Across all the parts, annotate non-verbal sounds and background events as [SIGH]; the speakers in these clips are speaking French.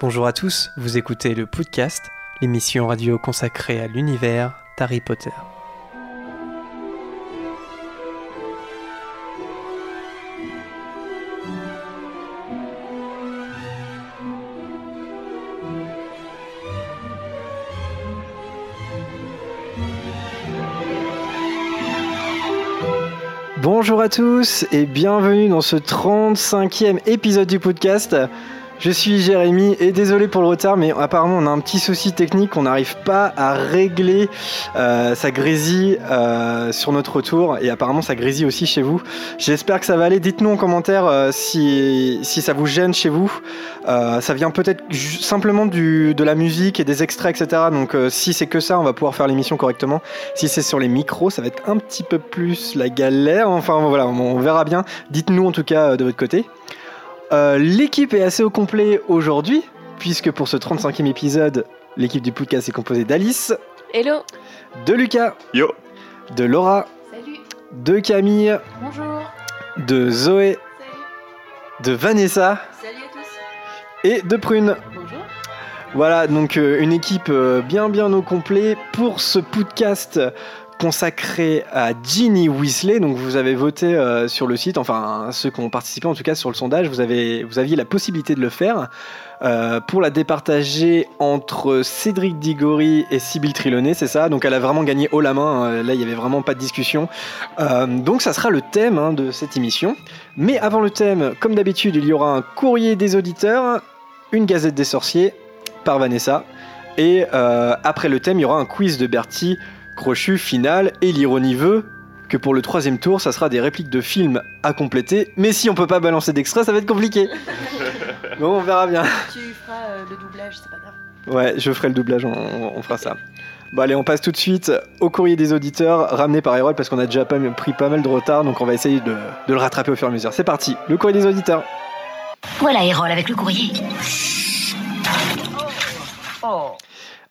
Bonjour à tous, vous écoutez le podcast, l'émission radio consacrée à l'univers d'Harry Potter. Bonjour à tous et bienvenue dans ce 35e épisode du podcast. Je suis Jérémy et désolé pour le retard, mais apparemment on a un petit souci technique, on n'arrive pas à régler. Euh, ça grésille euh, sur notre retour et apparemment ça grésille aussi chez vous. J'espère que ça va aller. Dites-nous en commentaire euh, si, si ça vous gêne chez vous. Euh, ça vient peut-être simplement du, de la musique et des extraits, etc. Donc si c'est que ça, on va pouvoir faire l'émission correctement. Si c'est sur les micros, ça va être un petit peu plus la galère. Enfin voilà, on, verra bien. Dites-nous en tout cas de votre côté. Euh, L'équipe est assez au complet aujourd'hui, puisque pour ce 35e épisode, l'équipe du podcast est composée d'Alice, Hello. de Lucas, Yo. de Laura, Salut. de Camille, Bonjour. de Zoé, Salut. de Vanessa Salut à tous. et de Prune. Bonjour. Voilà, donc euh, une équipe euh, bien bien au complet pour ce podcast consacré à Ginny Weasley. Donc vous avez voté euh, sur le site, enfin ceux qui ont participé en tout cas sur le sondage, vous, avez, vous aviez la possibilité de le faire. euh, pour la départager entre Cédric Diggory et Sybille Trelawney, c'est ça. Donc elle a vraiment gagné haut la main. euh, là, il n'y avait vraiment pas de discussion. Donc ça sera le thème hein, de cette émission. Mais avant le thème, comme d'habitude, il y aura un courrier des auditeurs, une gazette des sorciers par Vanessa. Et après le thème, il y aura un quiz de Bertie, crochu, final. Et l'ironie veut que pour le troisième tour, ça sera des répliques de films à compléter. Mais si on peut pas balancer d'extrait, ça va être compliqué. [LAUGHS] bon, on verra bien. Tu feras euh, le doublage, c'est pas grave. Ouais, je ferai le doublage, on, on fera ça. Bon allez, on passe tout de suite au courrier des auditeurs, ramené par Erol parce qu'on a déjà pas- pris pas mal de retard, donc on va essayer de, de le rattraper au fur et à mesure. C'est parti, le courrier des auditeurs. Voilà Erol avec le courrier.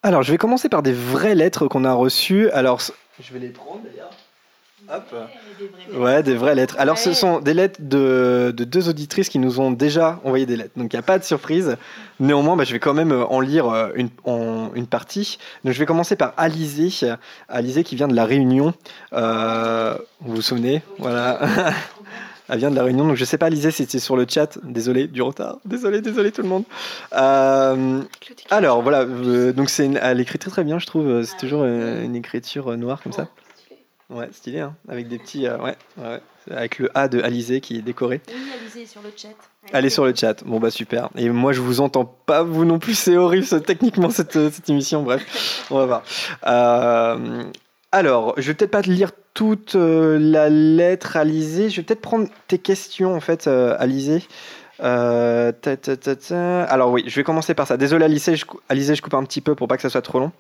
Alors, je vais commencer par des vraies lettres qu'on a reçues. Alors, je vais les prendre d'ailleurs. Hop. Ouais, des vraies lettres. Alors, ce sont des lettres de, de deux auditrices qui nous ont déjà envoyé des lettres. Donc, il n'y a pas de surprise. Néanmoins, bah, je vais quand même euh, en lire euh, une, en- une partie. Donc, je vais commencer par Alizé. Alizé qui vient de La Réunion. Euh, vous vous souvenez? Voilà. Elle vient de La Réunion. Donc, je sais pas, Alizé, si c'était sur le chat. Désolé du retard. Désolé, désolé tout le monde. Euh, alors voilà, euh, donc c'est une- elle écrit très très bien, je trouve. C'est toujours euh, une écriture noire comme ça. Ouais, stylé, hein, avec des petits, euh, ouais, ouais, avec le A de Alizé qui est décoré. Oui, Alizé sur le chat. Allez sur le chat. Bon bah super. Et moi je vous entends pas vous non plus, c'est horrible ça, techniquement cette, cette émission. Bref, on va voir. Euh, alors, je vais peut-être pas te lire toute euh, la lettre Alizé. Je vais peut-être prendre tes questions en fait, euh, Alizé. Euh, ta, ta, ta, ta. Alors oui, je vais commencer par ça. Désolé Alizé, je, Alizé, je coupe un petit peu pour pas que ça soit trop long.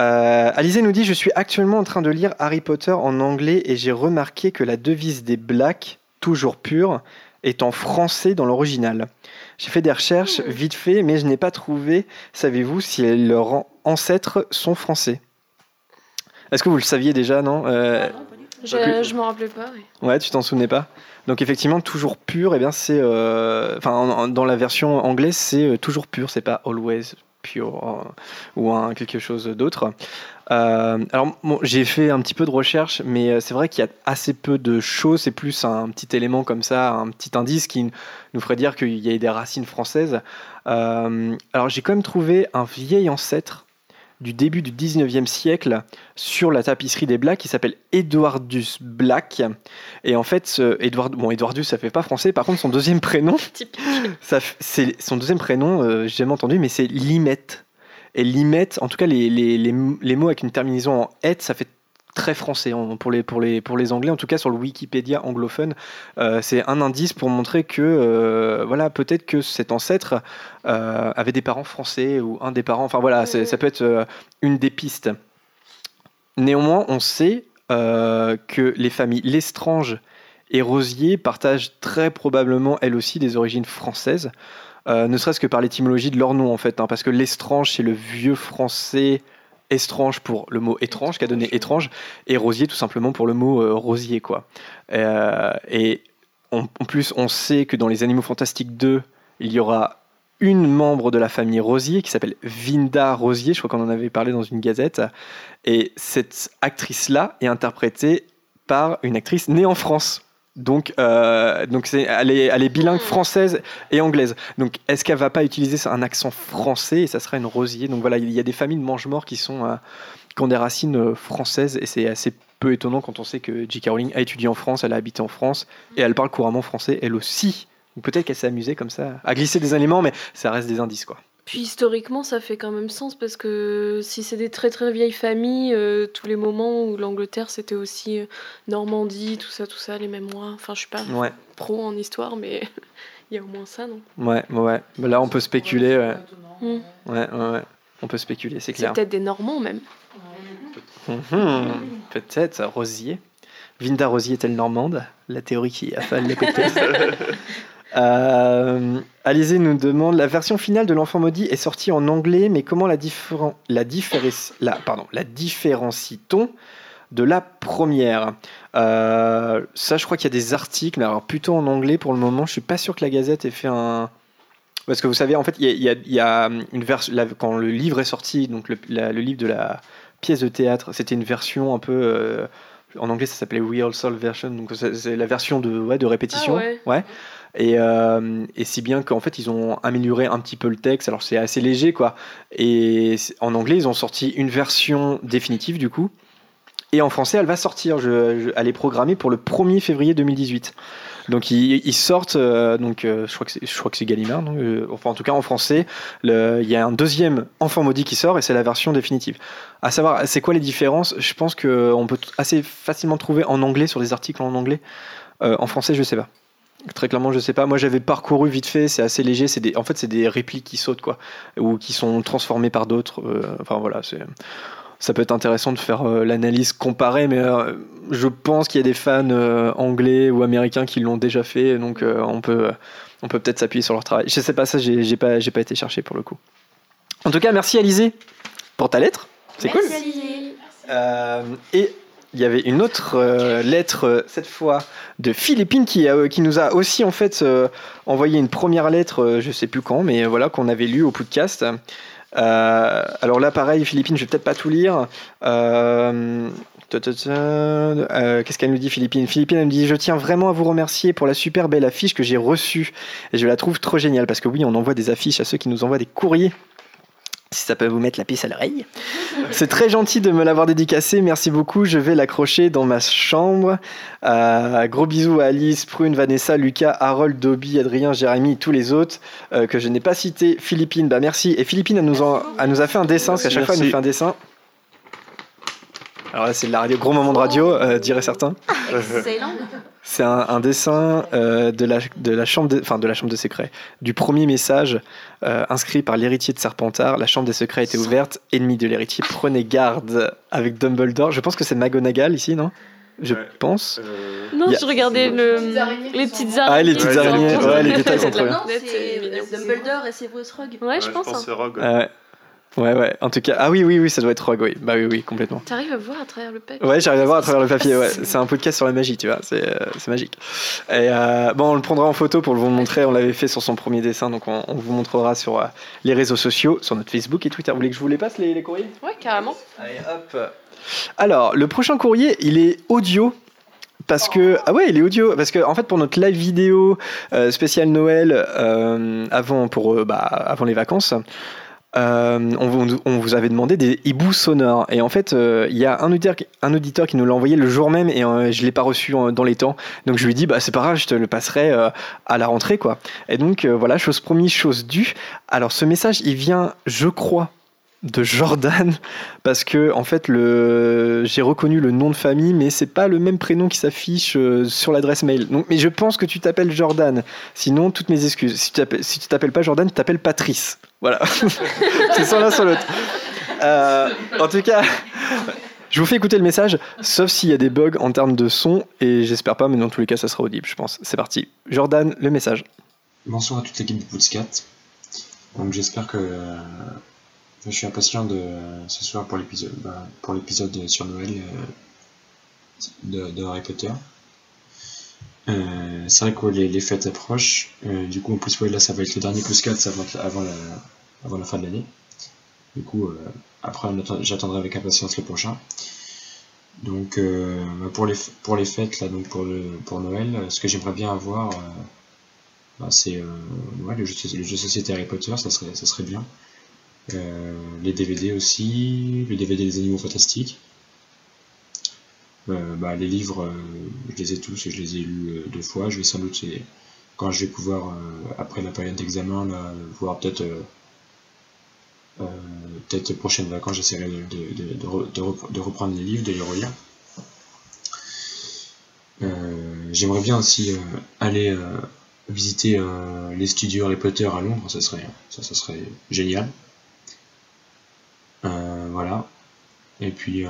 Euh, Alizé nous dit Je suis actuellement en train de lire Harry Potter en anglais et j'ai remarqué que la devise des Blacks, toujours pure, est en français dans l'original. J'ai fait des recherches vite fait, mais je n'ai pas trouvé, savez-vous, si leurs an- ancêtres sont français. Est-ce que vous le saviez déjà, non Euh, Je, je m'en rappelais pas, oui. Ouais, tu t'en souvenais pas Donc effectivement, toujours pur, eh bien c'est, euh, enfin en- en- dans la version anglaise, c'est euh, toujours pur, c'est pas always pure euh, ou un, quelque chose d'autre. Euh, alors bon, j'ai fait un petit peu de recherche, mais euh, c'est vrai qu'il y a assez peu de choses. C'est plus un petit élément comme ça, un petit indice qui nous ferait dire qu'il y a des racines françaises. Euh, alors j'ai quand même trouvé un vieil ancêtre du début du 19e siècle sur la tapisserie des Blacks qui s'appelle Edwardus Black. Et en fait, ce Edward, bon, Edwardus, ça fait pas français. Par contre, son deuxième prénom, [LAUGHS] [LAUGHS] ça, c'est son deuxième prénom, euh, j'ai jamais entendu, mais c'est Limette. Et Limette, en tout cas, les, les, les, les mots avec une terminaison en et, ça fait très français pour les, pour, les, pour les Anglais, en tout cas sur le Wikipédia anglophone. Euh, c'est un indice pour montrer que, euh, voilà, peut-être que cet ancêtre euh, avait des parents français ou un des parents. Enfin voilà, ça peut être une des pistes. Néanmoins, on sait que les familles Lestrange et Rosier partagent très probablement elles aussi des origines françaises, ne serait-ce que par l'étymologie de leur nom en fait, hein, parce que Lestrange c'est le vieux français estrange pour le mot étrange, qui a donné étrange, et Rosier tout simplement pour le mot euh, rosier quoi. Euh, et on- en plus, on sait que dans les Animaux Fantastiques 2, il y aura une membre de la famille Rosier qui s'appelle Vinda Rosier, je crois qu'on en avait parlé dans une gazette, et cette actrice-là est interprétée par une actrice née en France. Donc, euh, donc c'est, elle, est, elle est bilingue française et anglaise. Donc, est-ce qu'elle va pas utiliser un accent français et ça sera une rosier Donc voilà, il y a des familles de mange-morts qui sont euh, qui ont des racines euh, françaises et c'est assez peu étonnant quand on sait que J.K. Rowling a étudié en France, elle a habité en France et elle parle couramment français elle aussi. peut-être qu'elle s'est amusée comme ça à glisser des éléments, mais ça reste des indices quoi. Puis historiquement, ça fait quand même sens parce que si c'est des très très vieilles familles, euh, tous les moments où l'Angleterre c'était aussi euh, Normandie, tout ça, tout ça, les mémoires. Enfin, je suis pas pro en histoire, mais [LAUGHS] il y a au moins ça, non? Ouais, ouais. Mais là, on peut spéculer. Ouais, hmm. ouais, ouais, On peut spéculer, c'est clair. C'est peut-être des Normands même. Mhm. peut-être, Rosier. Vinda Rosier est-elle normande? La théorie qui affale les [LAUGHS] côtés. [LAUGHS] Euh, Alizé nous demande la version finale de l'enfant maudit est sortie en anglais, mais comment la, la, la, pardon, la différencie-t-on de la première? Euh, Ça, je crois qu'il y a des articles, mais alors plutôt en anglais pour le moment. Je suis pas sûr que la Gazette ait fait un. Parce que vous savez, en fait, il y a, une version quand le livre est sorti, donc le, livre de la pièce de théâtre, c'était une version un peu. Euh, en anglais, ça s'appelait rehearsal version, donc c'est la version de, ouais, de répétition. Ah ouais. Et, euh, et si bien qu'en fait, ils ont amélioré un petit peu le texte. Alors, c'est assez léger, quoi. Et en anglais, ils ont sorti une version définitive, du coup. Et en français, elle va sortir. Elle est programmée pour le 1er février 2018. Donc ils, sortent, euh, donc euh, je crois que c'est, je Gallimard, enfin en tout cas en français, il y a un deuxième Enfant maudit qui sort et c'est la version définitive. À savoir, c'est quoi les différences? Je pense qu'on peut assez facilement trouver en anglais sur des articles en anglais. en français, je sais pas. Très clairement, je sais pas. Moi, j'avais parcouru vite fait. C'est assez léger. C'est des, en fait, c'est des répliques qui sautent, quoi, ou qui sont transformées par d'autres. Euh, enfin voilà, c'est, ça peut être intéressant de faire euh, l'analyse comparée, mais euh, je pense qu'il y a des fans anglais ou américains qui l'ont déjà fait, donc on peut, on peut peut-être s'appuyer sur leur travail. Je sais pas ça, j'ai, pas, j'ai pas été chercher pour le coup. En tout cas, merci Alizé pour ta lettre. C'est cool. Merci Alizé. et il y avait une autre euh, lettre, euh, cette fois de Philippine, qui, a, qui nous a aussi en fait euh, envoyé une première lettre, je sais plus quand, mais voilà, qu'on avait lu au podcast. alors là, pareil, Philippine, je vais peut-être pas tout lire. Qu'est-ce qu'elle nous dit, Philippine? Philippine, elle me dit Je tiens vraiment à vous remercier pour la super belle affiche que j'ai reçue. Et je la trouve trop géniale parce que oui, on envoie des affiches à ceux qui nous envoient des courriers si ça peut vous mettre la pisse à l'oreille. C'est très gentil de me l'avoir dédicacé, merci beaucoup. Je vais l'accrocher dans ma chambre. Euh, gros bisous à Alice, Prune, Vanessa, Lucas, Harold, Dobby, Adrien, Jérémy, tous les autres euh, que je n'ai pas cités. Philippine, bah merci. Et Philippine, elle nous, nous a fait un dessin, parce qu'à chaque fois, elle nous fait un dessin. Alors là, c'est la radio, gros moment de radio, euh, dirait certains. C'est un, dessin euh, de, la, de, la chambre de, enfin, de la chambre de secret, du premier message euh, inscrit par l'héritier de Serpentard. La chambre des secrets était ouverte, ennemi de l'héritier, prenez garde avec Dumbledore. Je pense que c'est McGonagall ici, non? Je pense. Non, je regardais le... les petites araignées. Ah, les petites araignées, ouais, les détails sont très bien. C'est Dumbledore et c'est Rogue. Ouais, je pense. Je pense hein. Ouais, ouais. En tout cas, ah oui, oui, oui, ça doit être Rogue, oui. Bah oui, oui, complètement. T'arrives à voir à travers le papier. Ouais, j'arrive à voir à travers le papier. Ouais, c'est un podcast sur la magie, tu vois. C'est, euh, magique. Et euh, bon, on le prendra en photo pour vous montrer. On l'avait fait sur son premier dessin, donc on, vous montrera sur euh, les réseaux sociaux, sur notre Facebook et Twitter. Vous voulez que je vous les passe les, les courriers? Ouais, carrément. Allez, hop. Alors, le prochain courrier, il est audio parce que ah ouais il est audio parce que en fait pour notre live vidéo euh, spécial Noël euh, avant pour bah, avant les vacances euh, on, vous, avait demandé des hiboux sonores. Et en fait, euh, il y a un auditeur, un auditeur, qui nous l'a envoyé le jour même et euh, je ne l'ai pas reçu dans les temps. Donc je lui ai dit, bah, c'est pas grave, je te le passerai à la rentrée. quoi. Et donc voilà, chose promise, chose due. Alors ce message, il vient, je crois, de Jordan parce que en fait le j'ai reconnu le nom de famille mais c'est pas le même prénom qui s'affiche euh, sur l'adresse mail. Mais je pense que tu t'appelles Jordan. Sinon toutes mes excuses. Si tu t'appelles t'appelles pas Jordan, tu t'appelles Patrice. Voilà. [LAUGHS] c'est soit l'un soit l'autre. Euh, en tout cas, je vous fais écouter le message, sauf s'il y a des bugs en termes de son, et j'espère pas, mais dans tous les cas, ça sera audible, je pense. C'est parti. Jordan, le message. Bonsoir à toute l'équipe de Pootscat. Donc j'espère que je suis impatient de ce soir pour l'épisode bah, pour l'épisode sur Noël euh, de, Harry Potter. Euh, c'est vrai que les, fêtes approchent. Euh, du coup, en plus, là, ça va être le dernier plus 4 avant, la, fin de l'année. Du coup, après, j'attendrai avec impatience le prochain. Donc, bah, pour, les, fêtes, là, donc pour, le, pour Noël, ce que j'aimerais bien avoir, bah, c'est le, jeu, le jeu société Harry Potter, ça serait bien. Les DVD aussi, le DVD des animaux fantastiques. Euh, bah, les livres, euh, je les ai tous et je les ai lus euh, deux fois. Je vais sans doute, quand je vais pouvoir, après la période d'examen, voir peut-être peut-être prochaine vacances, j'essaierai de, reprendre les livres, de les relire. J'aimerais bien aussi aller visiter les studios Harry Potter à Londres, ça, ça serait génial. Voilà. Et puis,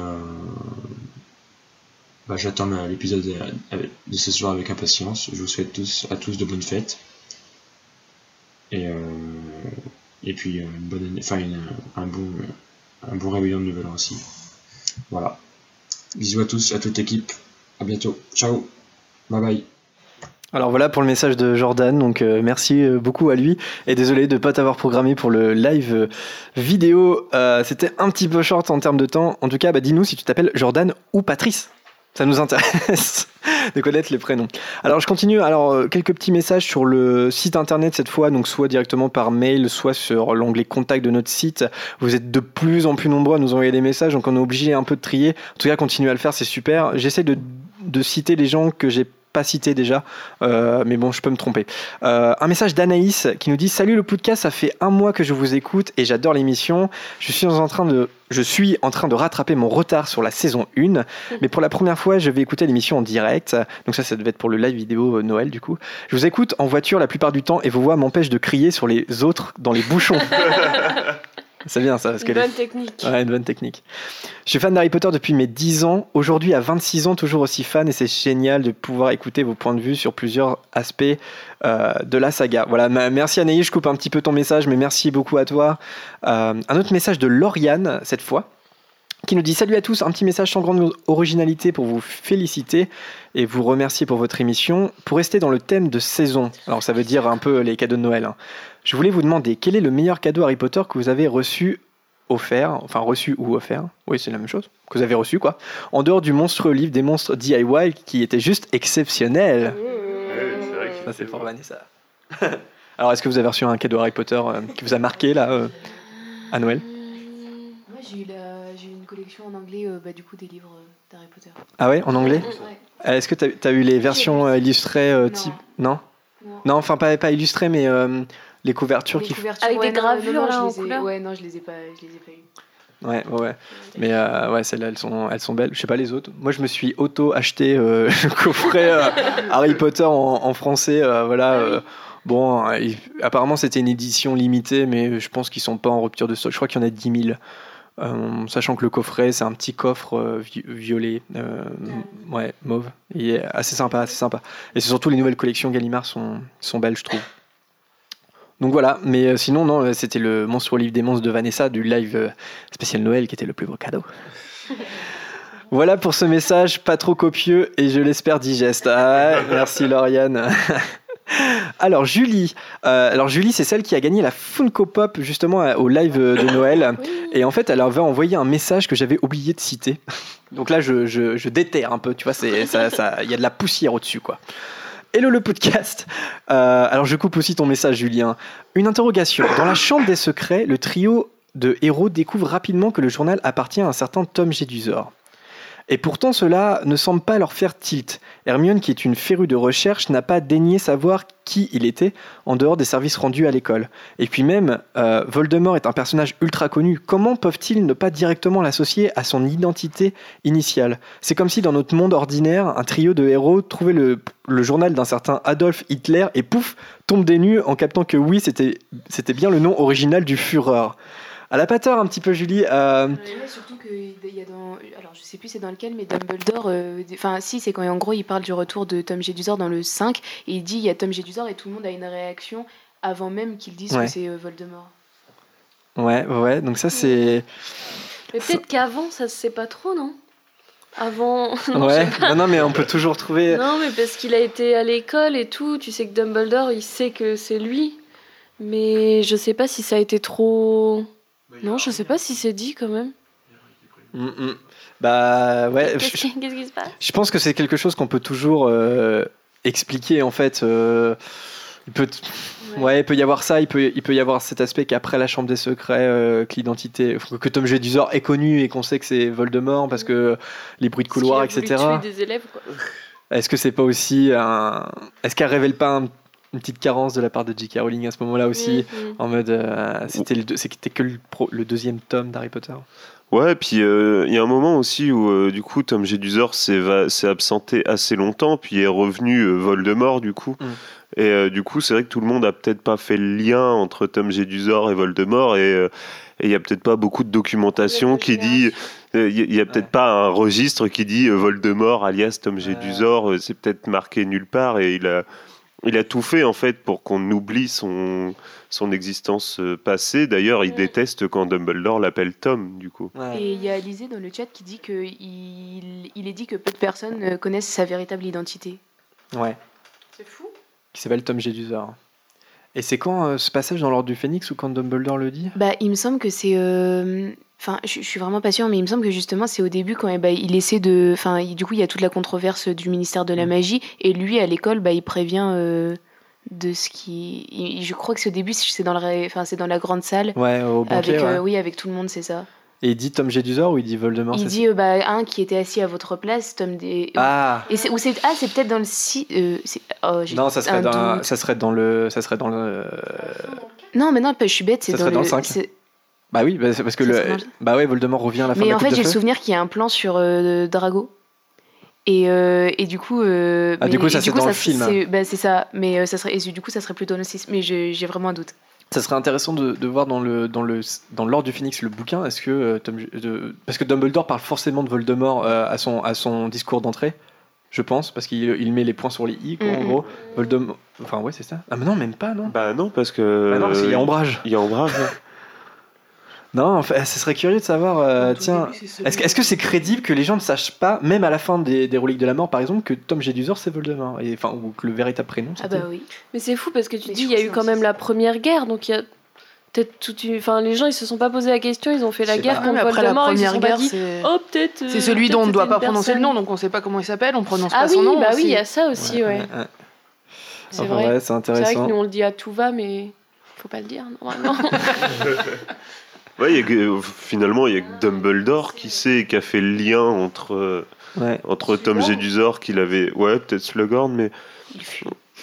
bah, j'attends l'épisode de, ce soir avec impatience. Je vous souhaite tous, à tous de bonnes fêtes. Et, euh, et puis une bonne enfin un, bon, un bon réveillon de Nouvel An aussi. Voilà. Bisous à tous, à toute l'équipe. À bientôt. Ciao. Bye bye. Alors voilà pour le message de Jordan, donc euh, merci euh, beaucoup à lui et désolé de ne pas t'avoir programmé pour le live vidéo. C'était un petit peu short en termes de temps. En tout cas, bah, dis-nous si tu t'appelles Jordan ou Patrice. Ça nous intéresse [LAUGHS] de connaître les prénoms. Alors je continue. Alors euh, quelques petits messages sur le site internet cette fois, donc soit directement par mail, soit sur l'onglet contact de notre site. Vous êtes de plus en plus nombreux à nous envoyer des messages, donc on est obligé un peu de trier. En tout cas, continuez à le faire, c'est super. J'essaie de citer les gens que j'ai cité déjà, euh, mais bon, je peux me tromper. Euh, un message d'Anaïs qui nous dit Salut le podcast, ça fait un mois que je vous écoute et j'adore l'émission. Je suis en train de je suis en train de rattraper mon retard sur la saison 1, mais pour la première fois, je vais écouter l'émission en direct. Donc ça, ça devait être pour le live vidéo euh, Noël du coup. Je vous écoute en voiture la plupart du temps et vos voix m'empêchent de crier sur les autres dans les bouchons. [LAUGHS] C'est bien ça. Parce une bonne technique. Ouais, une bonne technique. Je suis fan d'Harry Potter depuis mes 10 ans. Aujourd'hui, à 26 ans, toujours aussi fan. Et c'est génial de pouvoir écouter vos points de vue sur plusieurs aspects euh, de la saga. Voilà, merci Anaïs. Je coupe un petit peu ton message, mais merci beaucoup à toi. Euh, un autre message de Lauriane, cette fois qui nous dit Salut à tous, un petit message sans grande originalité pour vous féliciter et vous remercier pour votre émission. Pour rester dans le thème de saison, alors ça veut dire un peu les cadeaux de Noël, hein. Je voulais vous demander quel est le meilleur cadeau Harry Potter que vous avez reçu, offert, enfin reçu ou offert, oui c'est la même chose, que vous avez reçu quoi, en dehors du monstrueux livre des monstres DIY qui était juste exceptionnel. ça c'est pour Vanessa. [LAUGHS] alors est-ce que vous avez reçu un cadeau Harry Potter euh, qui vous a marqué là euh, à Noël? Moi j'ai eu la collection en anglais, euh, bah, du coup, des livres euh, d'Harry Potter. Ah ouais, en anglais? Euh, Est-ce que tu as, eu les versions illustrées type Non. Non, enfin, pas, pas illustrées, mais les couvertures qui. Avec des gravures là en couleur Ouais, non, je les ai pas, je les ai pas eues. Ouais, ouais, Mais ouais, celles-là, elles sont, elles sont belles. Je sais pas les autres. Moi, je me suis auto acheté [LAUGHS] le coffret [LAUGHS] Harry Potter en, français. voilà. Ah bon, apparemment, c'était une édition limitée, mais je pense qu'ils sont pas en rupture de stock. Je crois qu'il y en a 10 000. Euh, sachant que le coffret, c'est un petit coffre euh, violet, euh, ouais, mauve. Il est assez sympa, assez sympa. Et c'est surtout les nouvelles collections Gallimard sont, sont belles, je trouve. Donc voilà, mais sinon, non, c'était le Monstre livre des monstres de Vanessa du live spécial Noël qui était le plus beau cadeau. [LAUGHS] voilà pour ce message pas trop copieux et je l'espère digeste. Ah, [LAUGHS] merci Lauriane. [LAUGHS] Alors Julie, euh, alors Julie, c'est celle qui a gagné la Funko Pop justement euh, au live de Noël. Et en fait, elle avait envoyé un message que j'avais oublié de citer. Donc là, je, je, déterre un peu, tu vois, il ça, ça, y a de la poussière au-dessus, quoi. Hello le podcast. Euh, alors je coupe aussi ton message, Julien. Une interrogation. Dans la chambre des secrets, le trio de héros découvre rapidement que le journal appartient à un certain Tom Jedusor. Et pourtant, cela ne semble pas leur faire tilt. Hermione, qui est une férue de recherche, n'a pas daigné savoir qui il était en dehors des services rendus à l'école. Et puis même, euh, Voldemort est un personnage ultra connu. Comment peuvent-ils ne pas directement l'associer à son identité initiale? C'est comme si dans notre monde ordinaire, un trio de héros trouvait le, journal d'un certain Adolf Hitler et pouf, tombe des nues en captant que oui, c'était bien le nom original du Führer. Elle a pas tort un petit peu, Julie. Euh... surtout qu'il y a dans. Alors, je sais plus c'est dans lequel, mais Dumbledore. Euh, enfin, si, c'est quand en gros il parle du retour de Tom Jedusor dans le 5. Et il dit il y a Tom Jedusor et tout le monde a une réaction avant même qu'il dise que c'est euh, Voldemort. Ouais, ouais, donc ça c'est. Mais peut-être qu'avant ça se sait pas trop, non? Avant. [LAUGHS] ouais, non, non, mais on peut toujours trouver. Non, mais parce qu'il a été à l'école et tout, tu sais que Dumbledore, il sait que c'est lui. Mais je sais pas si ça a été trop. Non, je sais pas si c'est dit quand même. Mm, mm. Bah ouais. Qu'est-ce qui, se passe? Je pense que c'est quelque chose qu'on peut toujours euh, expliquer en fait. Euh, il peut, ouais. il peut y avoir ça, il peut, il peut y avoir cet aspect qu'après la Chambre des Secrets, euh, que l'identité, que Tom Jedusor est connu et qu'on sait que c'est Voldemort parce que les bruits de couloir, etc. Des élèves. Est-ce que c'est pas aussi un, est-ce qu'elle révèle pas une petite carence de la part de J.K. Rowling à ce moment-là aussi, mm-hmm. en mode, c'était le, c'était que le, le deuxième tome d'Harry Potter. Ouais, puis euh, il y a un moment aussi où euh, du coup Tom Jedusor s'est absenté assez longtemps, puis est revenu euh, Voldemort du coup. Mm. Et du coup, c'est vrai que tout le monde a peut-être pas fait le lien entre Tom Jedusor et Voldemort, et il y a peut-être pas beaucoup de documentation qui dit, il y a, peut-être pas un registre qui dit Voldemort alias Tom Jedusor, c'est peut-être marqué nulle part, et il a il a tout fait en fait pour qu'on oublie son, son existence euh, passée. D'ailleurs, il déteste quand Dumbledore l'appelle Tom, du coup. Et il y a Alizé dans le chat qui dit qu'il il est dit que peu de personnes euh, connaissent sa véritable identité. Ouais. C'est fou. Qui s'appelle Tom Jedusor. Et c'est quand euh, ce passage dans l'ordre du Phénix ou quand Dumbledore le dit? Bah, il me semble que c'est. Enfin, je, suis vraiment pas sûre, mais il me semble que justement, c'est au début quand eh ben, il essaie de. Enfin, du coup, il y a toute la controverse du ministère de la mm. magie, et lui, à l'école, bah, il prévient de ce qui. Je crois que c'est au début, c'est dans, la... enfin, dans la grande salle. Ouais, au banquet, avec, Oui, avec tout le monde, c'est ça. Et il dit Tom Jedusor ou il dit Voldemort Il dit bah, un qui était assis à votre place, Tom des. Ah. Et c'est, c'est ah c'est peut-être dans le si. Oh, non, ça serait dans ça serait dans le ça serait dans le. Non, mais non, je suis bête, c'est dans, dans, le 5. Bah oui, bah, parce que le... bah ouais, Voldemort revient à la fin Mais de en fait, j'ai le souvenir qu'il y a un plan sur euh, Drago. Et, euh, et, du coup. Euh, ah, du coup, ça c'est dans le film. C'est, bah, ça, mais ça serait, et du coup, ça serait plutôt 6. Mais j'ai, vraiment un doute. Ça serait intéressant de, de, voir dans le dans le dans l'ordre du Phoenix le bouquin. Est-ce que Tom, parce que Dumbledore parle forcément de Voldemort à son à son discours d'entrée, je pense, parce qu'il il met les points sur les i, quoi, en gros. Voldemort. Enfin ouais, c'est ça. Ah mais non, même pas, non. Bah non, parce que. Bah non, parce qu'il y a ombrage. Il y a ombrage. Non, en fait, ce serait curieux de savoir. Euh, tiens, est-ce que c'est crédible que les gens ne sachent pas, même à la fin des, des reliques de la mort, par exemple, que Tom Jedusor c'est Voldemort, et enfin ou que le véritable prénom. Ah bah oui. Mais c'est fou parce que tu dis il y a eu quand même la première guerre, donc il y a peut-être tout enfin les gens ils se sont pas posé la question ils ont fait la guerre contre après Voldemort la première guerre oh peut-être c'est celui dont on ne doit pas prononcer le nom donc on sait pas comment il s'appelle on prononce ah pas son nom bah oui il y a ça aussi ouais, c'est vrai. c'est intéressant c'est vrai que nous on le dit à tout va mais faut pas le dire normalement [LAUGHS] [LAUGHS] Ouais, finalement, il y a que Dumbledore qui sait, qui a fait le lien entre, entre Tom Jedusor qu'il avait. Ouais, peut-être Slughorn, mais.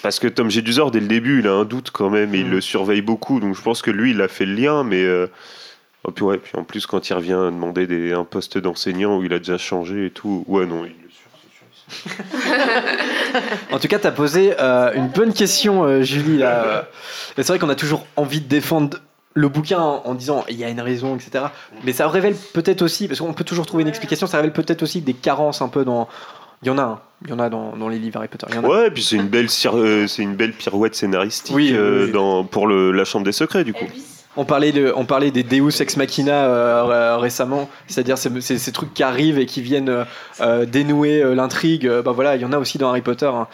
Parce que Tom Jedusor, dès le début, il a un doute quand même et il mm. le surveille beaucoup. Donc je pense que lui, il a fait le lien, mais. Euh, oh, puis, ouais, puis en plus, quand il revient demander des, un poste d'enseignant où il a déjà changé et tout. Ouais, non, il en tout cas, tu as posé euh, une bonne question, euh, Julie. [LAUGHS] C'est vrai qu'on a toujours envie de défendre le bouquin en, disant il y a une raison, etc. Mais ça révèle peut-être aussi, parce qu'on peut toujours trouver une explication, ça révèle peut-être aussi des carences un peu dans. Il y en a, il y en a dans, dans les livres Harry Potter. ouais, et puis c'est une belle, euh, c'est une belle pirouette scénaristique euh, Dans, pour le, la Chambre des Secrets, du coup. On parlait, de, on parlait des Deus Ex Machina euh, récemment, c'est-à-dire ces, ces, trucs qui arrivent et qui viennent dénouer l'intrigue. bah voilà, il y en a aussi dans Harry Potter. Hein.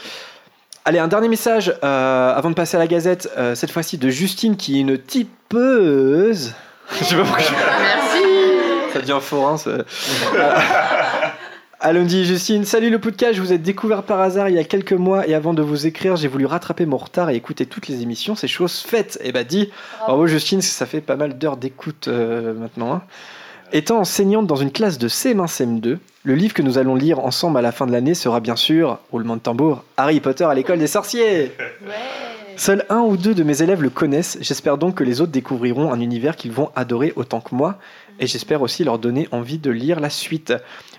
Allez, un dernier message euh, avant de passer à la gazette, euh, cette fois-ci de Justine qui est une tipeuse. [LAUGHS] Je sais pas pourquoi. Merci. Ça devient fort, hein, Allons-y Justine, salut le podcast, je vous ai découvert par hasard il y a quelques mois et avant de vous écrire, j'ai voulu rattraper mon retard et écouter toutes les émissions, c'est chose faite. Et eh bah dis, bravo Justine, ça fait pas mal d'heures d'écoute euh, maintenant. Hein. Étant enseignante dans une classe de CM1, CM2, le livre que nous allons lire ensemble à la fin de l'année sera bien sûr, roulement de tambour, Harry Potter à l'école des sorciers. Seuls un ou deux de mes élèves le connaissent, j'espère donc que les autres découvriront un univers qu'ils vont adorer autant que moi, et j'espère aussi leur donner envie de lire la suite.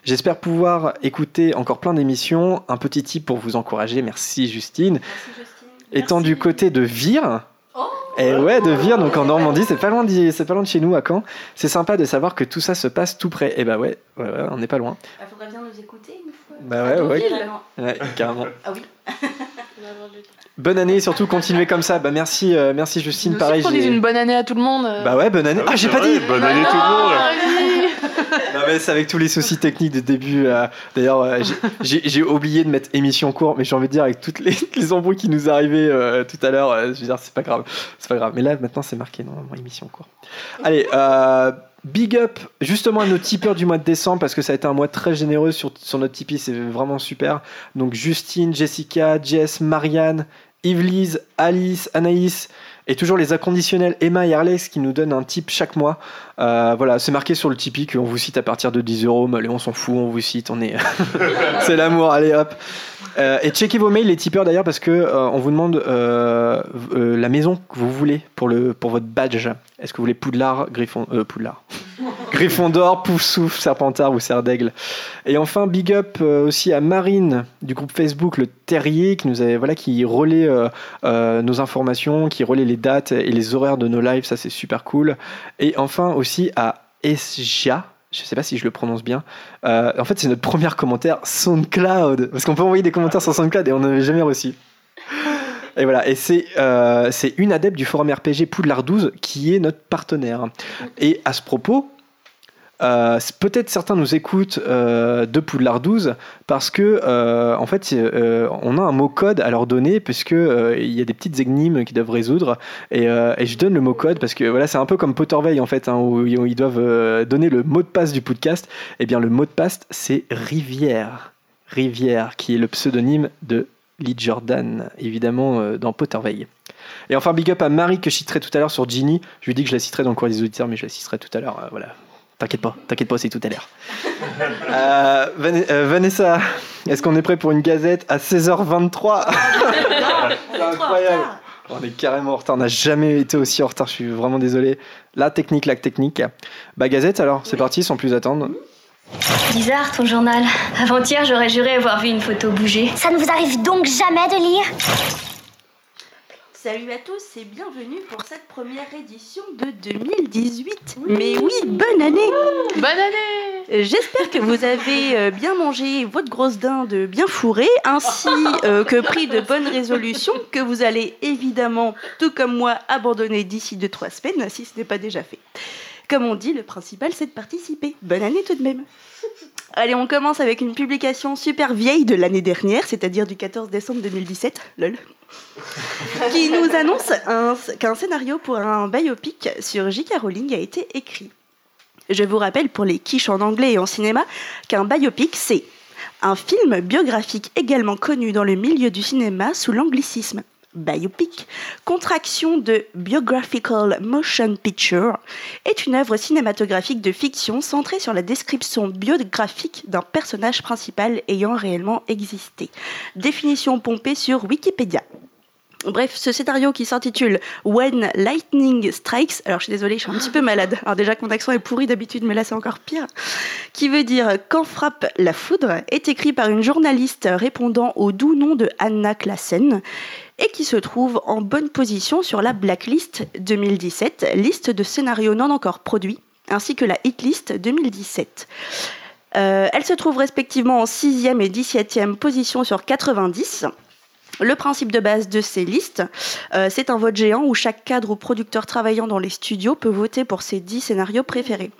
J'espère pouvoir écouter encore plein d'émissions, un petit tip pour vous encourager, merci Justine. Étant du côté de Vire, et ouais, de Vire, donc en Normandie, c'est pas loin de, c'est pas loin de chez nous à Caen. C'est sympa de savoir que tout ça se passe tout près. Et bah ouais, ouais, on n'est pas loin. Il bah, faudrait bien nous écouter une fois. Bah ouais, ouais, ouais, carrément. Ah oui. Bonne année et surtout continuez comme ça. Bah merci, euh, merci Justine. Pareil. Qu'on dise une bonne année à tout le monde. Bah ouais, bonne année. Ah, j'ai pas dit. Bonne année tout le monde. [LAUGHS] mais c'est avec tous les soucis techniques de début. Euh, d'ailleurs, euh, j'ai oublié de mettre émission court, mais j'ai envie de dire avec toutes les, les embrouilles qui nous arrivaient euh, tout à l'heure, je veux dire, c'est pas grave. C'est pas grave. Mais là, maintenant, c'est marqué normalement émission court. Allez, big up justement à nos tipeurs du mois de décembre parce que ça a été un mois très généreux sur, sur notre Tipeee, c'est vraiment super. Donc Justine, Jessica, Jess, Marianne, Yvelise, Alice, Anaïs, et toujours les inconditionnels Emma et Arles qui nous donnent un tip chaque mois. Euh, voilà, c'est marqué sur le Tipeee qu'on vous cite à partir de 10 euros. Mais on s'en fout, on vous cite, on est. [LAUGHS] c'est l'amour, allez hop. Euh, et checkez vos mails, les tipeurs d'ailleurs, parce que euh, on vous demande la maison que vous voulez pour, le, pour votre badge. Est-ce que vous voulez Poudlard, Griffon, Poudlard Gryffondor, Poufsouffle, Serpentard ou Serre d'Aigle. Et enfin, big up euh, aussi à Marine du groupe Facebook Le Terrier qui nous avait, voilà, qui relaie euh, euh, nos informations, qui relaie les dates et les horaires de nos lives, ça c'est super cool. Et enfin aussi à Esja, je sais pas si je le prononce bien. en fait, c'est notre premier commentaire SoundCloud. Parce qu'on peut envoyer des commentaires sur SoundCloud et on n'avait jamais reçu. Et voilà, et c'est c'est une adepte du forum RPG Poudlard 12 qui est notre partenaire. Et à ce propos, euh, peut-être certains nous écoutent euh, de Poudlard 12 parce que euh, en fait on a un mot code à leur donner puisque il y a des petites énigmes qu'ils doivent résoudre. Et, je donne le mot code parce que voilà c'est un peu comme Potterveil en fait hein, où, ils doivent donner le mot de passe du podcast. Et eh bien le mot de passe c'est Rivière. Rivière qui est le pseudonyme de Lee Jordan évidemment dans Potterveil et enfin big up à Marie que je citerai tout à l'heure sur Ginny je lui dis que je la citerai dans le cours des auditeurs mais je la citerai tout à l'heure voilà T'inquiète pas, t'inquiète pas, c'est tout à l'heure. [LAUGHS] Euh, euh, Vanessa, est-ce qu'on est prêt pour une gazette à 16h23 [LAUGHS] C'est incroyable. On est carrément en retard, on n'a jamais été aussi en retard, je suis vraiment désolé. La technique, la technique. Bah gazette alors, c'est parti sans plus attendre. Bizarre ton journal. Avant-hier, j'aurais juré avoir vu une photo bouger. Ça ne vous arrive donc jamais de lire Salut à tous et bienvenue pour cette première édition de 2018. Mais oui, bonne année Bonne année J'espère que vous avez euh, bien mangé votre grosse dinde bien fourrée, ainsi euh, que pris de bonnes résolutions que vous allez évidemment, tout comme moi, abandonner d'ici 2-3 semaines, si ce n'est pas déjà fait. Comme on dit, le principal c'est de participer. Bonne année tout de même [LAUGHS] Allez, on commence avec une publication super vieille de l'année dernière, c'est-à-dire du 14 décembre 2017, lol, [LAUGHS] qui nous annonce qu'un scénario pour un biopic sur J.K. Rowling a été écrit. Je vous rappelle pour les quiches en anglais et en cinéma qu'un biopic, c'est un film biographique également connu dans le milieu du cinéma sous l'anglicisme biopic, contraction de Biographical Motion Picture, est une œuvre cinématographique de fiction centrée sur la description biographique d'un personnage principal ayant réellement existé. Définition pompée sur Wikipédia. Bref, ce scénario qui s'intitule When Lightning Strikes, alors je suis désolée, je suis un petit peu malade, alors déjà que mon accent est pourri d'habitude, mais là c'est encore pire, qui veut dire Quand frappe la foudre, est écrit par une journaliste répondant au doux nom de Anna Klassen et qui se trouve en bonne position sur la Blacklist 2017, liste de scénarios non encore produits, ainsi que la Hitlist 2017. Euh, elle se trouve respectivement en 6e et 17e position sur 90. Le principe de base de ces listes, euh, c'est un vote géant où chaque cadre ou producteur travaillant dans les studios peut voter pour ses 10 scénarios préférés.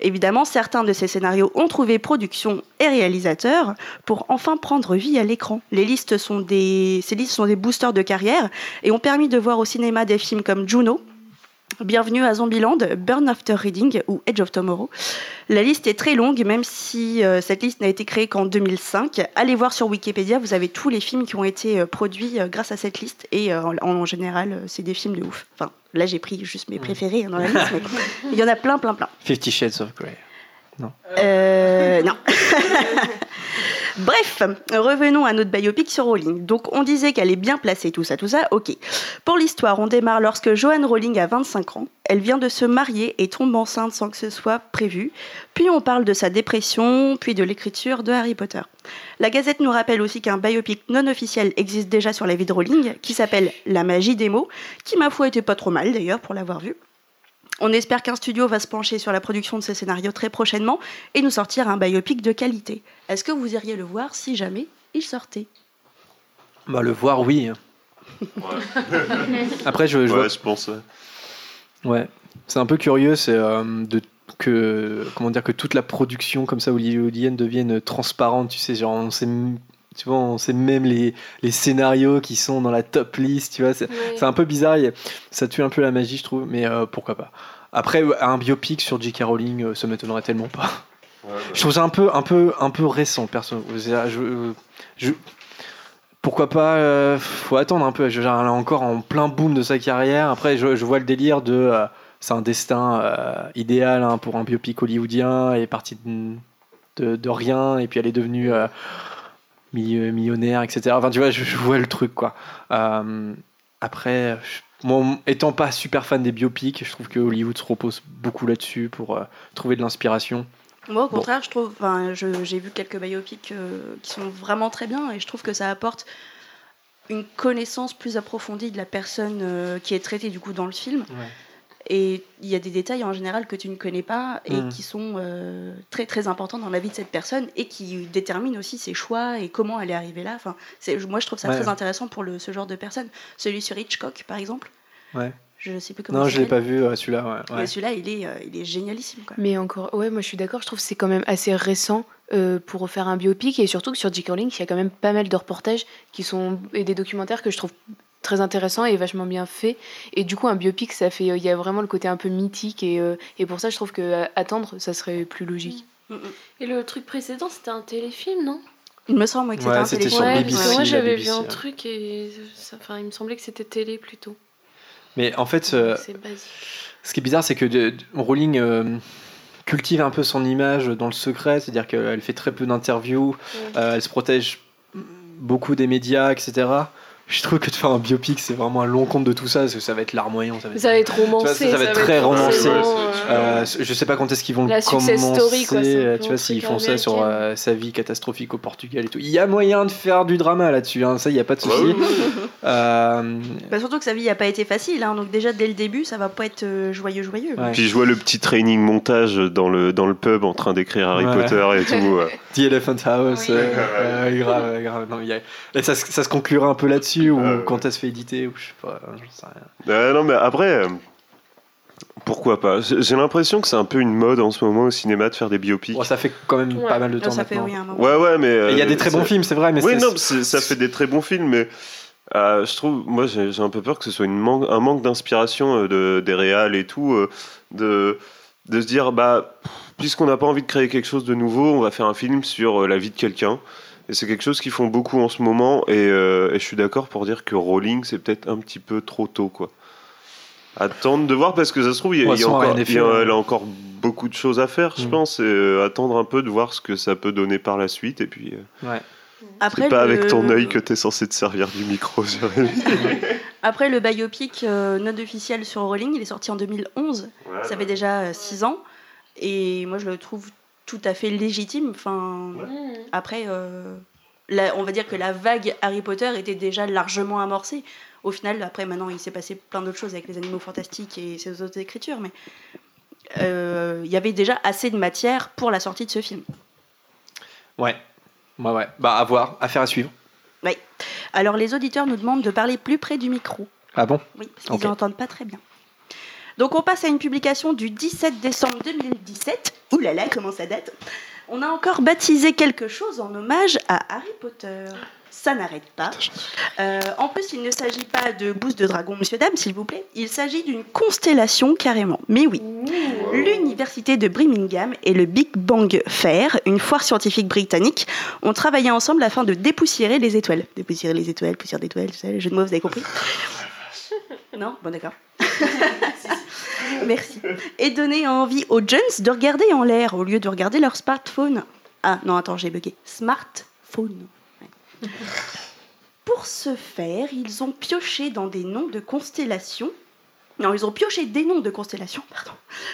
Évidemment, certains de ces scénarios ont trouvé production et réalisateur pour enfin prendre vie à l'écran. Les listes sont des, ces listes sont des boosters de carrière et ont permis de voir au cinéma des films comme Juno, Bienvenue à Zombieland, Burn After Reading ou Edge of Tomorrow. La liste est très longue, même si euh, cette liste n'a été créée qu'en 2005. Allez voir sur Wikipédia, vous avez tous les films qui ont été euh, produits euh, grâce à cette liste. Et en, général, c'est des films de ouf. Là, j'ai pris juste mes préférés hein, dans la [LAUGHS] liste, mais il y en a plein, plein, plein. Fifty Shades of Grey. Non. Euh, non. [LAUGHS] Bref, revenons à notre biopic sur Rowling. Donc on disait qu'elle est bien placée, tout ça, tout ça, ok. Pour l'histoire, on démarre lorsque Joanne Rowling a 25 ans. Elle vient de se marier et tombe enceinte sans que ce soit prévu. Puis on parle de sa dépression, puis de l'écriture de Harry Potter. La Gazette nous rappelle aussi qu'un biopic non officiel existe déjà sur la vie de Rowling, qui s'appelle La magie des mots, qui ma foi était pas trop mal d'ailleurs pour l'avoir vu. On espère qu'un studio va se pencher sur la production de ce scénario très prochainement et nous sortir un biopic de qualité. Est-ce que vous iriez le voir si jamais il sortait? Bah le voir, oui. Après, je, je, ouais, je pense. Ouais, c'est un peu curieux, c'est euh, de que comment dire que toute la production comme ça hollywoodienne devienne transparente tu sais genre on sait tu vois on sait même les, les scénarios qui sont dans la top list tu vois c'est un peu bizarre ça tue un peu la magie je trouve mais euh, pourquoi pas. Après un biopic sur J.K. Rowling euh, ça m'étonnerait tellement pas. Je trouve ça un peu un peu un peu récent perso. Je, je, pourquoi pas euh, faut attendre un peu. Je, elle est encore en plein boom de sa carrière. Après je, vois le délire de c'est un destin euh, idéal hein, pour un biopic hollywoodien. Elle est partie de, de, rien et puis elle est devenue euh, millionnaire, etc. Enfin, tu vois, je, vois le truc, quoi. Euh, après, moi, étant pas super fan des biopics, je trouve que Hollywood se repose beaucoup là-dessus pour trouver de l'inspiration. Moi, au contraire, je trouve, j'ai vu quelques biopics qui sont vraiment très bien et je trouve que ça apporte une connaissance plus approfondie de la personne qui est traitée du coup dans le film. Ouais. Et il y a des détails en général que tu ne connais pas et mm. qui sont euh, très très importants dans la vie de cette personne et qui déterminent aussi ses choix et comment elle est arrivée là. Enfin, moi, je trouve ça très intéressant pour le, ce genre de personnes. Celui sur Hitchcock, par exemple. Ouais. Je sais plus comment. Non, je l'ai pas vu euh, celui-là. Ouais. Celui-là, il est, euh, il est génialissime. Quoi. Mais encore, ouais, moi je suis d'accord. Je trouve que c'est quand même assez récent pour faire un biopic et surtout que sur J.K. Rowling, il y a quand même pas mal de reportages qui sont et des documentaires que je trouve très intéressant et vachement bien fait. Et du coup, un biopic, ça fait, il y a vraiment le côté un peu mythique et, euh, et pour ça, je trouve que euh, attendre, ça serait plus logique. Mm, mm, mm. Et le truc précédent, c'était un téléfilm, non? Il me semble que c'était un téléfilm. Ouais, moi, j'avais vu un truc et enfin, il me semblait que c'était télé plutôt. Mais en fait, euh, ce qui est bizarre, c'est que de, Rowling cultive un peu son image dans le secret, c'est-à-dire qu'elle fait très peu d'interviews, elle se protège beaucoup des médias, etc je trouve que de faire un biopic, c'est vraiment un long compte de tout ça, parce que ça va être larmoyant. Ça va être, ça va être romancé. Ça, va, être très romancé. Euh, je sais pas quand est-ce qu'ils vont la le commencer. Story, quoi, tu vois, s'ils font ça sur euh, sa vie catastrophique au Portugal et tout. Il y a moyen de faire du drama là-dessus, hein, ça, il n'y a pas de souci. euh... bah, surtout que sa vie n'a pas été facile, hein, donc déjà dès le début, ça va pas être euh, joyeux, joyeux. Puis je vois le petit training montage dans le, dans le pub en train d'écrire Harry Potter et tout. [LAUGHS] The Elephant House, grave, grave. Non, ça, ça se conclura un peu là-dessus ou euh, quand elle se fait éditer ou je sais pas, sais rien. Euh, non mais après, euh, pourquoi pas? J'ai l'impression que c'est un peu une mode en ce moment au cinéma de faire des biopics. ça fait quand même pas mal de temps ça maintenant. Fait, oui, ouais ouais mais il y a des très bons films c'est vrai mais oui non ça fait des très bons films mais je trouve moi j'ai un peu peur que ce soit une un manque d'inspiration de, des réals et tout de de se dire bah puisqu'on n'a pas envie de créer quelque chose de nouveau on va faire un film sur la vie de quelqu'un et c'est quelque chose qu'ils font beaucoup en ce moment. Euh, et, je suis d'accord pour dire que Rowling, c'est peut-être un petit peu trop tôt, quoi. Attendre de voir parce que ça se trouve, il y a, encore, elle a encore beaucoup de choses à faire, je mm. pense. Et euh, attendre un peu de voir ce que ça peut donner par la suite. Et puis. Euh, ouais. c'est pas avec ton œil que tu es censé te servir du micro, [LAUGHS] Après, le biopic non officiel sur Rowling, il est sorti en 2011. ça fait déjà 6 ans. Et moi, je le trouve tout à fait légitime. Enfin, après, euh, on va dire que la vague Harry Potter était déjà largement amorcée. Au final, après, maintenant, il s'est passé plein d'autres choses avec les animaux fantastiques et ces autres écritures, mais euh, il y avait déjà assez de matière pour la sortie de ce film. Ouais, ouais, ouais. Bah, à voir, affaire à suivre. Oui. Alors, les auditeurs nous demandent de parler plus près du micro. Ah bon? Oui, parce qu'ils n'entendent pas très bien. Donc on passe à une publication du 17 décembre 2017. Ouh là là, comment ça date? On a encore baptisé quelque chose en hommage à Harry Potter. Ça n'arrête pas. Euh, en plus, il ne s'agit pas de bouse de dragon, monsieur, dame, s'il vous plaît. Il s'agit d'une constellation carrément. Mais oui. L'université de Birmingham et le Big Bang Fair, une foire scientifique britannique, ont travaillé ensemble afin de dépoussiérer les étoiles. Dépoussiérer les étoiles, poussière d'étoiles, tu sais, les jeux de mots, vous avez compris? Non? Bon, d'accord. [LAUGHS] [LAUGHS] Merci. Et donner envie aux jeunes de regarder en l'air au lieu de regarder leur smartphone. Ah non, attends, j'ai bugué. Smartphone. [LAUGHS] Pour ce faire, ils ont pioché dans des noms de constellations non, ils ont pioché des noms de constellations pardon,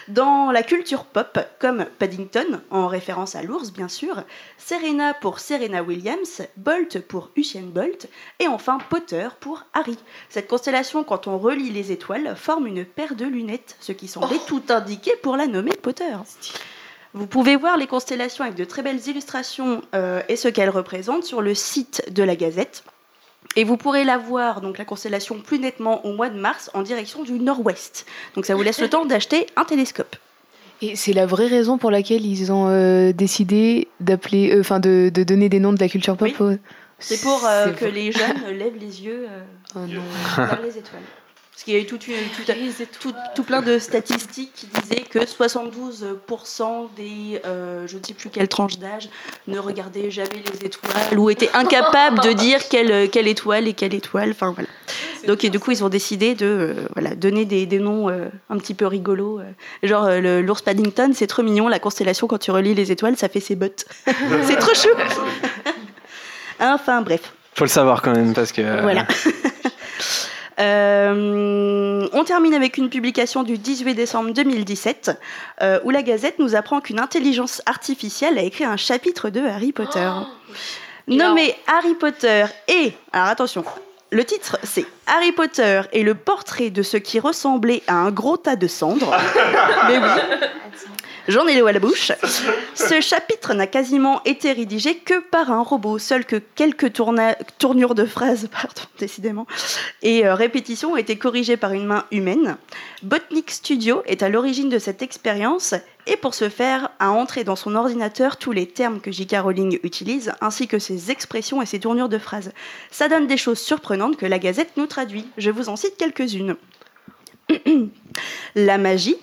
dans la culture pop, comme Paddington, en référence à l'ours bien sûr, Serena pour Serena Williams, Bolt pour Usain Bolt, et enfin Potter pour Harry. Cette constellation, quand on relie les étoiles, forme une paire de lunettes, ce qui semblait oh. tout indiqué pour la nommer Potter. Vous pouvez voir les constellations avec de très belles illustrations euh, et ce qu'elles représentent sur le site de la Gazette. Et vous pourrez la voir, donc la constellation, plus nettement au mois de mars en direction du nord-ouest. Donc ça vous laisse le temps d'acheter un télescope. Et c'est la vraie raison pour laquelle ils ont décidé d'appeler, enfin de, de, donner des noms de la culture pop. C'est pour que les jeunes [LAUGHS] lèvent les yeux oh vers les étoiles. Parce qu'il y a eu tout, tout, plein de statistiques qui disaient que 72% des, euh, je ne sais plus quelle tranche d'âge, ne regardaient jamais les étoiles ou étaient incapables de dire [LAUGHS] quelle, quelle étoile et quelle étoile. Enfin voilà. Donc et du coup ils ont décidé de euh, voilà, donner des, des noms euh, un petit peu rigolos. genre l'ours Paddington, c'est trop mignon. La constellation quand tu relis les étoiles, ça fait ses bottes. [LAUGHS] c'est trop chou. [LAUGHS] enfin bref. Faut le savoir quand même parce que. Voilà. Euh, on termine avec une publication du 18 décembre 2017 euh, où la Gazette nous apprend qu'une intelligence artificielle a écrit un chapitre de Harry Potter. Oh, nommé Harry Potter et... Alors attention, le titre c'est Harry Potter et le portrait de ce qui ressemblait à un gros tas de cendres. [LAUGHS] Mais oui. J'en ai l'eau à la bouche. Ce chapitre n'a quasiment été rédigé que par un robot, seul que quelques tournures de phrases, [LAUGHS] pardon, décidément, et euh, répétitions ont été corrigées par une main humaine. Botnik Studio est à l'origine de cette expérience et pour ce faire a entré dans son ordinateur tous les termes que J.K. Rowling utilise, ainsi que ses expressions et ses tournures de phrases. Ça donne des choses surprenantes que la Gazette nous traduit. Je vous en cite quelques-unes. [CLEARS THROAT] la magie,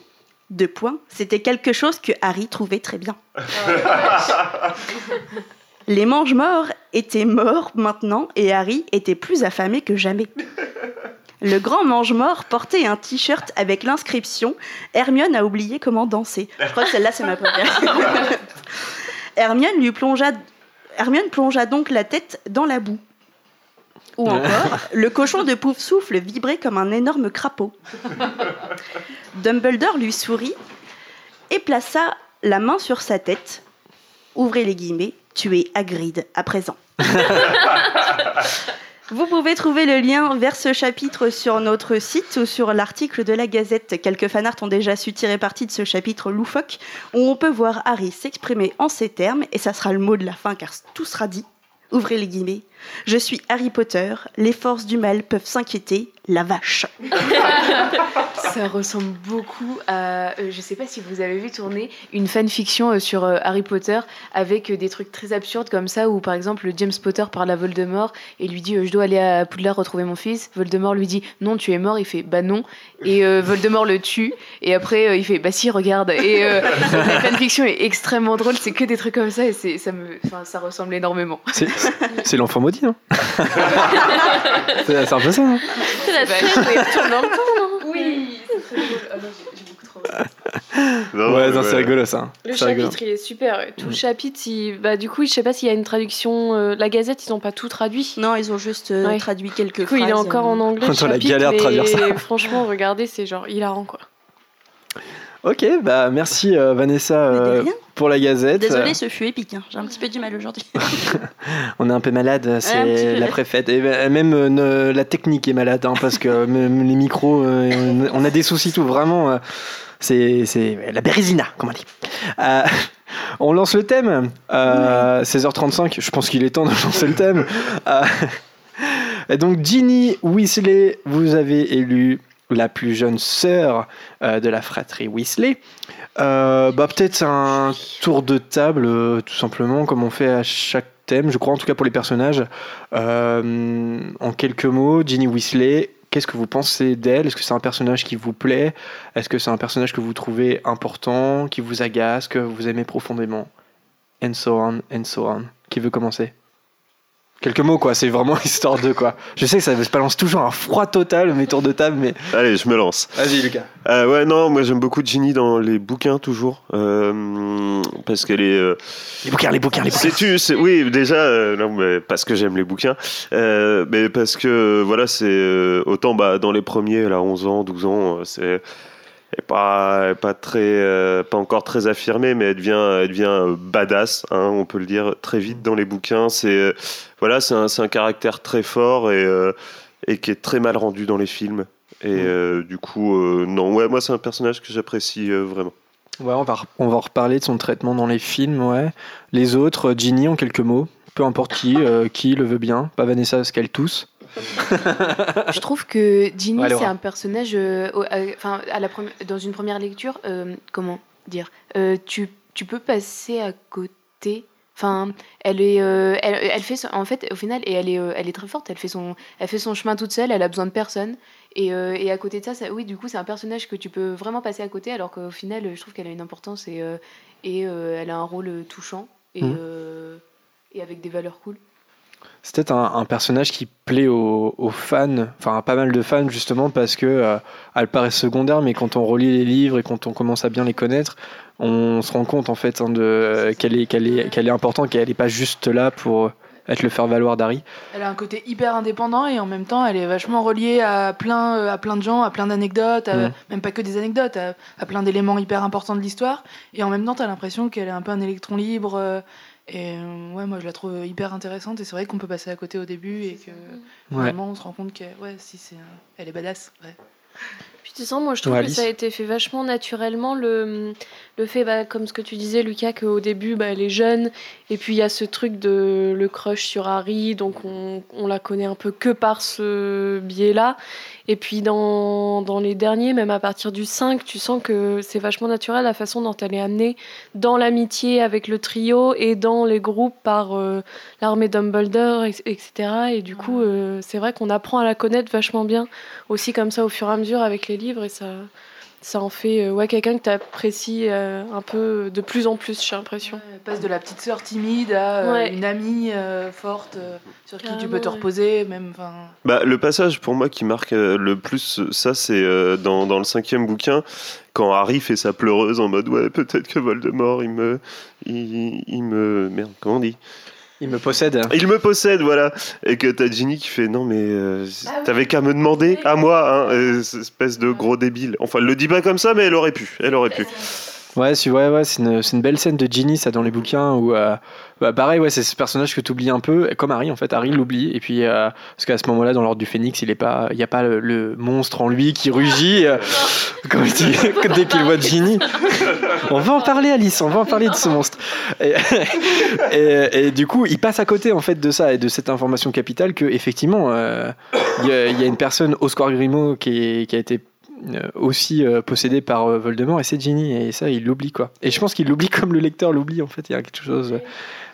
deux points, c'était quelque chose que Harry trouvait très bien. [LAUGHS] Les mange-morts étaient morts maintenant et Harry était plus affamé que jamais. Le grand mange-mort portait un t-shirt avec l'inscription Hermione a oublié comment danser. Je crois que celle-là, c'est ma première. [LAUGHS] Hermione lui plongea, Hermione plongea donc la tête dans la boue. Ou encore, [LAUGHS] le cochon de Pouf Souffle vibrait comme un énorme crapaud. Dumbledore lui sourit et plaça la main sur sa tête. Ouvrez les guillemets, tu es Hagrid à présent. [LAUGHS] Vous pouvez trouver le lien vers ce chapitre sur notre site ou sur l'article de la Gazette. Quelques fanarts ont déjà su tirer parti de ce chapitre loufoque où on peut voir Harry s'exprimer en ces termes et ça sera le mot de la fin car tout sera dit. Ouvrez les guillemets. Je suis Harry Potter, les forces du mal peuvent s'inquiéter, la vache. [LAUGHS] Ça ressemble beaucoup à. Euh, je sais pas si vous avez vu tourner une fanfiction euh, sur euh, Harry Potter avec des trucs très absurdes comme ça, où par exemple James Potter parle à Voldemort et lui dit Je dois aller à Poudlard retrouver mon fils. Voldemort lui dit Non, tu es mort. Il fait Bah non. Et Voldemort le tue. Et après, il fait Bah si, regarde. Et la fanfiction est extrêmement drôle. C'est que des trucs comme ça et ça, me... ça ressemble énormément. C'est l'enfant maudit, [LAUGHS] non C'est un peu ça, non C'est la scène où il retourne dans le temps, Oui ouais, c'est rigolo ça. Le chapitre, il est super. Tout le mm. chapitre, bah, du coup, je sais pas s'il y a une traduction. Euh, la Gazette, ils ont pas tout traduit. Non, ils ont juste euh, traduit quelques du coup, il est encore en anglais. Quand on la galère de traduire ça. Franchement, regardez, c'est genre hilarant quoi. Ok, bah merci euh, Vanessa pour la Gazette. Désolée, ce fut épique. Hein. J'ai un petit peu du mal aujourd'hui. [LAUGHS] on est un peu malade, c'est la préfète. Et même la technique est malade hein, parce que les micros, on a des soucis tout. Vraiment, c'est la Bérésina, comme on dit. Euh, on lance le thème. 16h35, euh, je pense qu'il est temps de lancer le thème. Euh, donc, Ginny Weasley, vous avez élu la plus jeune sœur de la fratrie Weasley. bah, Peut-être un tour de table, tout simplement, comme on fait à chaque thème, je crois, en tout cas pour les personnages. en quelques mots, Ginny Weasley, Qu'est-ce que vous pensez d'elle? Est-ce que c'est un personnage qui vous plaît? Est-ce que c'est un personnage que vous trouvez important, qui vous agace, que vous aimez profondément? And so on, and so on. Qui veut commencer? Quelques mots, quoi. C'est vraiment [LAUGHS] histoire de, quoi. Je sais que ça balance toujours un froid total, mes tours de table, mais. Allez, je me lance. Vas-y, Lucas. Euh, ouais, non, moi j'aime beaucoup Ginny dans les bouquins, toujours. Euh, parce qu'elle est. Euh, les bouquins, les bouquins, les bouquins. tu Oui, déjà, non, mais parce que j'aime les bouquins. mais parce que, voilà, c'est. autant, bah, dans les premiers, elle a 11 ans, 12 ans, c'est est pas pas très euh, pas encore très affirmée mais elle devient elle devient badass hein, on peut le dire très vite dans les bouquins. C'est voilà c'est un, un caractère très fort et euh, et qui est très mal rendu dans les films. Et mm. euh, du coup non. Ouais moi c'est un personnage que j'apprécie vraiment. Ouais on va on va reparler de son traitement dans les films ouais. Les autres Ginny en quelques mots. Peu importe qui qui le veut bien. Pas Vanessa parce qu'elle tousse je trouve que Ginny, c'est un personnage, euh, euh, enfin, à la dans une première lecture, euh, comment dire tu, tu peux passer à côté Enfin, elle est, elle, elle, fait, en fait, au final, et elle est, elle est très forte. Elle fait son, elle fait son chemin toute seule. Elle a besoin de personne. Et, et à côté de ça, ça oui, du coup, c'est un personnage que tu peux vraiment passer à côté, alors qu'au final, je trouve qu'elle a une importance et, et elle a un rôle touchant et, mmh. et avec des valeurs cool. C'est peut-être un, personnage qui plaît aux, fans, enfin à pas mal de fans justement parce que euh, elle paraît secondaire, mais quand on relit les livres et quand on commence à bien les connaître, on se rend compte en fait hein, de qu'elle est qu'elle est qu'elle est importante, qu'elle n'est pas juste là pour être le faire valoir d'Harry. Elle a un côté hyper indépendant et en même temps elle est vachement reliée à plein à plein de gens, à plein d'anecdotes, mm. même pas que des anecdotes, à, plein d'éléments hyper importants de l'histoire. Et en même temps tu as l'impression qu'elle est un peu un électron libre. Euh, et euh, ouais, moi je la trouve hyper intéressante et c'est vrai qu'on peut passer à côté au début et que vraiment on se rend compte qu'elle ouais, si c'est, elle est badass. Ouais. Puis tu sens, moi je trouve que ça a été fait vachement naturellement le, le fait, bah, comme ce que tu disais Lucas, qu'au début bah, elle est jeune et puis il y a ce truc de le crush sur Harry, donc on, on la connaît un peu que par ce biais-là. Et puis dans, dans, les derniers, même à partir du 5, tu sens que c'est vachement naturel la façon dont elle est amenée dans l'amitié avec le trio et dans les groupes par euh, l'armée Dumbledore, etc. Et du coup, euh, c'est vrai qu'on apprend à la connaître vachement bien aussi comme ça au fur et à mesure avec les livres et ça, ça en fait euh, ouais, quelqu'un que tu apprécies euh, un peu de plus en plus, j'ai l'impression. elle passe de la petite sœur timide à euh, une amie forte sur qui tu peux te reposer. Même, bah, le passage pour moi qui marque le plus ça, c'est dans, dans, le cinquième bouquin, quand Harry fait sa pleureuse en mode ouais, peut-être que Voldemort il me. Il, il me. Merde, comment on dit? Il me possède. Il me possède, voilà. Et que t'as Ginny qui fait non, mais euh, ah t'avais qu'à me demander à moi, hein, espèce de gros débile. Enfin, elle le dit pas comme ça, mais elle aurait pu. Elle aurait pu. Ouais, c'est ouais, ouais, une, une, belle scène de Ginny, ça, dans les bouquins, où, euh, bah, pareil, ouais, c'est ce personnage que tu oublies un peu, comme Harry, en fait. Harry l'oublie, et puis, euh, parce qu'à ce moment-là, dans l'ordre du Phénix, il n'y a pas le, monstre en lui qui rugit, euh, [LAUGHS] comme dit, [LAUGHS] dès qu'il voit Ginny. on va en parler, Alice, on va en parler de ce monstre. [LAUGHS] Et, et, du coup, il passe à côté, en fait, de ça, et de cette information capitale, que, effectivement, il y, a une personne, Oscar Grimaud, qui, qui a été euh, aussi euh, possédé par euh, Voldemort et c'est Ginny et ça il l'oublie quoi. Et je pense qu'il l'oublie comme le lecteur l'oublie en fait, il y a quelque chose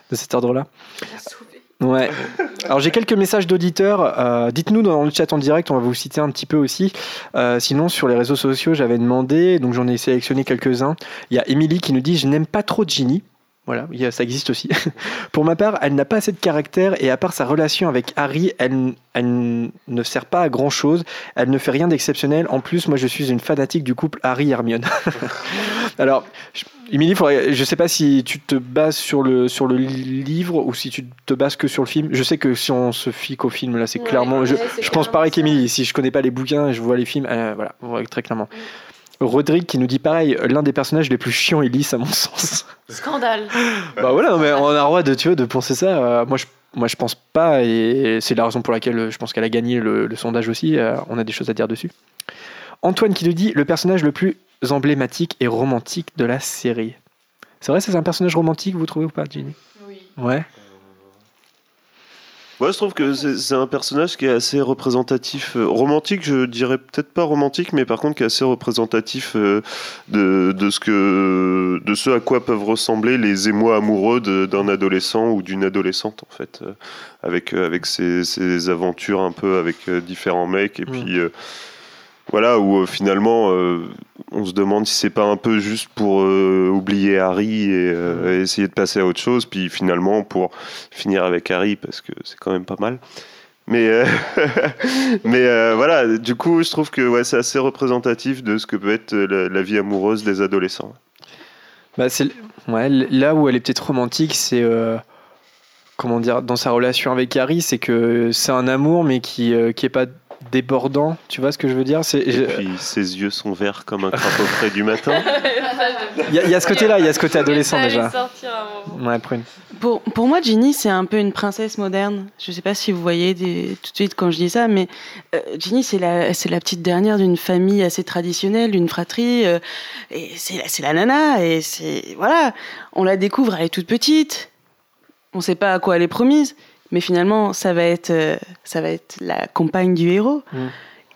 de cet ordre-là. Ouais. Alors j'ai quelques messages d'auditeurs. Dites-nous dans le chat en direct, on va vous citer un petit peu aussi. sinon sur les réseaux sociaux, j'avais demandé, donc j'en ai sélectionné quelques-uns. Il y a Émilie qui nous dit je n'aime pas trop Ginny. Voilà, ça existe aussi. [LAUGHS] Pour ma part, elle n'a pas assez de caractère et à part sa relation avec Harry, elle, elle ne sert pas à grand chose. Elle ne fait rien d'exceptionnel. En plus, moi, je suis une fanatique du couple Harry-Hermione. [LAUGHS] Alors, Émilie, je ne sais pas si tu te bases sur le, sur le livre ou si tu te bases que sur le film. Je sais que si on se fie qu'au film, là, c'est clairement. je, je pense pareil qu'Émilie. Si je connais pas les bouquins et je vois les films, euh, voilà, très clairement. Mm. Rodrigue qui nous dit pareil, l'un des personnages les plus chiants et lisses à mon sens. Scandale. bah voilà, mais on a le droit de, tu vois, de penser ça. Euh, moi, je, moi, je pense pas, et c'est la raison pour laquelle je pense qu'elle a gagné le, sondage aussi. Euh, on a des choses à dire dessus. Antoine qui nous dit le personnage le plus emblématique et romantique de la série. C'est vrai, c'est un personnage romantique, vous trouvez ou pas, Ginny Oui. Ouais. Moi, je trouve que c'est un personnage qui est assez représentatif, euh, romantique, je dirais peut-être pas romantique, mais par contre qui est assez représentatif euh, de, de, ce que, de ce à quoi peuvent ressembler les émois amoureux d'un adolescent ou d'une adolescente, en fait, euh, avec, avec ses, ses, aventures un peu avec différents mecs, et mm. puis voilà, où finalement on se demande si c'est pas un peu juste pour euh, oublier Harry euh, et, essayer de passer à autre chose, puis finalement pour finir avec Harry parce que c'est quand même pas mal. Mais, euh, [LAUGHS] mais voilà, du coup, je trouve que c'est assez représentatif de ce que peut être la, vie amoureuse des adolescents. Bah, c'est là où elle est peut-être romantique, c'est comment dire dans sa relation avec Harry, c'est que c'est un amour mais qui qui est pas débordant, tu vois ce que je veux dire c'est, Et puis ses yeux sont verts comme un crapaud frais du matin. [LAUGHS] Il y, a ce côté-là, il y a ce côté adolescent déjà. Ouais, prune. Pour, pour moi, Ginny, c'est un peu une princesse moderne. Je sais pas si vous voyez des, tout de suite quand je dis ça, mais euh, Ginny, c'est la, c'est la petite dernière d'une famille assez traditionnelle, d'une fratrie. Euh, et c'est, c'est la nana, et c'est. Voilà. On la découvre, elle est toute petite. On sait pas à quoi elle est promise mais finalement, ça va être, euh, ça va être la compagne du héros. Mm.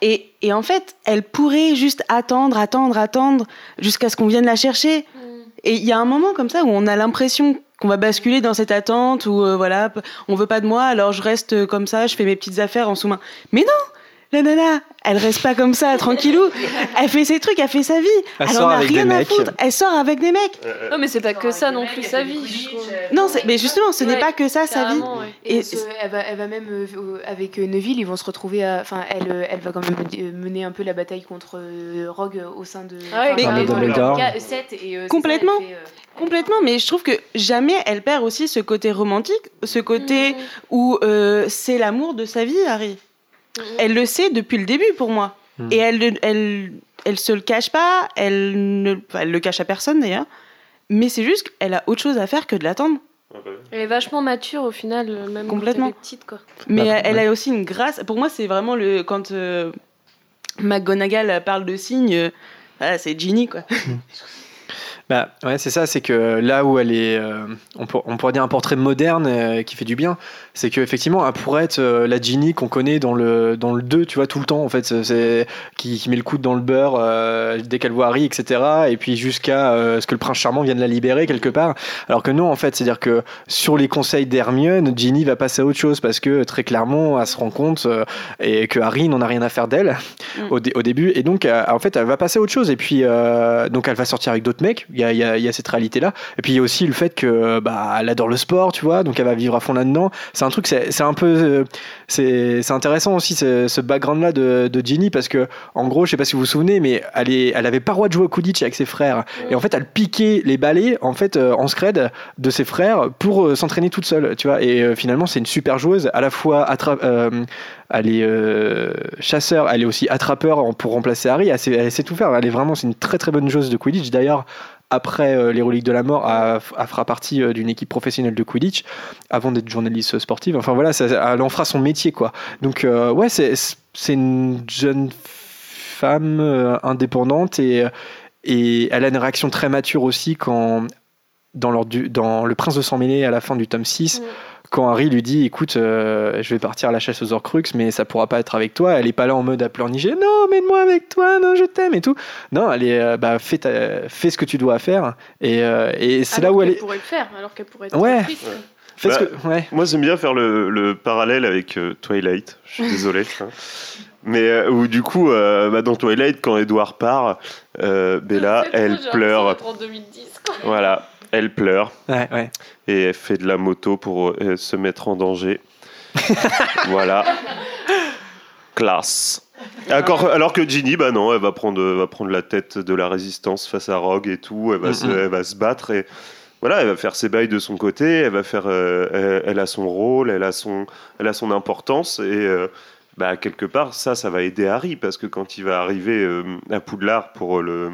Et, et, en fait, elle pourrait juste attendre, attendre, attendre jusqu'à ce qu'on vienne la chercher. Mm. Et il y a un moment comme ça où on a l'impression qu'on va basculer dans cette attente où euh, voilà, on veut pas de moi, alors je reste comme ça, je fais mes petites affaires en sous-main. Mais non, la nana, elle reste pas comme ça, tranquillou. Elle fait ses trucs, elle fait sa vie. Elle, en a rien à foutre. Elle sort avec des mecs. Non, mais c'est pas que ça non plus sa vie. Non, mais justement, ce n'est pas que ça sa vie. Et, elle, va, elle va même euh, avec euh, Neville, ils vont se retrouver. Enfin, elle, euh, elle va quand même mener un peu la bataille contre Rogue au sein de. Ah mais, et, complètement. Complètement, mais je trouve que jamais elle perd aussi ce côté romantique, ce côté mm. où c'est l'amour de sa vie, Harry. Elle le sait depuis le début pour moi. Mhm. Et elle, elle, elle se le cache pas, elle ne elle le cache à personne d'ailleurs. Mais c'est juste qu'elle a autre chose à faire que de l'attendre. Elle est vachement mature au final, même Complètement. quand elle est petite. Quoi. Mais elle, a aussi une grâce. Pour moi, c'est vraiment le quand euh, McGonagall parle de signes, euh, c'est Ginny quoi. [LAUGHS] Bah ouais, c'est ça, c'est que là où elle est, euh, on, on, pourrait dire un portrait moderne euh, qui fait du bien, c'est qu'effectivement, elle pourrait être euh, la Ginny qu'on connaît dans le, dans le 2, tu vois, tout le temps, en fait, c'est, qui, qui, met le coude dans le beurre dès qu'elle voit Harry, etc. Et puis jusqu'à ce que le prince charmant vienne la libérer quelque part. Alors que non, en fait, c'est-à-dire que sur les conseils d'Hermione, Ginny va passer à autre chose parce que très clairement, elle se rend compte et que Harry n'en a rien à faire d'elle mm. au, au, début. Et donc, en fait, elle va passer à autre chose. Et puis, donc, elle va sortir avec d'autres mecs il y a, y a, cette réalité-là. Et puis il y a aussi le fait que bah, elle adore le sport, tu vois, donc elle va vivre à fond là-dedans. C'est un truc, c'est un peu. Euh, c'est intéressant aussi ce, background-là de, de, Ginny parce que, en gros, je sais pas si vous vous souvenez, mais elle, est, elle avait pas droit de jouer au Quidditch avec ses frères. Et en fait, elle piquait les balais en, fait, euh, en scred de ses frères pour euh, s'entraîner toute seule, tu vois. Et finalement, c'est une super joueuse, à la fois attrape elle est chasseur, elle est aussi attrapeur pour remplacer Harry. Elle sait, tout faire. Elle est vraiment, c'est une très très bonne joueuse de Quidditch. D'ailleurs, après euh, les reliques de la mort, elle, fera partie euh, d'une équipe professionnelle de Quidditch avant d'être journaliste sportive. Enfin voilà, elle en fera son métier quoi. Donc euh, ouais, c'est une jeune femme indépendante et, elle a une réaction très mature aussi quand dans Le Prince de Sang Mêlé à la fin du tome 6 quand Harry lui dit écoute euh, je vais partir à la chasse aux Horcruxes mais ça pourra pas être avec toi elle est pas là en mode à pleurnicher non mets-moi avec toi non je t'aime et tout non elle est euh, bah fais, fais ce que tu dois faire et, euh, et c'est là où elle, est pourrait le faire alors qu'elle pourrait être ouais. triste. Bah, que, ouais. Moi, j'aime bien faire le, le parallèle avec Twilight. Je suis désolé. Mais où du coup, bah, dans Twilight, quand Edward part, Bella, elle pleure. En 2010, Voilà elle pleure. Ouais, ouais. Et elle fait de la moto pour euh, se mettre en danger. [LAUGHS] voilà. Classe. Alors, que Ginny, bah non, elle va prendre, va prendre la tête de la résistance face à Rogue et tout. Elle va, se, elle va se battre et voilà, elle va faire ses bails de son côté. Elle va faire, euh, elle, a son rôle, elle a son, elle a son importance et euh, bah quelque part ça, ça va aider Harry parce que quand il va arriver à Poudlard pour le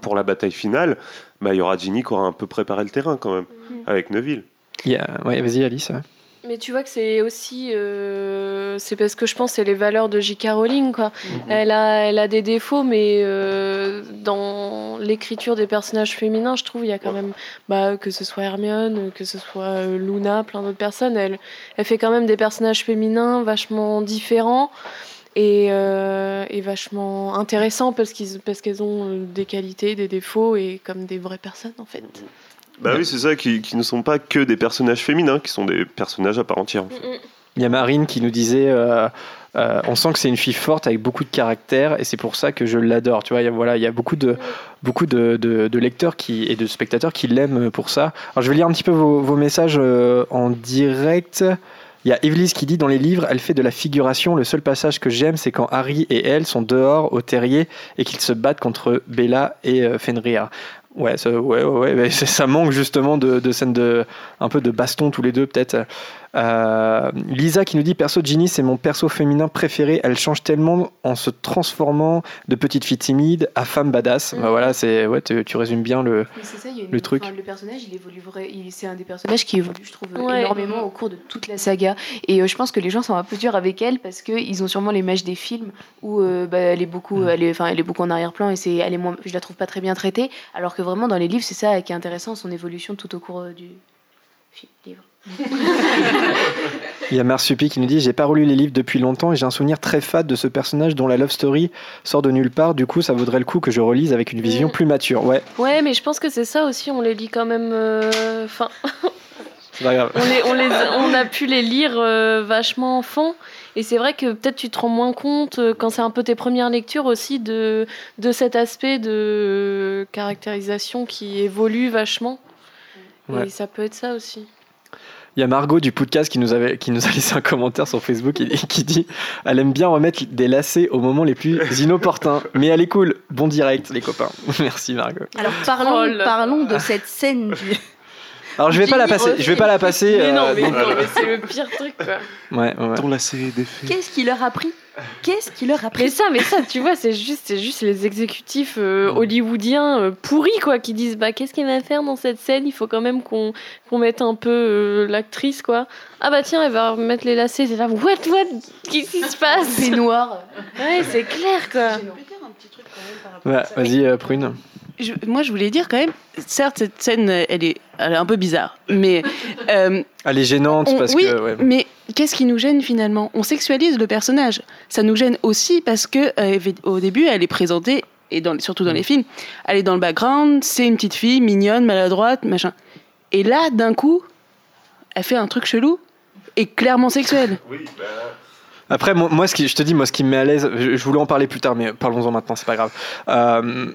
pour la bataille finale, bah, il y aura Ginny qui aura un peu préparé le terrain quand même, mm. avec Neville. Yeah. Ouais, vas-y Alice. Mais tu vois que c'est aussi, euh, c'est parce que je pense c'est les valeurs de J.K. Rowling quoi. Mm-hmm. Elle a, elle a des défauts, mais euh, dans l'écriture des personnages féminins, je trouve il y a quand même, bah, que ce soit Hermione, que ce soit euh, Luna, plein d'autres personnes, elle, elle fait quand même des personnages féminins vachement différents et, euh, vachement intéressant parce qu'ils parce qu'elles ont euh, des qualités, des défauts et comme des vraies personnes en fait. Bah oui, c'est ça, qui, qui, ne sont pas que des personnages féminins, qui sont des personnages à part entière. En fait. Mm, mm. Il y a Marine qui nous disait euh, euh, on sent que c'est une fille forte avec beaucoup de caractère et c'est pour ça que je l'adore. Tu vois, il y a, voilà, il y a beaucoup de, beaucoup de, de, lecteurs qui, et de spectateurs qui l'aiment pour ça. Alors je vais lire un petit peu vos, vos messages en direct. Il y a Evelise qui dit dans les livres, elle fait de la figuration. Le seul passage que j'aime, c'est quand Harry et elle sont dehors au terrier et qu'ils se battent contre Bella et euh, Fenrir. Ouais, ça, ouais, ouais, [LAUGHS] ça manque justement de, de scènes de un peu de baston tous les deux peut-être. Euh, Lisa qui nous dit perso Ginny c'est mon perso féminin préféré. Elle change tellement en se transformant de petite fille timide à femme badass. Bah, voilà, c'est ouais, tu, résumes bien le, le truc. le personnage, il évolue c'est un des personnages qui évolue, je trouve, énormément au cours de toute la saga. Et euh, je pense que les gens sont un peu durs avec elle parce que ils ont sûrement l'image des films où euh, bah, elle est beaucoup, mm. elle est, enfin, elle est beaucoup en arrière-plan et c'est, elle est moins, je la trouve pas très bien traitée. Alors que vraiment dans les livres, c'est ça qui est intéressant, son évolution tout au cours du livre. Il y a Marsupi qui nous dit J'ai pas relu les livres depuis longtemps et j'ai un souvenir très fade de ce personnage dont la love story sort de nulle part. Du coup, ça vaudrait le coup que je relise avec une vision mm. plus mature. Ouais. Ouais, mais je pense que c'est ça aussi. On les lit quand même. Euh, enfin. [LAUGHS] c'est pas grave. On, les, on, a pu les lire euh, vachement enfant. Et c'est vrai que peut-être tu te rends moins compte euh, quand c'est un peu tes premières lectures aussi de, de cet aspect de caractérisation qui évolue vachement. Et ça peut être ça aussi. Il y a Margot du podcast qui nous, avait, qui nous a laissé un commentaire sur Facebook et qui dit Elle aime bien remettre des lacets au moment les plus [LAUGHS] inopportuns. Mais elle est cool. Bon direct, les copains. [LAUGHS] Merci, Margot. Alors, parlons, oh parlons de cette scène du. Alors je vais pas la passer, je vais pas la passer. Mais non, euh, mais, mais c'est le pire truc quoi. [LAUGHS] Ouais, ouais. Ton lacet défait. Qu'est-ce qu'il leur a pris? Qu'est-ce qui leur a pris? Mais ça, mais ça, tu vois, c'est juste, c'est juste les exécutifs euh, hollywoodiens euh, pourris, quoi, qui disent, bah, qu'est-ce qu'il va faire dans cette scène? Il faut quand même qu'on qu'on mette un peu euh, l'actrice, quoi. Ah bah tiens, elle va remettre les lacets. C'est là, what, what Qu'est-ce qui se passe? C'est noir. Ouais, c'est clair, quoi. Ouais, Vas-y, Prune moi, je voulais dire quand même, certes, cette scène, elle est, elle est un peu bizarre, mais. [LAUGHS] Euh, elle est gênante parce oui, que. Mais qu'est-ce qui nous gêne finalement? On sexualise le personnage. Ça nous gêne aussi parce que euh, au début, elle est présentée, et dans, surtout dans les films, elle est dans le background, c'est une petite fille mignonne, maladroite, machin. Et là, d'un coup, elle fait un truc chelou et clairement sexuel. [LAUGHS] Oui, bah... Après, moi, ce qui, je te dis, moi, ce qui me met à l'aise, je, voulais en parler plus tard, mais parlons-en maintenant, c'est pas grave. Euh,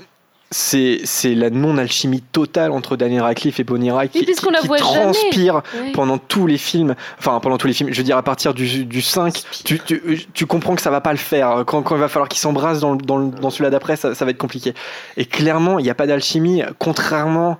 c'est la non-alchimie totale entre Daniel Radcliffe et Bonnie Wright qui, transpire pendant tous les films. Enfin, pendant tous les films, je veux dire, à partir du, du 5, tu, tu, tu, comprends que ça va pas le faire. Quand, quand il va falloir qu'ils s'embrassent dans, dans, dans celui-là d'après, ça, ça, va être compliqué. Et clairement, il n'y a pas d'alchimie, contrairement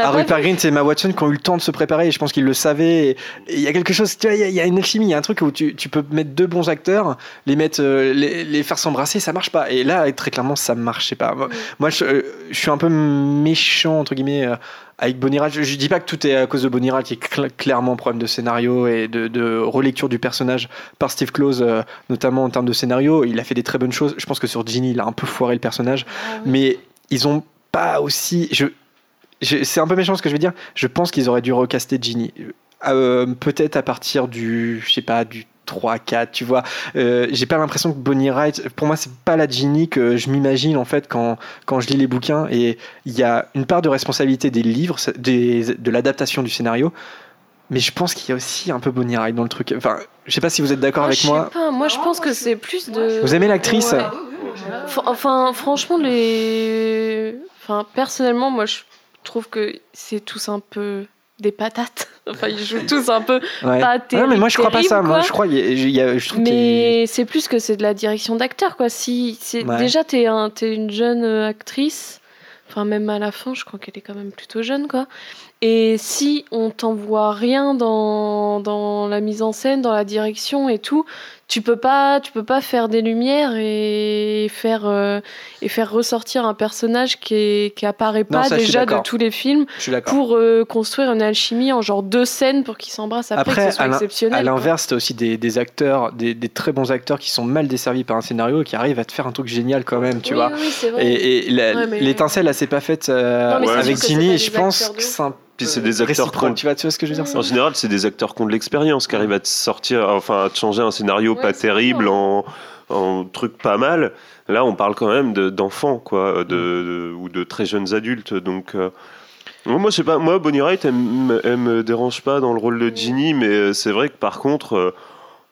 à Rupert Grint et Emma Watson qui ont eu le temps de se préparer. Et je pense qu'ils le savaient. Il y a quelque chose, tu vois, il y, a une alchimie, il y a un truc où tu, tu, peux mettre deux bons acteurs, les, mettre, euh, les, les faire s'embrasser, ça marche pas. Et là, très clairement, ça marche. pas. Moi, je je suis un peu méchant, entre guillemets, euh, avec Boniral. Je, je, dis pas que tout est à cause de Boniral, qui est clairement problème de scénario et de, relecture du personnage par Steve Close, euh, notamment en termes de scénario. Il a fait des très bonnes choses. Je pense que sur Ginny, il a un peu foiré le personnage. Ah Mais ils ont pas aussi. Je, c'est un peu méchant ce que je veux dire. Je pense qu'ils auraient dû recaster Ginny. Euh, peut-être à partir du, je sais pas, du 3, 4, tu vois. Euh, j'ai pas l'impression que Bonnie Wright, pour moi, c'est pas la Ginny que je m'imagine en fait quand, quand je lis les bouquins. Et il y a une part de responsabilité des livres, des, de l'adaptation du scénario. Mais je pense qu'il y a aussi un peu Bonnie Wright dans le truc. Enfin, je sais pas si vous êtes d'accord avec moi. Pas. Moi, je pense que c'est plus de. Vous aimez l'actrice Enfin, franchement, les. Enfin, personnellement, moi, je trouve que c'est tous un peu des patates. [LAUGHS] Enfin, ils jouent tous un peu [LAUGHS] pas terrible, Non, mais moi je crois pas ça. Moi je crois, je trouve Mais c'est plus que c'est de la direction d'acteur, quoi. Si c'est déjà t'es un, es une jeune euh, actrice, enfin même à la fin, je crois qu'elle est quand même plutôt jeune, quoi. Et si on t'envoie rien dans, dans la mise en scène, dans la direction et tout, tu peux pas tu peux pas faire des lumières et faire euh, et faire ressortir un personnage qui est, qui apparaît pas déjà de tous les films pour euh, construire une alchimie en genre deux scènes pour qu'ils s'embrassent après, après que ce soit exceptionnel. À l'inverse, t'as aussi des, des acteurs, des, des, très bons acteurs qui sont mal desservis par un scénario et qui arrivent à te faire un truc génial quand même, tu vois. Oui, vrai. Et, et l'étincelle, elle s'est pas faite euh, avec Ginny. Je pense que c'est un c'est des acteurs tu, vois, tu vois ce que je veux dire En général, c'est des acteurs qui ont de l'expérience, qui arrivent à te sortir, enfin, à te changer un scénario pas terrible en, en truc pas mal. Là, on parle quand même d'enfants, quoi, de, ou de très jeunes adultes. Donc, euh, moi, pas, moi, Bonnie Wright, elle, elle, me dérange pas dans le rôle de Ginny, mais euh, c'est vrai que par contre, euh,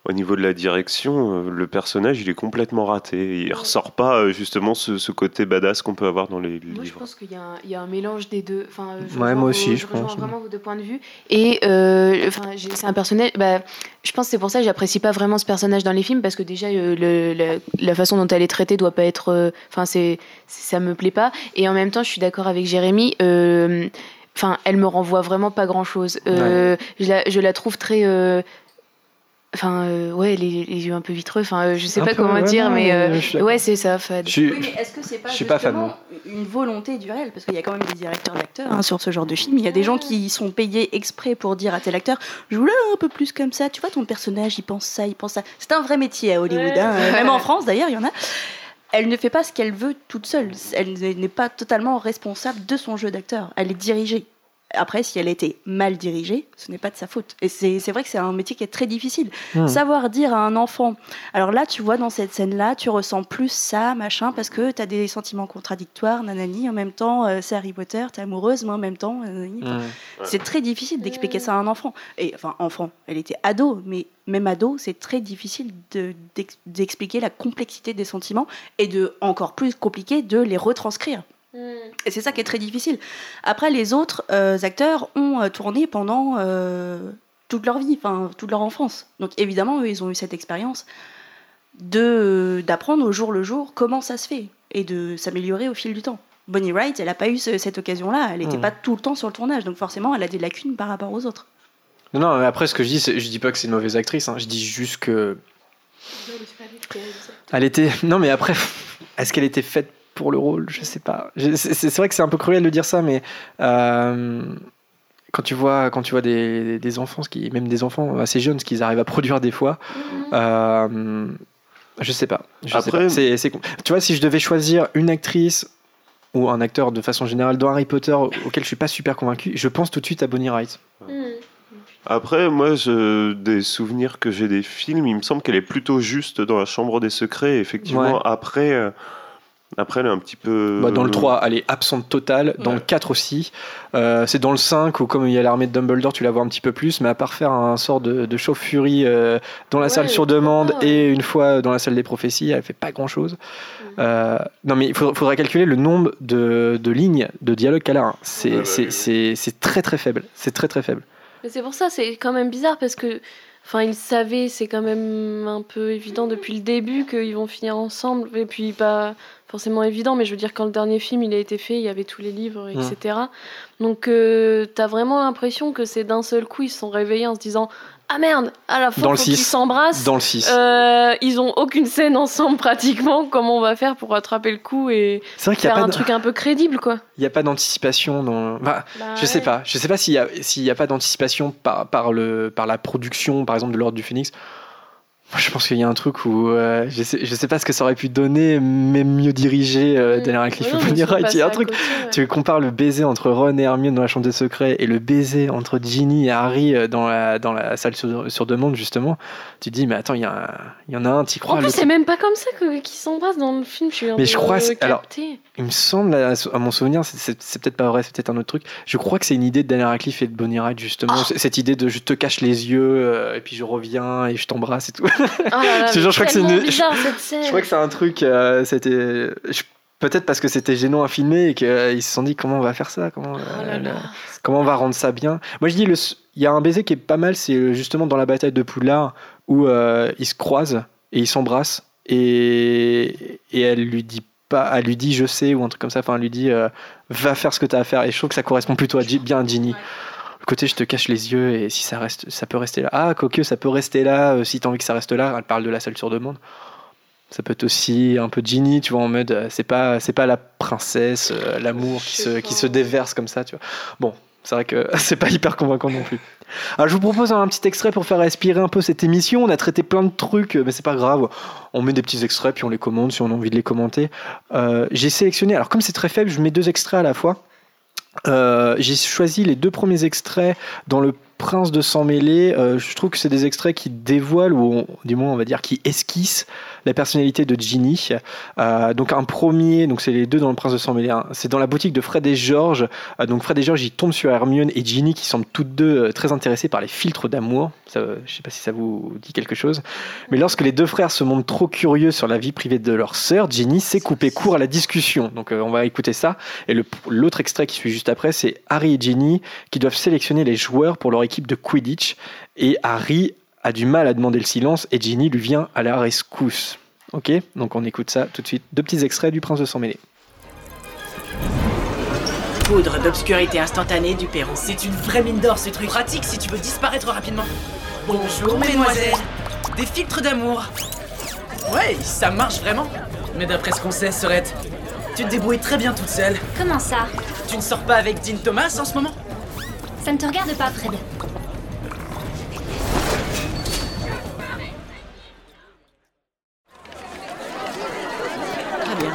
au niveau de la direction, euh, le personnage, il est complètement raté. Il ressort pas euh, justement ce, côté badass qu'on peut avoir dans les, livres. je pense qu'il y, a un mélange des deux. Enfin, ouais, moi aussi, je, pense. vraiment vos deux points de vue. Et euh, enfin, c'est un personnage. Bah, je pense que c'est pour ça que j'apprécie pas vraiment ce personnage dans les films parce que déjà le, la, façon dont elle est traitée doit pas être. Enfin, c'est ça me plaît pas. Et en même temps, je suis d'accord avec Jérémy. Enfin, elle me renvoie vraiment pas grand chose. Je, la, je, la, trouve très Enfin, euh, ouais, les, les, yeux un peu vitreux. Enfin, euh, je sais pas comment dire, mais, euh, ouais, c'est ça, Fad. Oui, mais est-ce que c'est pas, justement une volonté du réel? Parce qu'il y a quand même des directeurs d'acteurs hein, sur ce genre de film. Il y a des gens qui sont payés exprès pour dire à tel acteur joue-le un peu plus comme ça. Tu vois, ton personnage, il pense ça, il pense ça. C'est un vrai métier à Hollywood, hein. même en [LAUGHS] France d'ailleurs, il y en a. Elle ne fait pas ce qu'elle veut toute seule. Elle n'est pas totalement responsable de son jeu d'acteur. Elle est dirigée. Après, si elle a été mal dirigée, ce n'est pas de sa faute. Et c'est vrai que c'est un métier qui est très difficile. Hmm. Savoir dire à un enfant, alors là, tu vois, dans cette scène-là, tu ressens plus ça, machin, parce que tu as des sentiments contradictoires, nanani, en même temps, euh, c'est Harry Potter, tu es amoureuse, mais en même temps, nanani. Hmm. C'est très difficile d'expliquer ça à un enfant. Et enfin, enfant, elle était ado, mais même ado, c'est très difficile d'expliquer la complexité des sentiments et de, encore plus compliqué, de les retranscrire. Et c'est ça qui est très difficile. Après, les autres euh, acteurs ont euh, tourné pendant euh, toute leur vie, enfin toute leur enfance. Donc évidemment, eux, ils ont eu cette expérience de d'apprendre au jour le jour comment ça se fait et de s'améliorer au fil du temps. Bonnie Wright, elle n'a pas eu cette occasion-là. Elle n'était mm. pas tout le temps sur le tournage, donc forcément, elle a des lacunes par rapport aux autres. Non, non, mais après, ce que je dis, je dis pas que c'est une mauvaise actrice. Hein. Je dis juste que. Elle était. Non, mais après, [LAUGHS] est-ce qu'elle était faite pour le rôle, je sais pas. C'est vrai que c'est un peu cruel de dire ça, mais euh, quand tu vois, quand tu vois des, des, enfants, qui, même des enfants assez jeunes, ce qu'ils arrivent à produire des fois, mhm. euh, je sais pas. Après, tu vois, si je devais choisir une actrice ou un acteur de façon générale dans Harry Potter auquel je suis pas super convaincu, je pense tout de suite à Bonnie Wright. Mhm. Après, moi, je, des souvenirs que j'ai des films, il me semble qu'elle est plutôt juste dans la Chambre des Secrets. effectivement, après, euh, après, elle est un petit peu. Bah, dans le 3, elle est absente totale. Dans le 4 aussi. Euh, c'est dans le 5 où, comme il y a l'armée de Dumbledore, tu la vois un petit peu plus. Mais à part faire un sort de, de chauffe-furie euh, dans la salle sur demande et une fois dans la salle des prophéties, elle fait pas grand chose. Euh, non, mais il faudrait, calculer le nombre de, de lignes de dialogue qu'elle a. Hein. C'est c'est très très faible. C'est très très faible. Mais c'est pour ça, c'est quand même bizarre parce que. Enfin, ils savaient, c'est quand même un peu évident depuis le début qu'ils vont finir ensemble. Et puis, pas forcément évident, mais je veux dire, quand le dernier film il a été fait, il y avait tous les livres, etc. Donc, euh, t'as vraiment l'impression que c'est d'un seul coup, ils se sont réveillés en se disant ah merde, à la fois ils s'embrassent. Dans le 6. Euh, ils ont aucune scène ensemble pratiquement. Comment on va faire pour rattraper le coup et faire un truc un peu crédible quoi? Il n'y a pas d'anticipation dans. Bah, je sais pas. Je sais pas s'il n'y a, a pas d'anticipation par, par, le, par la production, par exemple, de l'ordre du Phoenix je pense qu'il y a un truc où euh, je, sais, je sais pas ce que ça aurait pu donner, mais mieux dirigé euh. Daniel Radcliffe ouais, Il y a un truc. Tu compares le baiser entre Ron et Hermione dans la chambre des secrets et le baiser entre Ginny et Harry euh, dans la, dans la salle sur, demande, justement. Tu te dis, mais attends, il y, y en a un, tu crois. En plus, c'est même pas comme ça qu'ils s'embrassent dans le film. Je suis mais je crois. Alors, il me semble, à, mon souvenir, c'est peut-être pas vrai, c'est peut-être un autre truc. Je crois que c'est une idée de Daniel Radcliffe et de Bonnie Wright, justement. Ah. Cette idée de je te cache les yeux et puis je reviens et je t'embrasse et tout. Oh [LAUGHS] je crois que c'est une... bizarre, cette scène. Je crois que c'est un truc. Euh, c'était. Peut-être parce que c'était gênant à filmer et qu'ils euh, se sont dit comment on va faire ça, comment, oh euh, comment on va rendre ça bien? Moi je dis, il y a un baiser qui est pas mal, c'est justement dans la bataille de Poudlard où ils se croisent et ils s'embrassent et, et elle lui dit pas, elle lui dit je sais ou un truc comme ça, enfin elle lui dit va faire ce que tu as à faire et je trouve que ça correspond plutôt à, bien à Ginny côté je te cache les yeux et si ça reste, ça peut rester là. Ah, coqueux, ça peut rester là euh, si t'as envie que ça reste là. Elle parle de la salle sur demande. Ça peut être aussi un peu Ginny, tu vois, en mode, euh, c'est pas, c'est pas la princesse, euh, l'amour qui se, qui se déverse comme ça, tu vois. Bon, c'est vrai que [LAUGHS] c'est pas hyper convaincant non plus. Alors je vous propose un petit extrait pour faire respirer un peu cette émission. On a traité plein de trucs, mais c'est pas grave. On met des petits extraits puis on les commente si on a envie de les commenter. J'ai sélectionné, alors comme c'est très faible, je mets deux extraits à la fois. Euh, j'ai choisi les deux premiers extraits dans le Prince de sang mêlé. Euh, je trouve que c'est des extraits qui dévoilent, ou du moins on va dire qui esquissent la personnalité de Ginny. Euh, donc un premier, donc c'est les deux dans le Prince de sang mêlé. Hein. C'est dans la boutique de Fred et George. donc Fred et George, ils tombent sur Hermione et Ginny qui semblent toutes deux très intéressées par les filtres d'amour. je ne sais pas si ça vous dit quelque chose. Mais lorsque les deux frères se montrent trop curieux sur la vie privée de leur sœur, Ginny s'est coupé court à la discussion. Donc on va écouter ça. Et l'autre extrait qui suit juste après, c'est Harry et Ginny qui doivent sélectionner les joueurs pour leur équipe de Quidditch. Et Harry a du mal à demander le silence et Ginny lui vient à la rescousse. Ok, donc on écoute ça tout de suite. Deux petits extraits du Prince de sang mêlé. Poudre d'obscurité instantanée du Perron. C'est une vraie mine d'or ce truc. Pratique si tu veux disparaître rapidement. Bonjour mesdemoiselles. Des filtres d'amour. Ouais, ça marche vraiment. Mais d'après ce qu'on sait, Sorette, tu te débrouilles très bien toute seule. Comment ça? Tu ne sors pas avec Dean Thomas en ce moment? Ça ne te regarde pas, Fred. Très bien.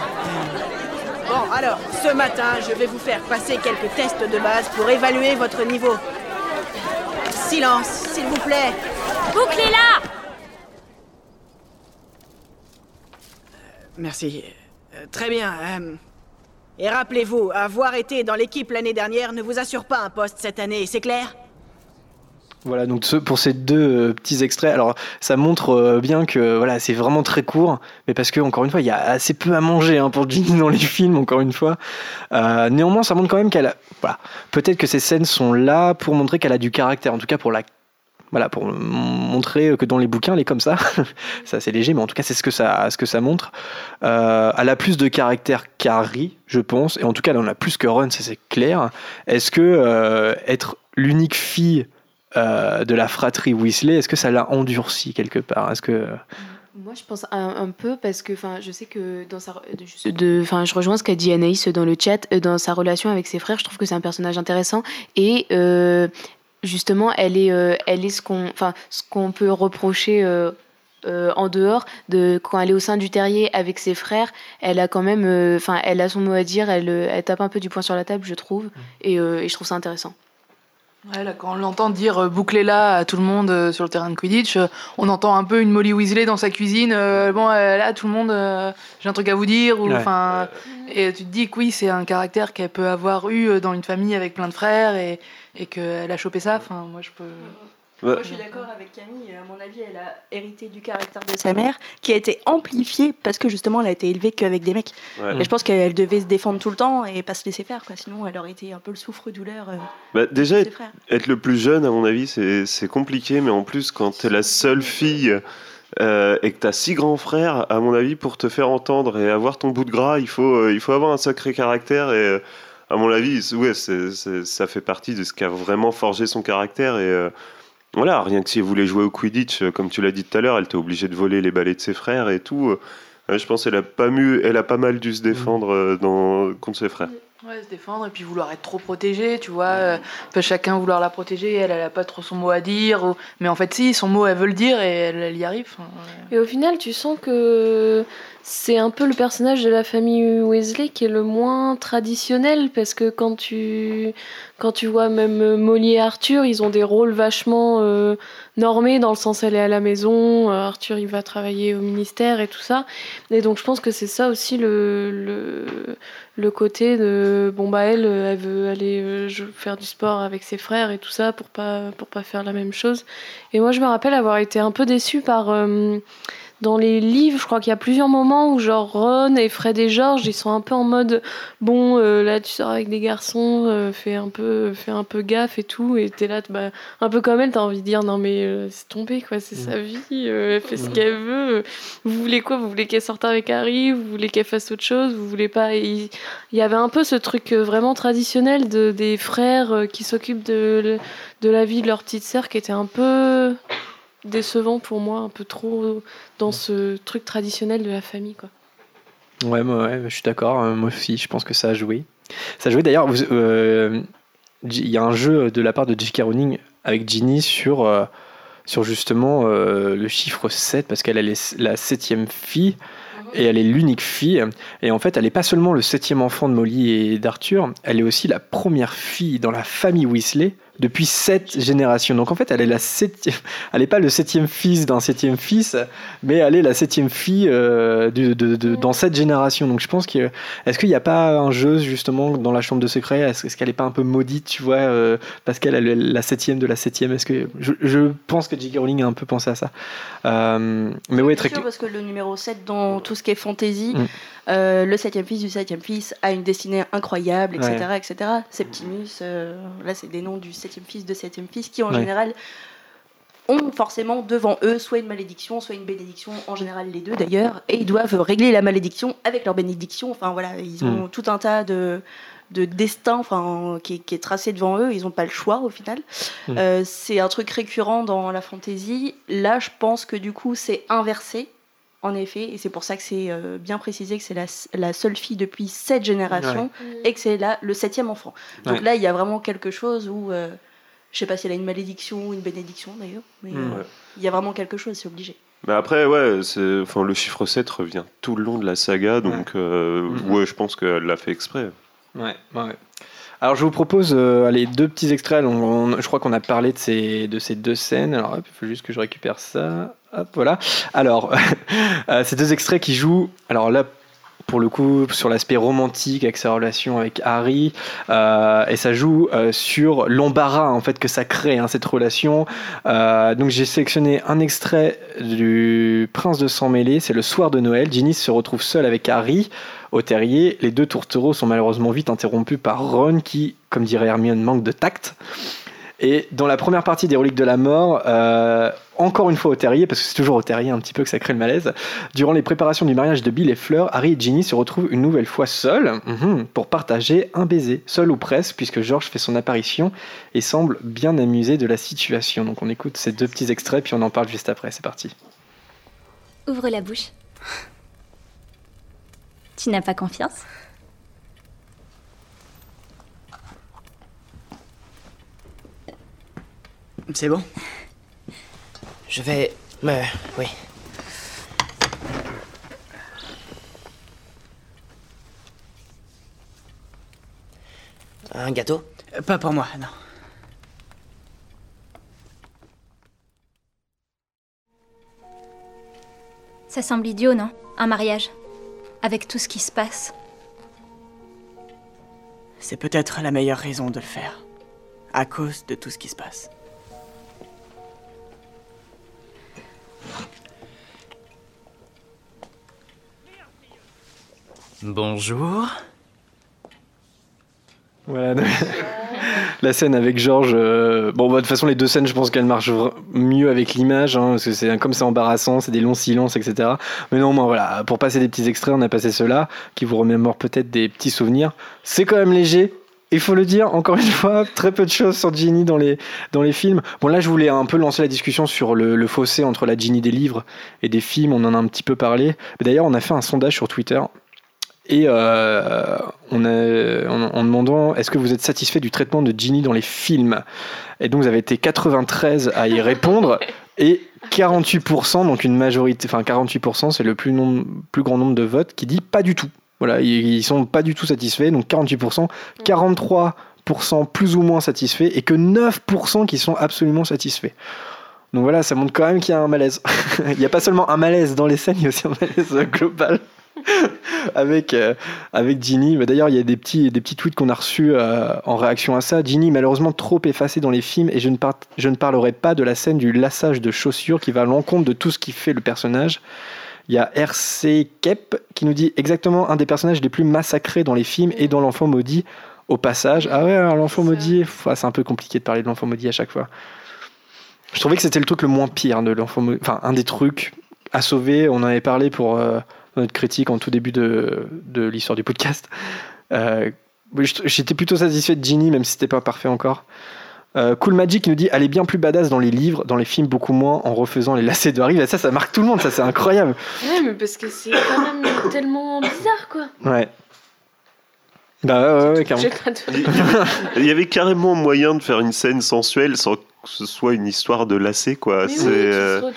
Bon, Alors, ce matin, je vais vous faire passer quelques tests de base pour évaluer votre niveau. Silence, s'il vous plaît. Bouclez-la Merci. Euh, très bien. Euh, et rappelez-vous, avoir été dans l'équipe l'année dernière ne vous assure pas un poste cette année, c'est clair? Voilà, donc pour ces deux euh, petits extraits, alors ça montre bien que voilà, c'est vraiment très court, mais parce que encore une fois, il y a assez peu à manger hein, pour Ginny dans les films, encore une fois. néanmoins, ça montre quand même qu'elle a, voilà, peut-être que ces scènes sont là pour montrer qu'elle a du caractère, en tout cas pour la voilà, pour montrer que dans les bouquins, elle est comme ça. [LAUGHS] c'est assez léger, mais en tout cas, c'est ce que ça, ce que ça montre. Euh, elle a plus de caractère qu'Harry, je pense, et en tout cas, elle en a plus que Ron, ça c'est clair. Est-ce que euh, être l'unique fille euh, de la fratrie Weasley, est-ce que ça l'a endurci quelque part? Est-ce que moi, je pense un, peu parce que, enfin, je sais que dans sa, enfin, je rejoins ce qu'a dit Anaïs dans le chat, dans sa relation avec ses frères, je trouve que c'est un personnage intéressant et justement, elle est, euh, elle est ce qu'on, enfin, ce qu'on peut reprocher. Euh, euh, en dehors de quand elle est au sein du terrier avec ses frères, elle a quand même, enfin, elle a son mot à dire, elle, elle tape un peu du poing sur la table, je trouve, et, et je trouve ça intéressant. Ouais, là, quand on l'entend dire bouclez-la à tout le monde sur le terrain de Quidditch, on entend un peu une Molly Weasley dans sa cuisine. bon, là, tout le monde, j'ai un truc à vous dire. Ou, enfin, Et tu te dis que oui, c'est un caractère qu'elle peut avoir eu dans une famille avec plein de frères. Et, et qu'elle a chopé ça, enfin, moi je peux. Moi, je suis d'accord avec Camille. À mon avis, elle a hérité du caractère de sa mère, qui a été amplifié parce que justement, elle a été élevée qu'avec des mecs. Et je pense qu'elle devait se défendre tout le temps et pas se laisser faire. Quoi. Sinon, elle aurait été un peu le souffre-douleur. Euh, bah, déjà, être, le plus jeune, à mon avis, c'est compliqué. Mais en plus, quand tu es la seule fille euh, et que tu as six grands frères, à mon avis, pour te faire entendre et avoir ton bout de gras, il faut, euh, il faut avoir un sacré caractère. Et à mon avis, ouais, ça fait partie de ce qui a vraiment forgé son caractère. Et euh, voilà, rien que si elle voulait jouer au Quidditch, euh, comme tu l'as dit tout à l'heure, elle était obligée de voler les balais de ses frères et tout. Euh, je pense qu'elle a pas elle a pas mal dû se défendre dans, contre ses frères. Se défendre et puis vouloir être trop protégée, tu vois. peut chacun vouloir la protéger, elle, elle a pas trop son mot à dire. Mais en fait, si, son mot, elle veut le dire et elle, y arrive. Et au final, tu sens que c'est un peu le personnage de la famille Weasley qui est le moins traditionnel parce que quand tu quand tu vois même Molly et Arthur, ils ont des rôles vachement euh, normés dans le sens elle est à la maison, euh, Arthur il va travailler au ministère et tout ça. Et donc je pense que c'est ça aussi le, le côté de bon bah elle elle veut aller euh, faire du sport avec ses frères et tout ça pour pas pour pas faire la même chose. Et moi je me rappelle avoir été un peu déçue par dans les livres, je crois qu'il y a plusieurs moments où genre Ron et Fred et George, ils sont un peu en mode bon euh, là tu sors avec des garçons, euh, fais un peu fais un peu gaffe et tout. Et t'es là bah, un peu comme elle, t'as envie de dire non mais euh, c'est tombé quoi, c'est sa vie, elle fait ce qu'elle veut. Vous voulez quoi? Vous voulez qu'elle sorte avec Harry? Vous voulez qu'elle fasse autre chose? Vous voulez pas? Il y avait un peu ce truc vraiment traditionnel de des frères qui s'occupent de de la vie de leur petite sœur qui était un peu décevant pour moi, un peu trop dans ce truc traditionnel de la famille. Quoi. Ouais, moi, ouais, je suis d'accord. Hein, moi aussi, je pense que ça a joué. Ça a joué d'ailleurs. Euh, il y a un jeu de la part de J.K. Rowling avec Ginny sur, euh, sur justement euh, le chiffre 7, parce qu'elle est la septième fille et elle est l'unique fille. Et en fait, elle n'est pas seulement le septième enfant de Molly et d'Arthur, elle est aussi la première fille dans la famille Weasley depuis sept générations. Donc en fait, elle est la septième, elle n'est pas le septième fils d'un septième fils, mais elle est la septième fille euh, de, de, de, dans cette génération. Donc je pense que est-ce qu'il n'y a pas un jeu justement dans la chambre de secret Est-ce qu'elle n'est pas un peu maudite, tu vois, euh, parce qu'elle est la septième de la septième? Est-ce que je, je, pense que J.K. Rowling a un peu pensé à ça. Euh, mais oui, très sûr parce que le numéro 7 dans tout ce qui est fantasy. Mm. Euh, le septième fils du septième fils a une destinée incroyable, etc. etc. Septimus, euh, là c'est des noms du septième fils de septième fils qui en général ont forcément devant eux soit une malédiction, soit une bénédiction, en général les deux d'ailleurs, et ils doivent régler la malédiction avec leur bénédiction. Enfin voilà, ils ont mm. tout un tas de, de destin enfin, qui, est tracé devant eux, ils n'ont pas le choix au final. Mm. Euh, c'est un truc récurrent dans la fantasy. Là, je pense que du coup, c'est inversé. En effet, et c'est pour ça que c'est euh, bien précisé que c'est la, seule fille depuis sept générations et que c'est là le septième enfant. Donc là, il y a vraiment quelque chose où, euh, je sais pas si elle a une malédiction ou une bénédiction d'ailleurs, mais mm. euh, il y a vraiment quelque chose, c'est obligé. Mais après, ouais, enfin, le chiffre 7 revient tout le long de la saga, donc ouais, mm-hmm. je pense qu'elle l'a fait exprès. Ouais, ouais. Alors je vous propose euh, deux petits extraits. je crois qu'on a parlé de ces, de ces deux scènes. Alors il faut juste que je récupère ça. Hop, voilà. Alors, [LAUGHS] euh, ces deux extraits qui jouent. Alors là, pour le coup sur l'aspect romantique avec sa relation avec Harry euh, et ça joue sur l'embarras en fait que ça crée hein, cette relation donc j'ai sélectionné un extrait du Prince de sang mêlé c'est le soir de Noël Ginny se retrouve seule avec Harry au terrier. Les deux tourtereaux sont malheureusement vite interrompus par Ron qui, comme dirait Hermione, manque de tact. Et dans la première partie des Reliques de la Mort, euh, encore une fois au terrier, parce que c'est toujours au terrier un petit peu que ça crée le malaise, durant les préparations du mariage de Bill et Fleur, Harry et Ginny se retrouvent une nouvelle fois seuls mhm, pour partager un baiser, seul ou presque, puisque George fait son apparition et semble bien amusé de la situation. Donc on écoute ces deux petits extraits, puis on en parle juste après, c'est parti. Ouvre la bouche. Tu n'as pas confiance? C'est bon Je vais... me... oui. Un gâteau? Pas pour moi, non. Ça semble idiot, non? Un mariage avec tout ce qui se passe. C'est peut-être la meilleure raison de le faire, à cause de tout ce qui se passe. Bonjour. Voilà. la scène avec Georges. Euh, bon, bah, de toute façon, les deux scènes, je pense qu'elles marchent mieux avec l'image, hein, parce que c'est comme c'est embarrassant, c'est des longs silences, etc. Mais non, moi, voilà, pour passer des petits extraits, on a passé ceux-là, qui vous remémorent peut-être des petits souvenirs. C'est quand même léger. Il faut le dire, encore une fois, très peu de choses sur Ginny dans les, dans les films. Bon, là, je voulais un peu lancer la discussion sur le, le fossé entre la Ginny des livres et des films. On en a un petit peu parlé. D'ailleurs, on a fait un sondage sur Twitter et euh, on a, en, demandant est-ce que vous êtes satisfait du traitement de Ginny dans les films? Et donc vous avez été 93 à y répondre [LAUGHS] et 48%, donc une majorité, enfin 48%, c'est le plus, plus grand nombre de votes qui dit pas du tout. Voilà, ils, sont pas du tout satisfaits, donc 48%, 43% plus ou moins satisfaits et que 9% qui sont absolument satisfaits. Donc voilà, ça montre quand même qu'il y a un malaise. [LAUGHS] il n'y a pas seulement un malaise dans les scènes, il y a aussi un malaise global. [LAUGHS] avec, euh, avec Ginny. D'ailleurs, il y a des petits, des petits tweets qu'on a reçus euh, en réaction à ça. Ginny, malheureusement trop effacée dans les films, et je ne, je ne parlerai pas de la scène du lassage de chaussures qui va à l'encontre de tout ce qui fait le personnage. Il y a RC Kep qui nous dit exactement un des personnages les plus massacrés dans les films et dans L'Enfant Maudit. Au passage, ah ouais, L'Enfant Maudit, c'est un peu compliqué de parler de L'Enfant Maudit à chaque fois. Je trouvais que c'était le truc le moins pire de l'Enfant Maudit, enfin un des trucs à sauver. On en avait parlé pour. Euh, notre critique en tout début de, de l'histoire du podcast. Euh, j'étais plutôt satisfait de Ginny, même si c'était pas parfait encore. Euh, cool Magic nous dit elle est bien plus badass dans les livres, dans les films beaucoup moins en refaisant les lacets de Harry. ça, ça marque tout le monde, ça c'est incroyable. Ouais, mais parce que c'est quand même tellement bizarre quoi. Ouais. Bah ouais, ouais, carrément. Il y avait carrément moyen de faire une scène sensuelle sans que ce soit une histoire de lacets quoi. C'est euh,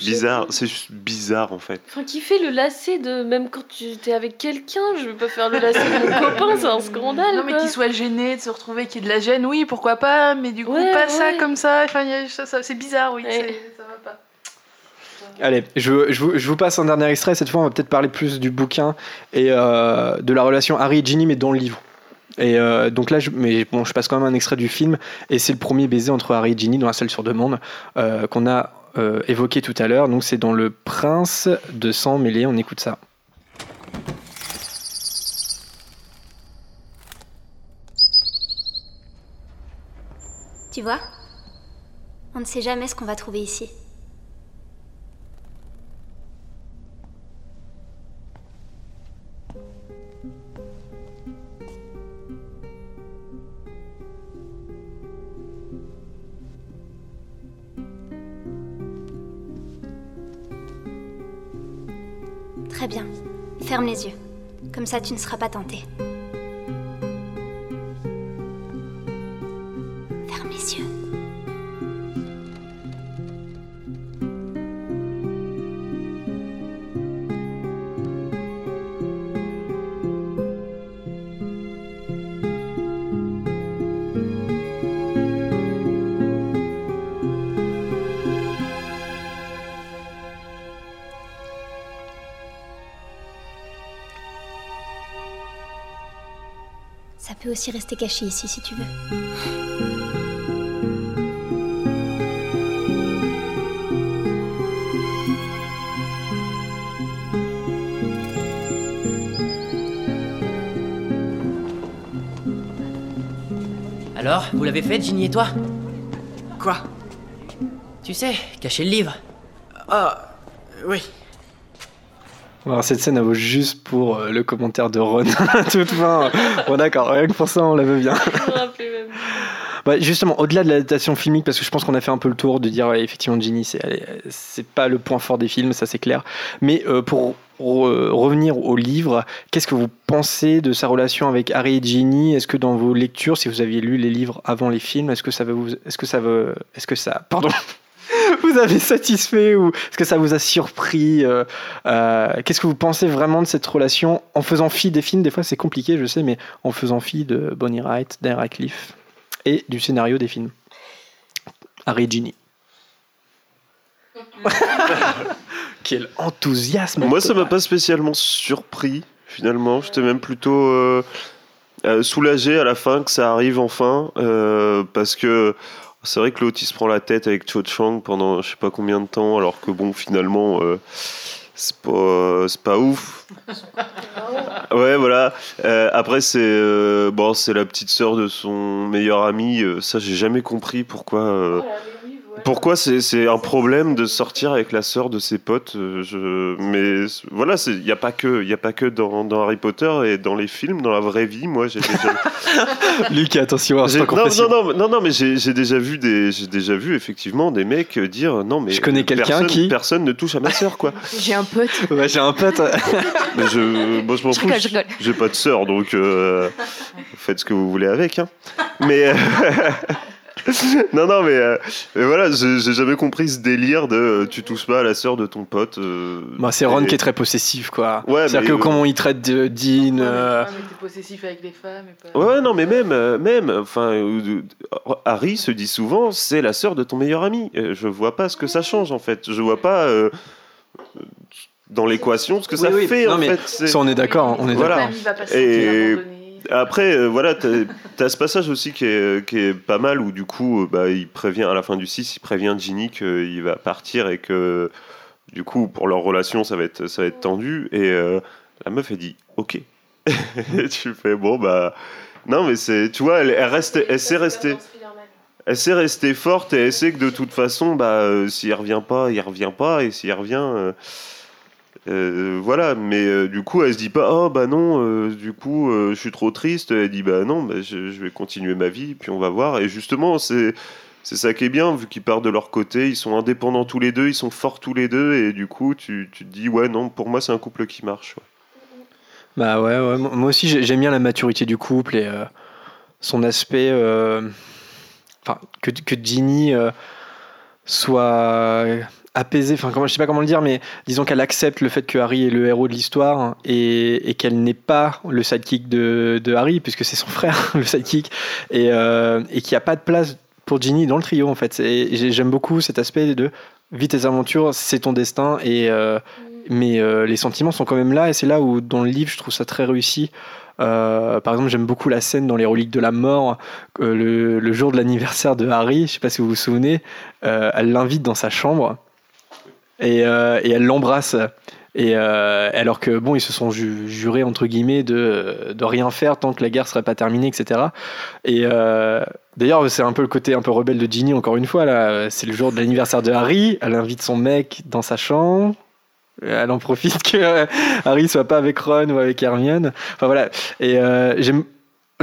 bizarre, c'est juste bizarre en fait. Enfin, qui fait le lacet de même quand tu es avec quelqu'un, je veux pas faire le lacet de mon copain, c'est un scandale. Non, mais qu'il soit gêné de se retrouver, qu'il y ait de la gêne, oui, pourquoi pas, mais du coup, pas ça comme ça, enfin, ça, ça c'est bizarre, oui, ça va pas. Allez, je, je, vous, je, vous, passe un dernier extrait. Cette fois, on va peut-être parler plus du bouquin et euh, de la relation Harry et Ginny, mais dans le livre. Et euh, donc là, je, mais bon, je passe quand même un extrait du film, et c'est le premier baiser entre Harry et Ginny dans la salle sur demande euh, qu'on a euh, évoqué tout à l'heure. Donc c'est dans Le Prince de sang mêlé. On écoute ça. Tu vois On ne sait jamais ce qu'on va trouver ici. Ferme les yeux. Comme ça, tu ne seras pas tenté. Ça peut aussi rester caché ici si tu veux. Alors, vous l'avez fait, Ginny et toi? Quoi? Tu sais, cacher le livre. Ah, oui. Alors, cette scène, elle vaut juste pour euh, le commentaire de Ron [LAUGHS] toute fin. bon, d'accord, rien que pour ça, on la veut bien. [LAUGHS] Bah, justement, au-delà de l'adaptation filmique, parce que je pense qu'on a fait un peu le tour de dire effectivement Ginny, c'est pas le point fort des films, ça c'est clair. Mais euh, pour revenir au livre, qu'est-ce que vous pensez de sa relation avec Harry et Ginny? Est-ce que dans vos lectures, si vous aviez lu les livres avant les films, est-ce que ça vous, est-ce que ça veut, est-ce que ça, pardon, [LAUGHS] vous avez satisfait ou est-ce que ça vous a surpris euh, euh, Qu'est-ce que vous pensez vraiment de cette relation en faisant fi des films? Des fois, c'est compliqué, je sais, mais en faisant fi de Bonnie Wright, d'Henry Cliff et du scénario des films. Harry Ginny. [LAUGHS] Quel enthousiasme Moi, ça m'a pas spécialement surpris, finalement. J'étais même plutôt euh, soulagé à la fin que ça arrive enfin, parce que c'est vrai que l'autre il se prend la tête avec Cho Chang pendant je sais pas combien de temps, alors que bon, finalement, euh, c'est pas, c'est pas ouf. [LAUGHS] ouais, voilà. Euh, après, c'est euh, bon, c'est la petite sœur de son meilleur ami. ça, j'ai jamais compris pourquoi. Pourquoi c'est un problème de sortir avec la sœur de ses potes euh, je, Mais voilà, il n'y a pas que, y a pas que dans, dans, Harry Potter et dans les films, dans la vraie vie, moi j'ai déjà. [LAUGHS] Lucas, attention, non, non, non, non, non, mais j'ai déjà vu des, j'ai déjà vu effectivement des mecs dire non mais. Je connais quelqu'un personne, qui. Personne ne touche à ma sœur, quoi. [LAUGHS] j'ai un pote. Ouais, j'ai un pote. [LAUGHS] mais je, je m'en fous. J'ai pas de sœur, donc euh, faites ce que vous voulez avec. Hein. Mais. [LAUGHS] non, non, mais, euh, voilà, j'ai jamais compris ce délire de euh, tu touches pas à la sœur de ton pote. Euh, bah, c'est Ron qui est très possessif, quoi. Ouais, C'est-à-dire que comment il traite de Dean. Ouais, possessif avec les femmes. Et pas... Ouais, non, mais même, même enfin, Harry se dit souvent c'est la sœur de ton meilleur ami. Je vois pas ce que ça change en fait. Je vois pas dans l'équation ce que ça fait en fait. Ça, on est d'accord. On est voilà. Et après, euh, voilà, tu as, ce passage aussi qui est, pas mal où du coup, euh, bah, il prévient à la fin du 6, il prévient Ginny qu'il va partir et que du coup, pour leur relation, ça va être, ça va être tendu. Et euh, la meuf, elle dit Ok. et [LAUGHS] tu fais Bon, bah. Non, mais c'est. Tu vois, elle, elle, reste, elle sait rester. Elle sait rester forte et elle sait que de toute façon, bah, s'il revient pas, il revient pas. Et s'il revient. Euh, voilà, mais euh, du coup, elle se dit pas, oh bah non, euh, du coup, je suis trop triste. Elle dit, bah non, bah, je, vais continuer ma vie, puis on va voir. Et justement, c'est. C'est ça qui est bien, vu qu'ils partent de leur côté, ils sont indépendants tous les deux, ils sont forts tous les deux, et du coup, tu, tu te dis, ouais, non, pour moi, c'est un couple qui marche. Bah ouais, ouais, moi aussi, j'aime bien la maturité du couple et son aspect. Enfin, que, que Ginny soit apaisée, enfin je sais pas comment le dire, mais disons qu'elle accepte le fait que Harry est le héros de l'histoire et, qu'elle n'est pas le sidekick de, de Harry, puisque c'est son [LAUGHS] frère le sidekick, et, euh, et qu'il n'y a pas de place pour Ginny dans le trio en fait. Et j'aime beaucoup cet aspect de vis tes aventures, c'est ton destin, et, euh, mais euh, les sentiments sont quand même là, et c'est là où dans le livre je trouve ça très réussi. par exemple, j'aime beaucoup la scène dans Les Reliques de la Mort, le, le, jour de l'anniversaire de Harry, je sais pas si vous vous souvenez, elle l'invite dans sa chambre euh, et, elle l'embrasse. Et euh, alors que bon, ils se sont jurés entre guillemets de, de rien faire tant que la guerre serait pas terminée, etc. Et euh, d'ailleurs, c'est un peu le côté un peu rebelle de Ginny encore une fois là. C'est le jour de l'anniversaire de Harry. Elle invite son mec dans sa chambre. Elle en profite que Harry soit pas avec Ron ou avec Hermione. Enfin voilà. Et j'aime.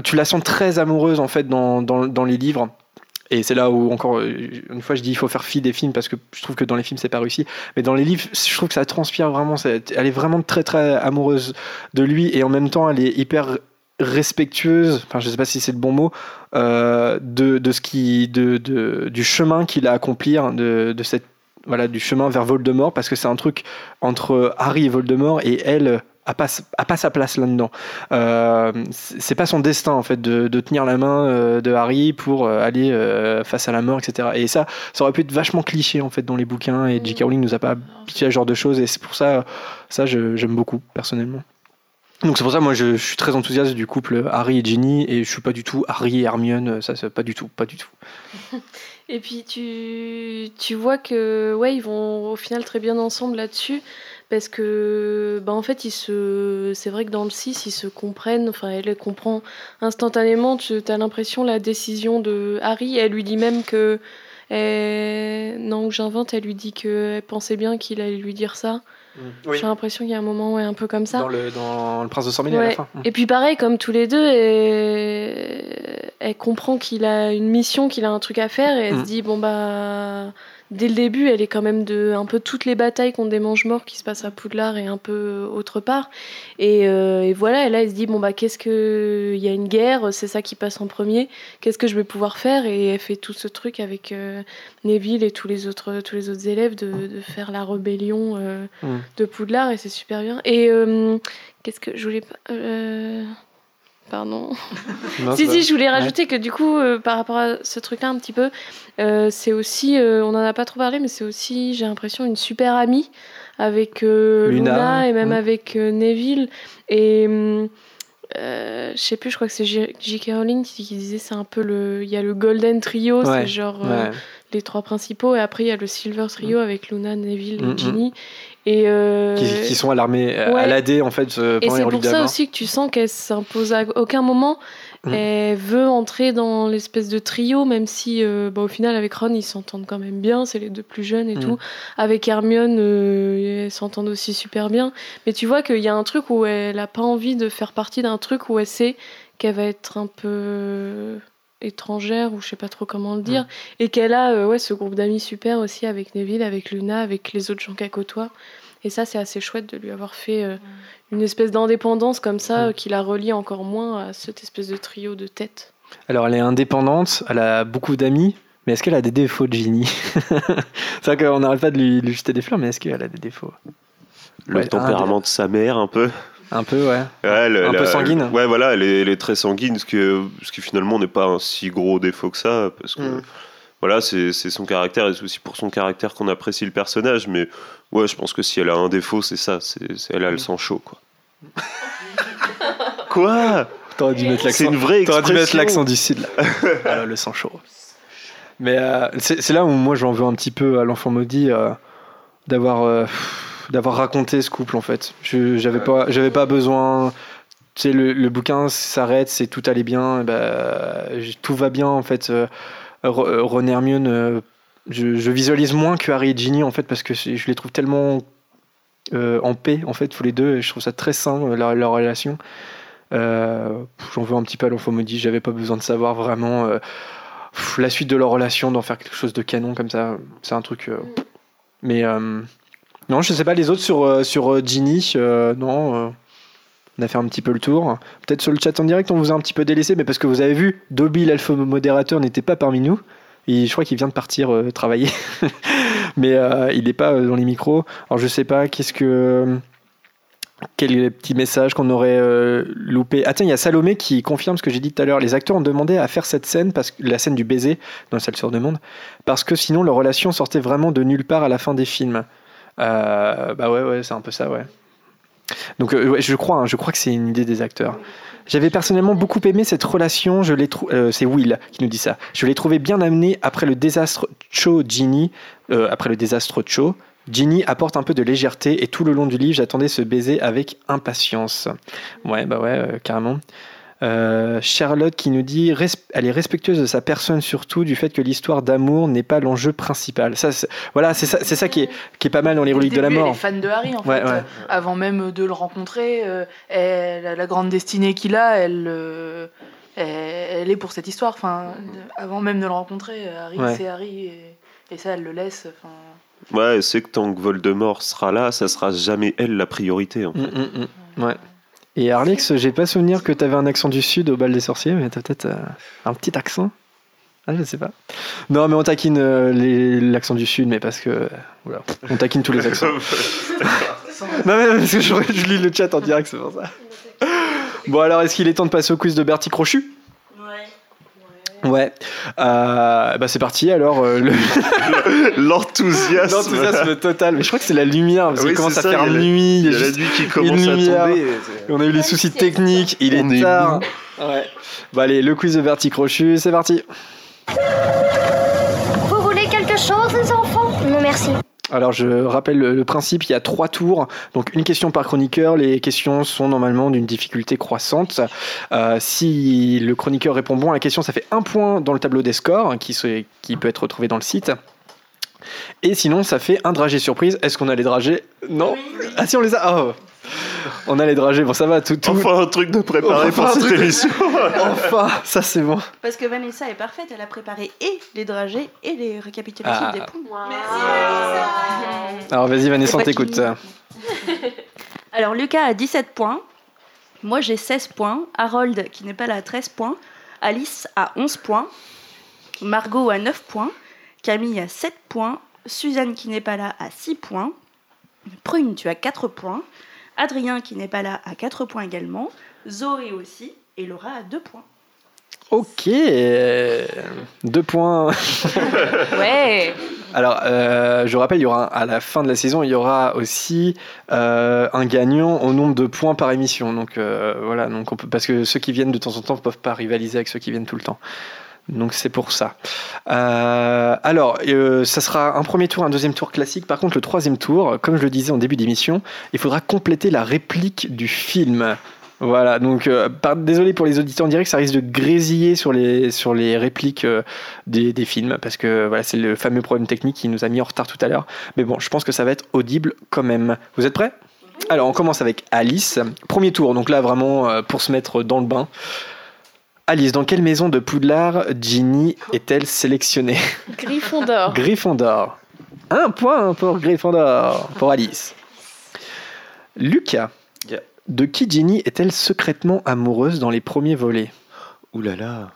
Tu la sens très amoureuse en fait dans, dans, dans les livres. Et c'est là où, encore une fois, je dis il faut faire fi des films parce que je trouve que dans les films, c'est pas réussi. Mais dans les livres, je trouve que ça transpire vraiment. Elle est vraiment très, très amoureuse de lui et en même temps, elle est hyper respectueuse, enfin je sais pas si c'est le bon mot, euh, de, de, ce qui, de, du chemin qu'il a à accomplir, de, de cette voilà, du chemin vers Voldemort, parce que c'est un truc entre Harry et Voldemort, et elle, a pas, sa place là-dedans. Euh, c'est pas son destin en fait de, tenir la main euh, de Harry pour euh, aller face à la mort, etc. Et ça, ça aurait pu être vachement cliché en fait dans les bouquins et J.K. Rowling nous a pas habitué à ce genre de choses et c'est pour ça, ça j'aime beaucoup personnellement. Donc c'est pour ça, moi, je, suis très enthousiaste du couple Harry et Ginny, et je suis pas du tout Harry et Hermione, ça, c'est pas du tout, pas du tout. [LAUGHS] et puis tu, tu vois que, ouais, ils vont au final très bien ensemble là-dessus, parce que, bah, en fait, ils se, c'est vrai que dans le 6, ils se comprennent, enfin, elle comprend instantanément, tu as l'impression, la décision de Harry, elle lui dit même que, non, j'invente, elle lui dit qu'elle pensait bien qu'il allait lui dire ça. Mm. J'ai l'impression qu'il y a un moment ouais, un peu comme ça. Dans le, dans le Prince de 100 000 à la fin. Mm. Et puis pareil, comme tous les deux, elle, elle comprend qu'il a une mission, qu'il a un truc à faire, et elle se mm. dit, bon bah dès le début, elle est quand même de un peu toutes les batailles contre des mange-morts qui se passent à Poudlard et un peu autre part. Et, euh, et voilà, et là, elle se dit bon bah qu'est-ce que il y a une guerre, c'est ça qui passe en premier. Qu'est-ce que je vais pouvoir faire? Et elle fait tout ce truc avec euh, Neville et tous les autres tous les autres élèves de, de faire la rébellion euh, mm. de Poudlard et c'est super bien. Et qu'est-ce que je voulais pas Pardon. [LAUGHS] si, si, je voulais rajouter que du coup, euh, par rapport à ce truc-là, un petit peu, euh, c'est aussi, euh, on en a pas trop parlé, mais c'est aussi, j'ai l'impression, une super amie avec Luna. et même avec Neville. Et je sais plus, je crois que c'est J.K. Rowling qui, disait c'est un peu le. Il y a le Golden Trio, c'est genre. les trois principaux et après il y a le Silver Trio mm. avec Luna, Neville et mm, mm. Ginny et euh, qui, sont à l'armée, à l'AD en fait. Euh, et c'est pour ça aussi que tu sens qu'elle s'impose à aucun moment. Mm. Elle veut entrer dans l'espèce de trio, même si euh, bah, au final avec Ron ils s'entendent quand même bien, c'est les deux plus jeunes et mm. tout. Avec Hermione, ils s'entendent aussi super bien. Mais tu vois qu'il y a un truc où elle a pas envie de faire partie d'un truc où elle sait qu'elle va être un peu étrangère ou je sais pas trop comment le dire mm. et qu'elle a ouais ce groupe d'amis super aussi avec Neville avec Luna avec les autres gens qu'elle côtoie et ça, c'est assez chouette de lui avoir fait euh, une espèce d'indépendance comme ça, qui la relie encore moins à cette espèce de trio de tête. Alors, elle est indépendante, elle a beaucoup d'amis, mais est-ce qu'elle a des défauts, Ginny [LAUGHS] C'est vrai qu'on n'arrête pas de lui, jeter des fleurs, mais est-ce qu'elle a des défauts? Le tempérament de sa mère, un peu. Un peu, ouais. un peu sanguine. Ouais, voilà, elle est, elle est, très sanguine, ce qui, ce qui finalement n'est pas un si gros défaut que ça, parce que mm voilà, c'est son caractère et c'est aussi pour son caractère qu'on apprécie le personnage. Mais ouais, je pense que si elle a un défaut, c'est ça. C'est elle a le sang chaud, quoi. [LAUGHS] quoi T'aurais dû mettre l'accent. C'est une vraie T'aurais dû mettre l'accent du sud là. [LAUGHS] voilà, le sang chaud. Mais euh, c'est là où moi j'en veux un petit peu à l'enfant maudit euh, d'avoir euh, d'avoir raconté ce couple en fait. J'avais pas j'avais pas besoin. Tu sais, le, le bouquin s'arrête, c'est tout allait bien, bah, tout va bien en fait. Euh, Ron Hermione, euh, je, visualise moins que Harry et Ginny en fait parce que je les trouve tellement euh, en paix en fait tous les deux et je trouve ça très sain leur, leur relation. J'en veux un petit peu à l'enfant maudit, j'avais pas besoin de savoir vraiment la suite de leur relation, d'en faire quelque chose de canon comme ça. C'est un truc. mais non, je sais pas les autres sur, sur Ginny, non. On a fait un petit peu le tour. Peut-être sur le chat en direct, on vous a un petit peu délaissé, mais parce que vous avez vu, Dobby, l'alpha modérateur, n'était pas parmi nous. Je crois qu'il vient de partir euh, travailler. [LAUGHS] mais euh, il n'est pas euh, dans les micros. Alors je sais pas, qu'est-ce que. Quel petit message qu'on aurait loupé? Ah tiens, il y a Salomé qui confirme ce que j'ai dit tout à l'heure. Les acteurs ont demandé à faire cette scène, parce que, la scène du baiser dans salle sur demande, parce que sinon leur relation sortait vraiment de nulle part à la fin des films. bah ouais, ouais, c'est un peu ça, ouais. Donc euh, je crois, hein, je crois que c'est une idée des acteurs. J'avais personnellement beaucoup aimé cette relation. Je l'ai euh, c'est Will qui nous dit ça. Je l'ai trouvé bien amené après le désastre Cho Ginny. Euh, après le désastre Cho, Ginny apporte un peu de légèreté et tout le long du livre, j'attendais ce baiser avec impatience. Ouais, bah ouais, carrément. Euh, Charlotte qui nous dit elle est respectueuse de sa personne surtout du fait que l'histoire d'amour n'est pas l'enjeu principal. Ça, voilà, c'est ça, c'est ça qui est, qui est pas mal dans les reliques de la mort. Elle est fan de Harry en fait. Avant même de le rencontrer, euh, elle, la grande destinée qu'il a, euh, elle, elle, est pour cette histoire. Enfin, avant même de le rencontrer, Harry c'est Harry et, ça elle le laisse. Ouais, c'est que tant que Voldemort sera là, ça sera jamais elle la priorité en mm, fait. Mm, mm. Ouais. Et Arlix, j'ai pas souvenir que tu avais un accent du sud au bal des sorciers, mais t'as peut-être euh, un petit accent. Ah, je sais pas. Non, mais on taquine euh, l'accent du sud, mais parce que. On taquine tous les accents. [LAUGHS] non, mais parce que je, je, lis le chat en direct, c'est pour ça. Bon, alors, est-ce qu'il est temps de passer au quiz de Bertie Crochu? Ouais. Euh, bah c'est parti alors. Euh, [LAUGHS] L'enthousiasme. L'enthousiasme total. Mais je crois que c'est la lumière parce qu'il commence à faire nuit. Il y a la nuit qui commence à tomber. On a eu les soucis techniques. Il est tard. Ouais. Bah allez, le quiz de Verti Crochu, c'est parti. Vous voulez quelque chose, les enfants? Non, merci. Alors je rappelle le, principe, il y a trois tours, donc une question par chroniqueur, les questions sont normalement d'une difficulté croissante. Euh, si le chroniqueur répond bon à la question, ça fait un point dans le tableau des scores qui, qui peut être retrouvé dans le site. Et sinon, ça fait un dragé surprise. Est-ce qu'on a les dragées? Non Ah si, on les a oh. [LAUGHS] On a les dragées, bon ça va, tout, tout... Enfin un truc de préparer pour cette émission. [LAUGHS] Enfin, ça c'est bon. Parce que Vanessa est parfaite, elle a préparé et les dragées et les récapitulations ah. des points. Merci Vanessa. Alors vas-y Vanessa, on t'écoute. [LAUGHS] Alors Lucas a 17 points, moi j'ai 16 points, Harold qui n'est pas là a 13 points, Alice a 11 points, Margot a 9 points, Camille a 7 points, Suzanne qui n'est pas là a 6 points, Prune tu as 4 points, Adrien, qui n'est pas là, a 4 points également. Zoé aussi. Et Laura a 2 points. Ok, deux points. [LAUGHS] ouais. Alors, euh, je rappelle, il y aura à la fin de la saison, il y aura aussi euh, un gagnant au nombre de points par émission. Donc euh, voilà, donc on peut, parce que ceux qui viennent de temps en temps ne peuvent pas rivaliser avec ceux qui viennent tout le temps. Donc c'est pour ça. Euh, alors, euh, ça sera un premier tour, un deuxième tour classique. Par contre, le troisième tour, comme je le disais en début d'émission, il faudra compléter la réplique du film. Voilà, donc euh, désolé pour les auditeurs en direct, ça risque de grésiller sur les, sur les répliques des, des, films, parce que voilà, c'est le fameux problème technique qui nous a mis en retard tout à l'heure. Mais bon, je pense que ça va être audible quand même. Vous êtes prêts? Alors, on commence avec Alice. Premier tour, donc là vraiment pour se mettre dans le bain. Alice, dans quelle maison de Poudlard Ginny est-elle sélectionnée? Gryffondor. Gryffondor. Un point pour Gryffondor, pour Alice. Lucas, de qui Ginny est-elle secrètement amoureuse dans les premiers volets? Ouh là là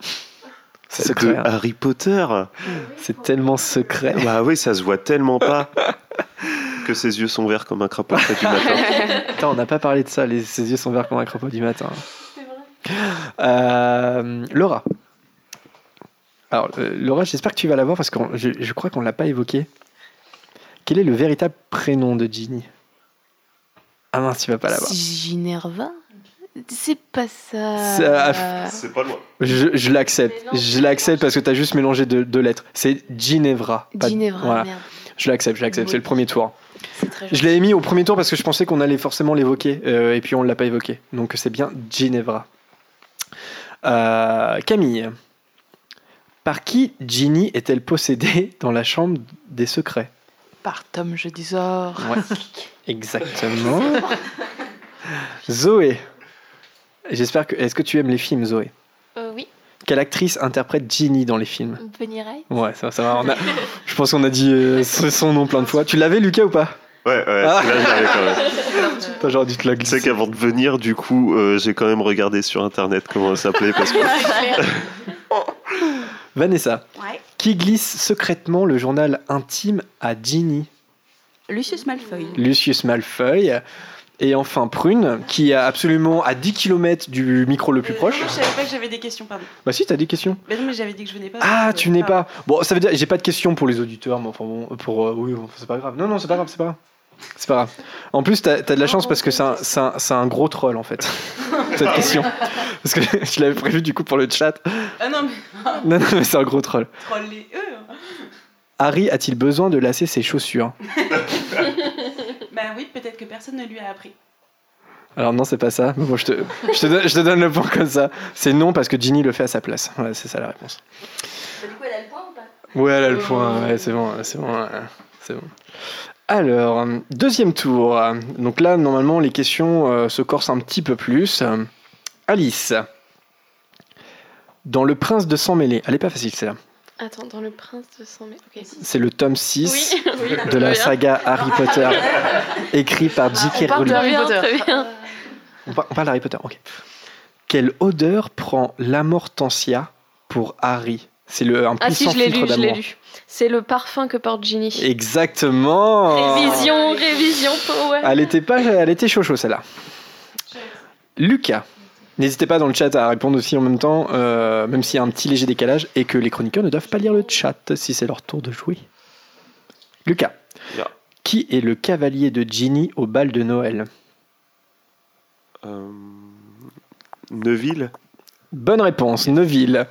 C'est secret. De hein. Harry Potter C'est tellement secret. Bah oui, ça se voit tellement pas que ses yeux sont verts comme un crapaud du matin. Attends, on n'a pas parlé de ça, les, ses yeux sont verts comme un crapaud du matin. Euh, Laura. Alors, euh, Laura, j'espère que tu vas la voir parce que je, crois qu'on ne l'a pas évoqué. Quel est le véritable prénom de Ginny? Ah mince, tu vas pas la voir. Ginerva C'est pas ça. C'est pas loin. Je, l'accepte. Je l'accepte parce que tu as juste mélangé deux, lettres. C'est Ginevra. Ginevra, merde. Je l'accepte, je l'accepte. C'est le premier tour. Je l'ai mis au premier tour parce que je pensais qu'on allait forcément l'évoquer euh, et puis on ne l'a pas évoqué. Donc c'est bien Ginevra. Euh, Camille, par qui Ginny est-elle possédée [LAUGHS] dans la chambre des secrets? Par Tom Jedusor. Ouais, exactement. Zoé, j'espère que. Est-ce que tu aimes les films, Zoé? Euh, Oui. Quelle actrice interprète Ginny dans les films? Bonnie Wright. Ouais, ça, ça va. [LAUGHS] je pense qu'on a dit euh, son nom plein de fois. Tu l'avais, Lucas, ou pas? Ouais, ouais, ah. là, quand même. T'as genre dû te la Tu sais qu'avant de venir, du coup, euh, j'ai quand même regardé sur internet comment elle s'appelait. Parce que... [LAUGHS] Vanessa, qui glisse secrètement le journal intime à Ginny Lucius Malfoy. Lucius Malfoy. Et enfin Prune, qui est absolument à 10 km du micro le plus proche. Je savais pas que j'avais des questions, pardon. Bah si, t'as des questions. Bah non, mais j'avais dit que je venais pas. Ah, tu venais pas. Bon, ça veut dire, j'ai pas de questions pour les auditeurs, mais enfin bon, pour... Euh, oui, c'est pas grave. Non, non, c'est pas grave, c'est pas grave. C'est pas grave. En plus, t'as as de la chance parce que c'est un, un, gros troll en fait, [LAUGHS] cette question. Parce que je l'avais prévu du coup pour le chat. Ah non, mais. Non, non, mais c'est un gros troll. Troll les eux. Hein. Harry a-t-il besoin de lasser ses chaussures? [LAUGHS] Bah oui, peut-être que personne ne lui a appris. Alors non, c'est pas ça. Bon, je, te, je, te donne, je te donne le point comme ça. C'est non parce que Ginny le fait à sa place. Ouais, c'est ça la réponse. Bah, du coup, elle a le point ou pas? Ouais, elle a le point. Ouais, c'est bon, c'est bon. C'est bon. Alors, deuxième tour. Donc là, normalement, les questions euh, se corsent un petit peu plus. Alice. Dans Le Prince de Sang Mêlé. Elle est pas facile, celle-là. Attends, dans Le Prince de Sang Mêlé. C'est le tome 6 [LAUGHS] de la saga Harry Potter, [LAUGHS] écrit par J.K. Rowling. On, on parle d'Harry Potter, ok. Quelle odeur prend l'amortensia pour Harry? C'est le un ah si, je l'ai lu, je l'ai lu. C'est le parfum que porte Ginny. Exactement. Révision, révision, Elle était pas, elle était chaud chaud celle-là. Lucas. N'hésitez pas dans le chat à répondre aussi en même temps, euh, même s'il y a un petit léger décalage, et que les chroniqueurs ne doivent pas lire le chat si c'est leur tour de jouer. Lucas, qui est le cavalier de Ginny au bal de Noël? Euh, Neuville Bonne réponse, Neuville.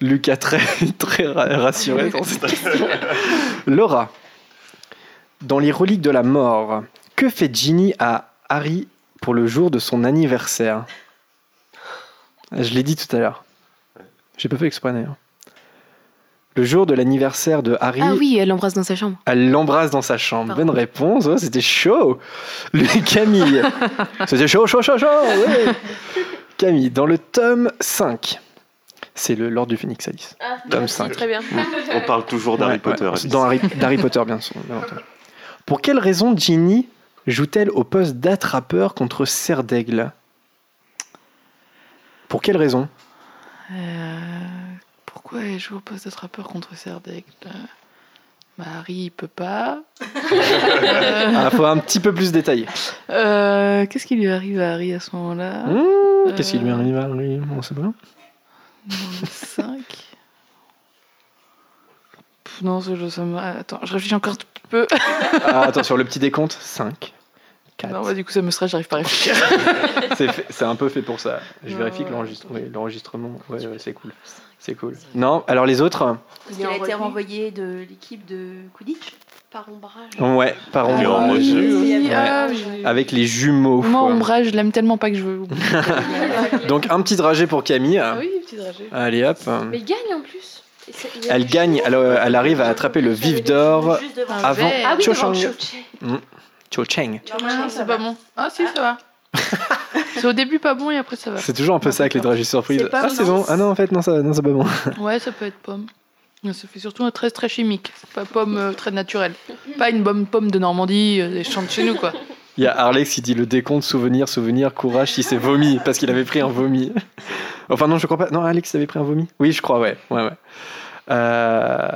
Lucas très, [LAUGHS] très rassuré dans cette question. [LAUGHS] Laura, dans les reliques de la mort, que fait Ginny à Harry pour le jour de son anniversaire? Je l'ai dit tout à l'heure. J'ai pas fait exprès d'ailleurs. Le jour de l'anniversaire de Harry. Ah oui, elle l'embrasse dans sa chambre. Elle l'embrasse dans sa chambre. Bonne réponse. Oh, c'était chaud. Le [LAUGHS] Camille. c'était chaud, chaud, chaud, chaud. Camille, dans le tome 5. C'est le Lord du Phoenix, Alice. Ah, tome 5. Très bien. On parle toujours d'Harry Potter. Dans Harry, d'Harry Potter, bien sûr. Pour quelle raison Ginny joue-t-elle au poste d'attrapeur contre Serre d'Aigle pour quelle raison? Euh, Pourquoi elle joue au poste d'attrapeur contre Serdec bah, Harry, il peut pas. Il [LAUGHS] ah, faut un petit peu plus détailler. Euh, qu'est-ce qui lui arrive à Harry à ce moment-là? Mmh, Qu'est-ce qui lui arrive à Harry On sait pas. 5. Non, ça me... Attends, je réfléchis encore un petit peu. ah, attends, sur le petit décompte 5. Non, bah, du coup, ça me stresse, j'arrive pas à réfléchir. [LAUGHS] c'est un peu fait pour ça. Je vérifie que l'enregistrement, ouais, ouais, c'est cool. C'est cool. Non, alors les autres Parce qu'il a été renvoyé de l'équipe de Quidditch par ombrage. Ouais, par ah, ombrage. Ah, Avec les jumeaux. Moi, ombrage, je l'aime tellement pas que je veux. [LAUGHS] Donc, un petit dragé pour Camille. Ah oui, petit dragé. Allez, hop. Mais il gagne en plus. Elle gagne, elle, elle, arrive à attraper le vif d'or avant ah, oui, Cho Chang. Cho Cheng. Ah, c'est pas bon. Ah si, ça va. [LAUGHS] c'est au début pas bon et après ça va. C'est toujours un peu ça avec les dragées surprises. Ah, c'est bon. Ah non, en fait, non, ça, non, c'est pas bon. Ouais, ça peut être pomme. Ça fait surtout un très très chimique. Pas pomme euh, très naturelle. Pas une bonne pomme de Normandie, euh, des champs de chez nous, quoi. Il y a Alex qui dit le décompte, souvenir, souvenir, courage si c'est vomi, parce qu'il avait pris un vomi. Enfin, non, je crois pas. Non, Alex avait pris un vomi Oui, je crois, ouais. Ouais, ouais. Euh,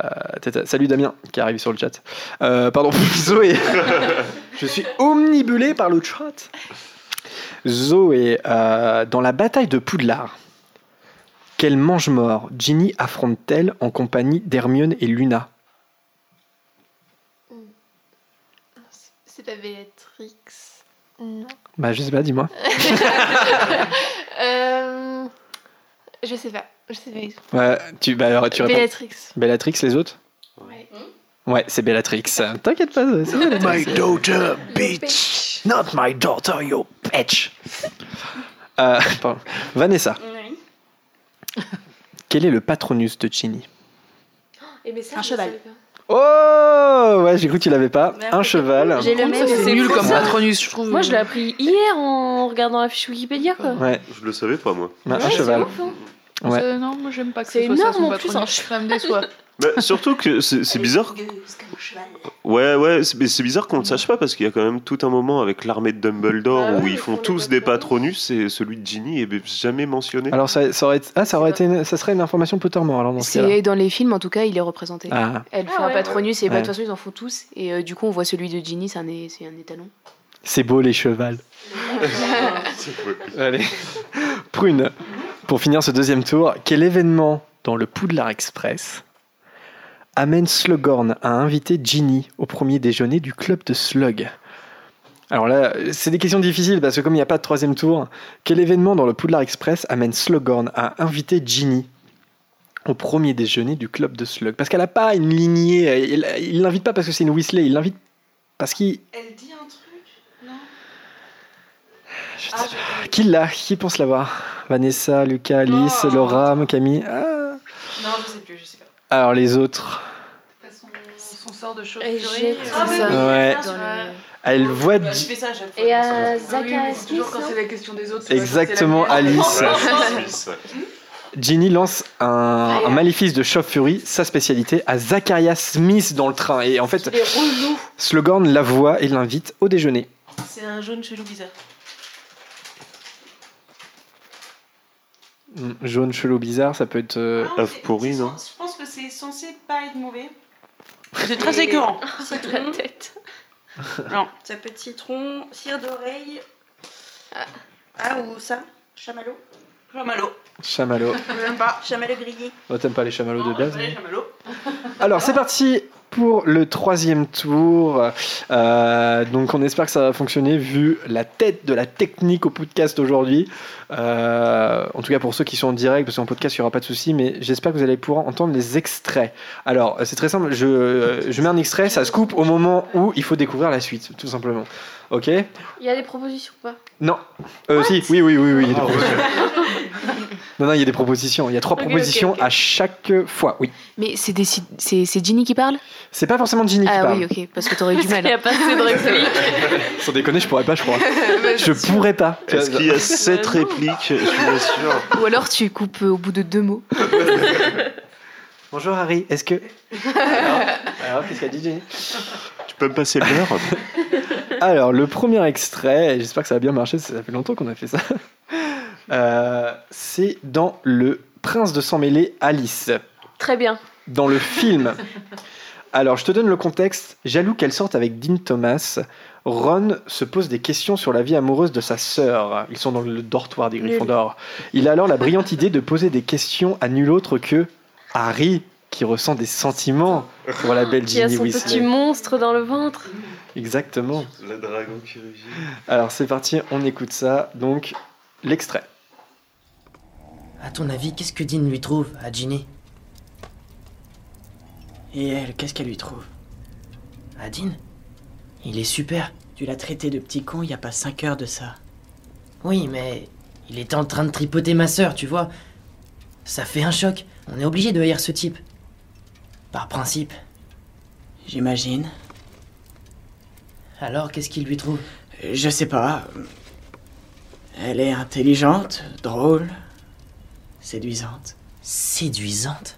salut Damien qui arrive sur le chat. Pardon, [LAUGHS] Zoé. Je suis omnibulé par le chat. Zoé, dans la bataille de Poudlard, quel mange-mort Ginny affronte-t-elle en compagnie d'Hermione et Luna? C'est pas Bellatrix. Non. Bah, je sais pas, dis-moi. [LAUGHS] euh, je sais pas. Je sais pas. Ouais, tu, bah, alors, tu Bellatrix. Bellatrix, les autres? Ouais. Ouais, c'est Bellatrix. T'inquiète pas, c'est [LAUGHS] My daughter, bitch. Not my daughter, you bitch. Euh, [LAUGHS] pardon. Vanessa. Quel est le patronus de Ginny eh Un cheval. Oh Ouais, j'ai cru que tu l'avais pas. un cheval. J'ai le même. C'est nul comme patronus, je trouve. Moi, je l'ai appris hier en regardant la fiche Wikipédia. Quoi. Ouais. Je le savais pas, moi. un cheval. Ouf, hein. Ouais. Non, moi j'aime pas que c'est énorme en plus. Hein. Ça me déçoit. [LAUGHS] [LAUGHS] Bah, surtout que c'est bizarre. Ouais, ouais, c'est bizarre qu'on ne le sache pas parce qu'il y a quand même tout un moment avec l'armée de Dumbledore ah où ils font tous des patronus et celui de Ginny est jamais mentionné. Alors ça, ça aurait, ah, ça aurait été, ça serait une information Pottermore alors dans ce Dans les films en tout cas, il est représenté. Ah. Elle fait ah un patronus et de toute façon ils en font tous et euh, du coup on voit celui de Ginny, c'est un, un étalon. C'est beau les chevals. Allez, Prune. Pour finir ce deuxième tour, quel événement dans le Poudlard Express amène Slughorn à inviter Ginny au premier déjeuner du club de Slug. Alors là, c'est des questions difficiles parce que comme il n'y a pas de troisième tour, quel événement dans le Poudlard Express amène Slughorn à inviter Ginny au premier déjeuner du club de Slug? Parce qu'elle n'a pas une lignée, il l'invite pas parce que c'est une Weasley, il l'invite parce qu'il... Elle dit un truc, non. Qui l'a? Qui pense l'avoir? Vanessa, Lucas, Alice, oh. Laura, Camille. Ah. Non, je sais plus, je sais pas. Alors les autres son, sort de chauve-souris. Ah, ouais. Elle voit. Bah, Et à Zacharias Toujours quand c'est la question des autres. Exactement, Alice. [LAUGHS] Ginny lance un, un, maléfice de chauve-furie, sa spécialité, à Zacharias Smith dans le train. Et en fait, Slogan la voit et l'invite au déjeuner. C'est un jaune chelou bizarre. Jaune, chelou, bizarre, ça peut être. Euh... Ah, pourri, non Je pense que c'est censé pas être mauvais. C'est très écœurant. [LAUGHS] C'est la tête. non, ça peut être citron, cire d'oreille. Ah. ah, ou ça, chamallow. Chamallow. Chamallow. J'aime pas. Chamallow grillé. Oh, T'aimes pas les chamallows de base Alors c'est parti pour le troisième tour. Euh, donc on espère que ça va fonctionner vu la tête de la technique au podcast aujourd'hui. Euh, en tout cas pour ceux qui sont en direct, parce qu'en podcast il n'y aura pas de souci, mais j'espère que vous allez pouvoir entendre les extraits. Alors c'est très simple, je, je mets un extrait, ça se coupe au moment où il faut découvrir la suite, tout simplement. Ok Il y a des propositions ou pas? Non. Euh, si, oui, oui, oui, oui. il y a des propositions. non, non, il y a des propositions. Il y a trois Ok, ok, propositions ok. à chaque fois, oui. Mais c'est des- c'est c'est Ginny qui parle? C'est pas forcément Ginny qui Ah parle. oui, ok, parce que t'aurais du [LAUGHS] mal. Il n'y a pas assez de répliques. [LAUGHS] Sans déconner, je pourrais pas, je crois. je pourrais pas. Est-ce qu'il y a sept répliques? Je suis pas sûr. Ou alors tu coupes euh, au bout de deux mots. [LAUGHS] Bonjour Harry, est-ce que. Alors, alors, qu'est-ce qu'a dit Ginny? Tu peux me passer le beurre [LAUGHS] Alors, le premier extrait, et j'espère que ça va bien marcher, ça fait longtemps qu'on a fait ça. [LAUGHS] Euh, c'est dans Le Prince de sang mêlé, Alice. Très bien. Dans le film. Alors, je te donne le contexte. Jaloux qu'elle sorte avec Dean Thomas, Ron se pose des questions sur la vie amoureuse de sa sœur. Ils sont dans le dortoir des Nul. Gryffondor. Il a alors la brillante idée de poser des questions à nul autre que Harry, qui ressent des sentiments pour la belle Qui a Ginny son Weasley. petit monstre dans le ventre. Exactement. Dragon qui. Alors c'est parti, on écoute ça. Donc l'extrait. À ton avis, qu'est-ce que Dean lui trouve à Ginny Et elle, qu'est-ce qu'elle lui trouve? À Dean? Il est super. Tu l'as traité de petit con il y a pas cinq heures de ça. Oui, mais il était en train de tripoter ma sœur, tu vois. Ça fait un choc. On est obligé de haïr ce type. Par principe. J'imagine. Alors, qu'est-ce qu'il lui trouve? Je sais pas. Elle est intelligente, drôle, séduisante. Séduisante?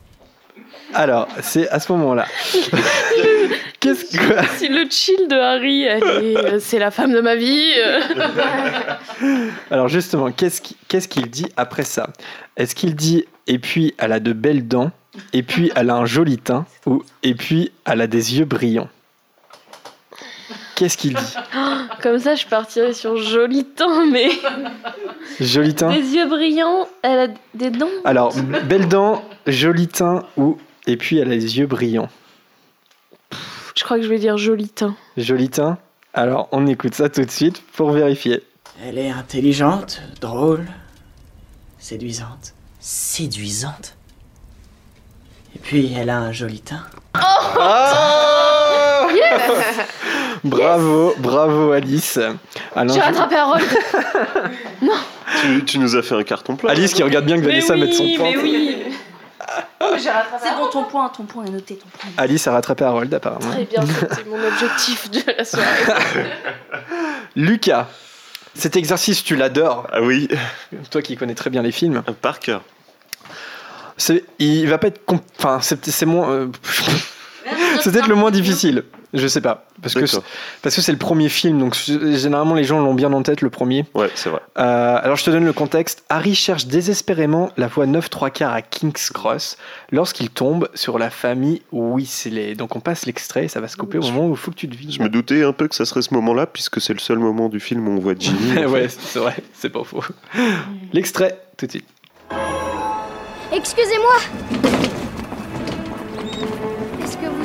Alors c'est à ce moment-là. [LAUGHS] [LAUGHS] Qu'est-ce que. [LAUGHS] Si le chill de Harry, euh, c'est la femme de ma vie. euh. [LAUGHS] Alors justement, qu'est-ce qui- qu'est-ce qu'il dit après ça? Est-ce qu'il dit et puis elle a de belles dents, et puis elle a un joli teint, ou et puis elle a des yeux brillants Qu'est-ce qu'il dit? [GASPS] Comme ça, je partirais sur joli teint, mais [LAUGHS] Joli teint? Des yeux brillants, elle a des dents? Alors, belles dents, joli teint, ou et puis elle a les yeux brillants? Crois que je vais dire joli teint. Joli teint Alors, on écoute ça tout de suite pour vérifier. Elle est intelligente, drôle, séduisante. Séduisante Et puis, elle a un joli teint. [LAUGHS] Bravo, bravo Alice. Alain, J'ai je- rattrapé Harold. [LAUGHS] tu, tu nous as fait un carton plein. Alice qui regarde bien que Mais Vanessa oui, mette son point. mais oui. C'est bon, ton point, ton point est noté, ton point. Alice a rattrapé Harold apparemment. Très bien, c'était mon objectif de la soirée. [LAUGHS] Lucas, cet exercice tu l'adores. Ah oui, Toi qui connais très bien les films. par cœur. C'est, il va pas être, enfin c'est, c'est moins, euh, [LAUGHS] c'est peut-être le moins difficile. Je sais pas parce que parce que c'est le premier film donc généralement les gens l'ont bien en tête le premier. Ouais, c'est vrai. Euh, alors je te donne le contexte. Harry cherche désespérément la voie 9 3 quarts à King's Cross lorsqu'il tombe sur la famille Weasley. Donc on passe l'extrait ça va se couper au moment où il faut que tu devines. Je me doutais un peu que ça serait ce moment-là, puisque c'est le seul moment du film où on voit [LAUGHS] Ginny. en ouais, c'est vrai, c'est pas faux. L'extrait, tout de suite. Excusez-moi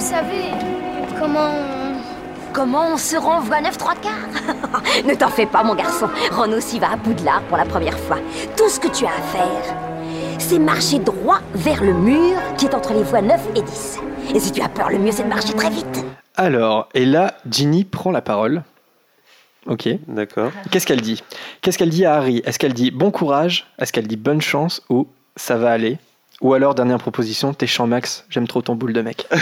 savez comment... Comment on se rend voie 9 3 quarts [LAUGHS] Ne t'en fais pas, mon garçon. Ron aussi va à Poudlard pour la première fois. Tout ce que tu as à faire, c'est marcher droit vers le mur qui est entre les voies 9 et 10. Et si tu as peur, le mieux c'est de marcher très vite. Alors, et là, Ginny prend la parole. Ok. D'accord. Qu'est-ce qu'elle dit? Qu'est-ce qu'elle dit à Harry? Est-ce qu'elle dit bon courage? Est-ce qu'elle dit bonne chance? Ou ça va aller? Ou alors, dernière proposition, t'es champ max, j'aime trop ton boule de mec. [LAUGHS] La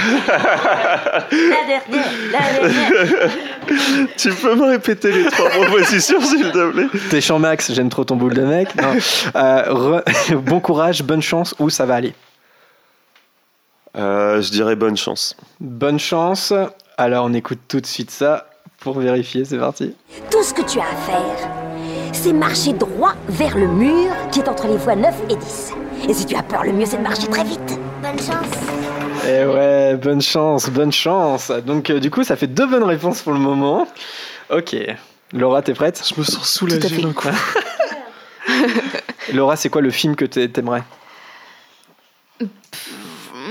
dernière, la dernière. tu peux me répéter les trois propositions, s'il te plaît? T'es champ max, j'aime trop ton boule de mec. Non. Euh, re- [LAUGHS] bon courage, bonne chance, ou ça va aller? Euh, Je dirais bonne chance. Bonne chance. Alors, on écoute tout de suite ça pour vérifier, c'est parti. Tout ce que tu as à faire, c'est marcher droit vers le mur qui est entre les voies 9 et 10. Et si tu as peur, le mieux c'est de marcher très vite. Bonne chance. Eh ouais, bonne chance, bonne chance. Donc, euh, du coup, ça fait deux bonnes réponses pour le moment. Ok. Laura, t'es prête? Je me sens Tout à fait. soulagé d'un coup. [LAUGHS] Laura, c'est quoi le film que t'aimerais?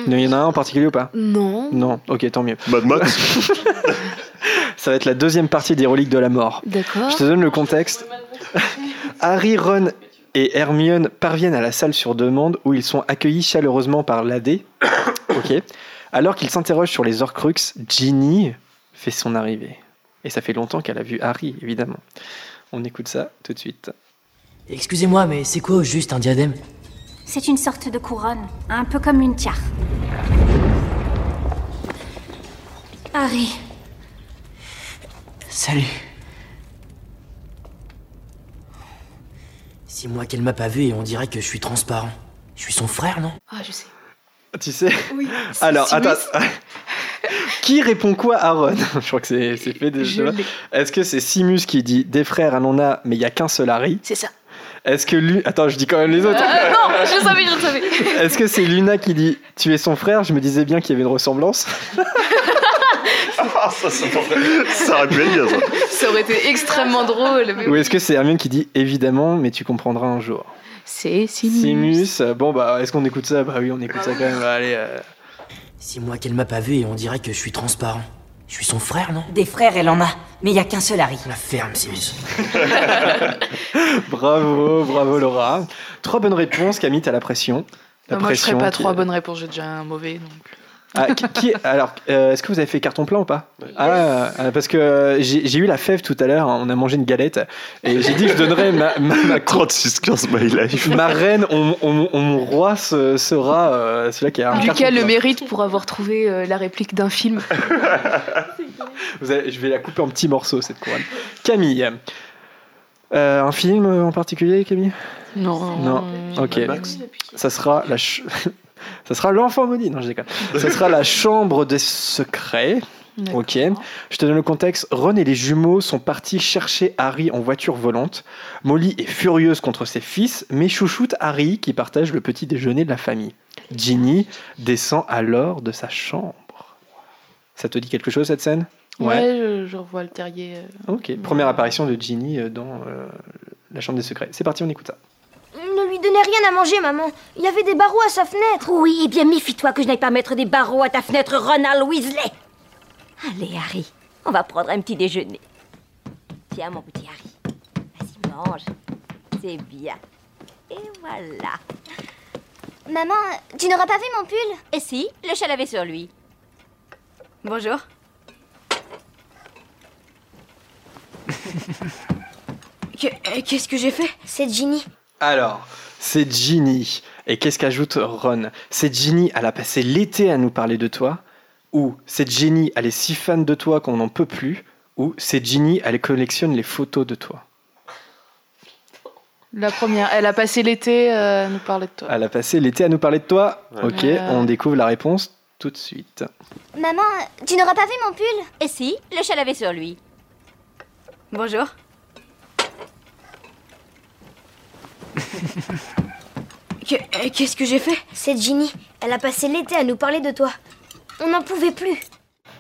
Il y en a un en particulier ou pas? Non. Non, ok, tant mieux. Mad Max [LAUGHS] Ça va être la deuxième partie des reliques de la mort. D'accord. Je te donne le contexte. Harry, Ron et Hermione parviennent à la salle sur demande où ils sont accueillis chaleureusement par l'AD. [COUGHS] ok. Alors qu'ils s'interrogent sur les Horcruxes, Ginny fait son arrivée. Et ça fait longtemps qu'elle a vu Harry, évidemment. On écoute ça tout de suite. Excusez-moi, mais c'est quoi juste un diadème? C'est une sorte de couronne, un peu comme une tiare. Harry. Salut. Six mois qu'elle m'a pas vu et on dirait que je suis transparent. Je suis son frère, non? Ah, je sais. Tu sais Oui. [LAUGHS] Alors, attends. [LAUGHS] qui répond quoi à Ron [LAUGHS] Je crois que c'est fait déjà. Est-ce que c'est Simus qui dit des frères, elle en a, mais il y a qu'un seul Harry? C'est ça. Est-ce que lui. Attends, je dis quand même les autres. Euh, non, je savais, je savais. Est-ce que c'est Luna qui dit tu es son frère? Je me disais bien qu'il y avait une ressemblance. Ah, ça, ça, ça aurait pu être bien, ça. Ça aurait été extrêmement drôle. mais Ou est-ce que c'est Hermione qui dit évidemment, mais tu comprendras un jour? C'est Simus. Simus. Bon, bah, est-ce qu'on écoute ça? Bah oui, on écoute ça quand même. Allez. euh. Six mois qu'elle m'a pas vu et on dirait que je suis transparent. Je suis son frère, non? Des frères, elle en a, mais il y a qu'un seul Harry. La ferme, Simus. [LAUGHS] Bravo, bravo Laura. Trois bonnes réponses. Camille, t'as la pression. La Non, moi, je ferais pas qui- trois bonnes réponses, j'ai déjà un mauvais. Donc. Ah, qui, qui- alors, euh, est-ce que vous avez fait carton plein ou pas ah, euh, parce que j'ai eu la fève tout à l'heure, on a mangé une galette, et j'ai dit que je donnerais ma, ma, ma, [LAUGHS] 36-15 my life. [LAUGHS] ma reine, on, on- on- mon roi ce- sera euh, celui qui a un carton Lucas le plein. mérite pour avoir trouvé euh, la réplique d'un film. [LAUGHS] Vous je vais la couper en petits morceaux, cette couronne. Camille, euh, un film en particulier, Camille? Non. Non, ok. Ça sera la. Ça sera l'enfant maudit, non je déconne. Ça sera la chambre des secrets. Ok. Je te donne le contexte. Ron et les jumeaux sont partis chercher Harry en voiture volante. Molly est furieuse contre ses fils, mais chouchoute Harry qui partage le petit déjeuner de la famille. Ginny descend alors de sa chambre. Ça te dit quelque chose cette scène? Ouais, je, je revois le terrier. euh. Ok. Première apparition de Ginny euh, dans euh, la chambre des secrets. C'est parti, on écoute ça. Ne lui donnez rien à manger, maman. Il y avait des barreaux à sa fenêtre. Oui, eh bien méfie-toi que je n'aille pas mettre des barreaux à ta fenêtre, Ronald Weasley. Allez, Harry, on va prendre un petit déjeuner. Tiens, mon petit Harry. Vas-y, mange. C'est bien. Et voilà. Maman, tu n'auras pas vu mon pull? Et si, le chat l'avait sur lui. Bonjour. [LAUGHS] euh, Qu'est-ce que j'ai fait? C'est Ginny. Alors, c'est Ginny. Et qu'est-ce qu'ajoute Ron? C'est Ginny, elle a passé l'été à nous parler de toi. Ou c'est Ginny, elle est si fan de toi qu'on n'en peut plus. Ou c'est Ginny, elle collectionne les photos de toi. La première, elle a passé l'été euh, à nous parler de toi. Elle a passé l'été à nous parler de toi. Ok, Euh. on découvre la réponse tout de suite. Maman, tu n'auras pas vu mon pull? Et si, le chat l'avait sur lui. Bonjour. euh, Qu'est-ce que j'ai fait C'est Ginny. Elle a passé l'été à nous parler de toi. On n'en pouvait plus.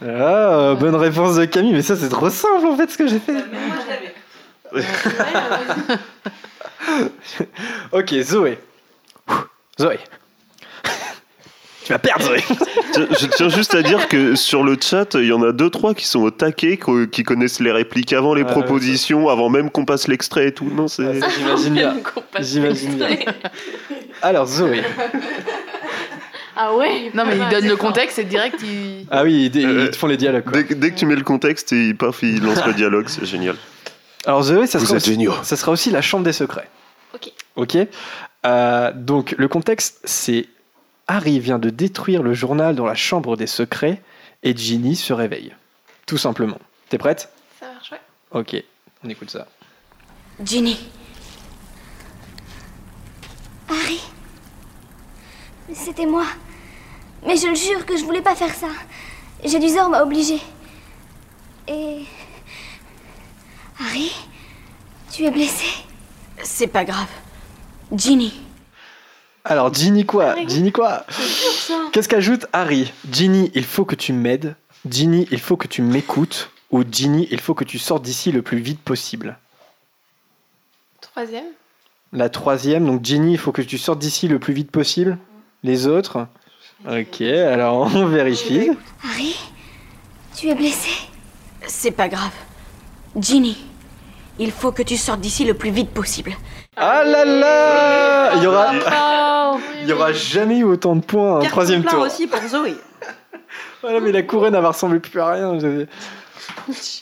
Ah, bonne réponse de Camille, mais ça c'est trop simple en fait ce que j'ai fait. [LAUGHS] ok, Zoé. Zoé. Tu vas perdre, [LAUGHS] Zoé. Tiens, Je tiens juste à dire que sur le chat, il y en a deux trois qui sont au taquet, qui connaissent les répliques avant les Ouais, propositions, avant même qu'on passe l'extrait et tout. Non, c'est. J'imagine bien. J'imagine bien. Alors, Zoé. Ah ouais Non, mais il donne le contexte et direct, il. Ah oui, ils, ils te font les dialogues. quoi. Dès, que- dès que tu mets le contexte, et paf, il lance le dialogue, c'est génial. [LAUGHS] Alors Zoé, sera, aussi, ça sera aussi la chambre des secrets. Ok. Ok. Euh, donc le contexte, c'est Harry vient de détruire le journal dans la chambre des secrets et Ginny se réveille. Tout simplement. T'es prête? Ça marche, ouais. Ok, on écoute ça. Ginny. Harry. C'était moi. Mais je le jure que je voulais pas faire ça. Jedusor m'a obligée. Et. Harry Tu es blessé? C'est pas grave. Ginny. Alors Ginny quoi Ginny quoi Qu'est-ce qu'ajoute Harry? Ginny, il faut que tu m'aides. Ginny, il faut que tu m'écoutes. Ou Ginny, il faut que tu sortes d'ici le plus vite possible. Troisième. La troisième, donc Ginny, il faut que tu sortes d'ici le plus vite possible. Les autres? Ok, alors on vérifie. Harry, tu es blessé? C'est pas grave. Ginny, il faut que tu sortes d'ici le plus vite possible. Ah là là Il y aura, il y aura [LAUGHS] jamais eu autant de points en troisième tour. aussi pour Zoé. [LAUGHS] Voilà, mais la couronne, elle va ressembler plus à rien. Je...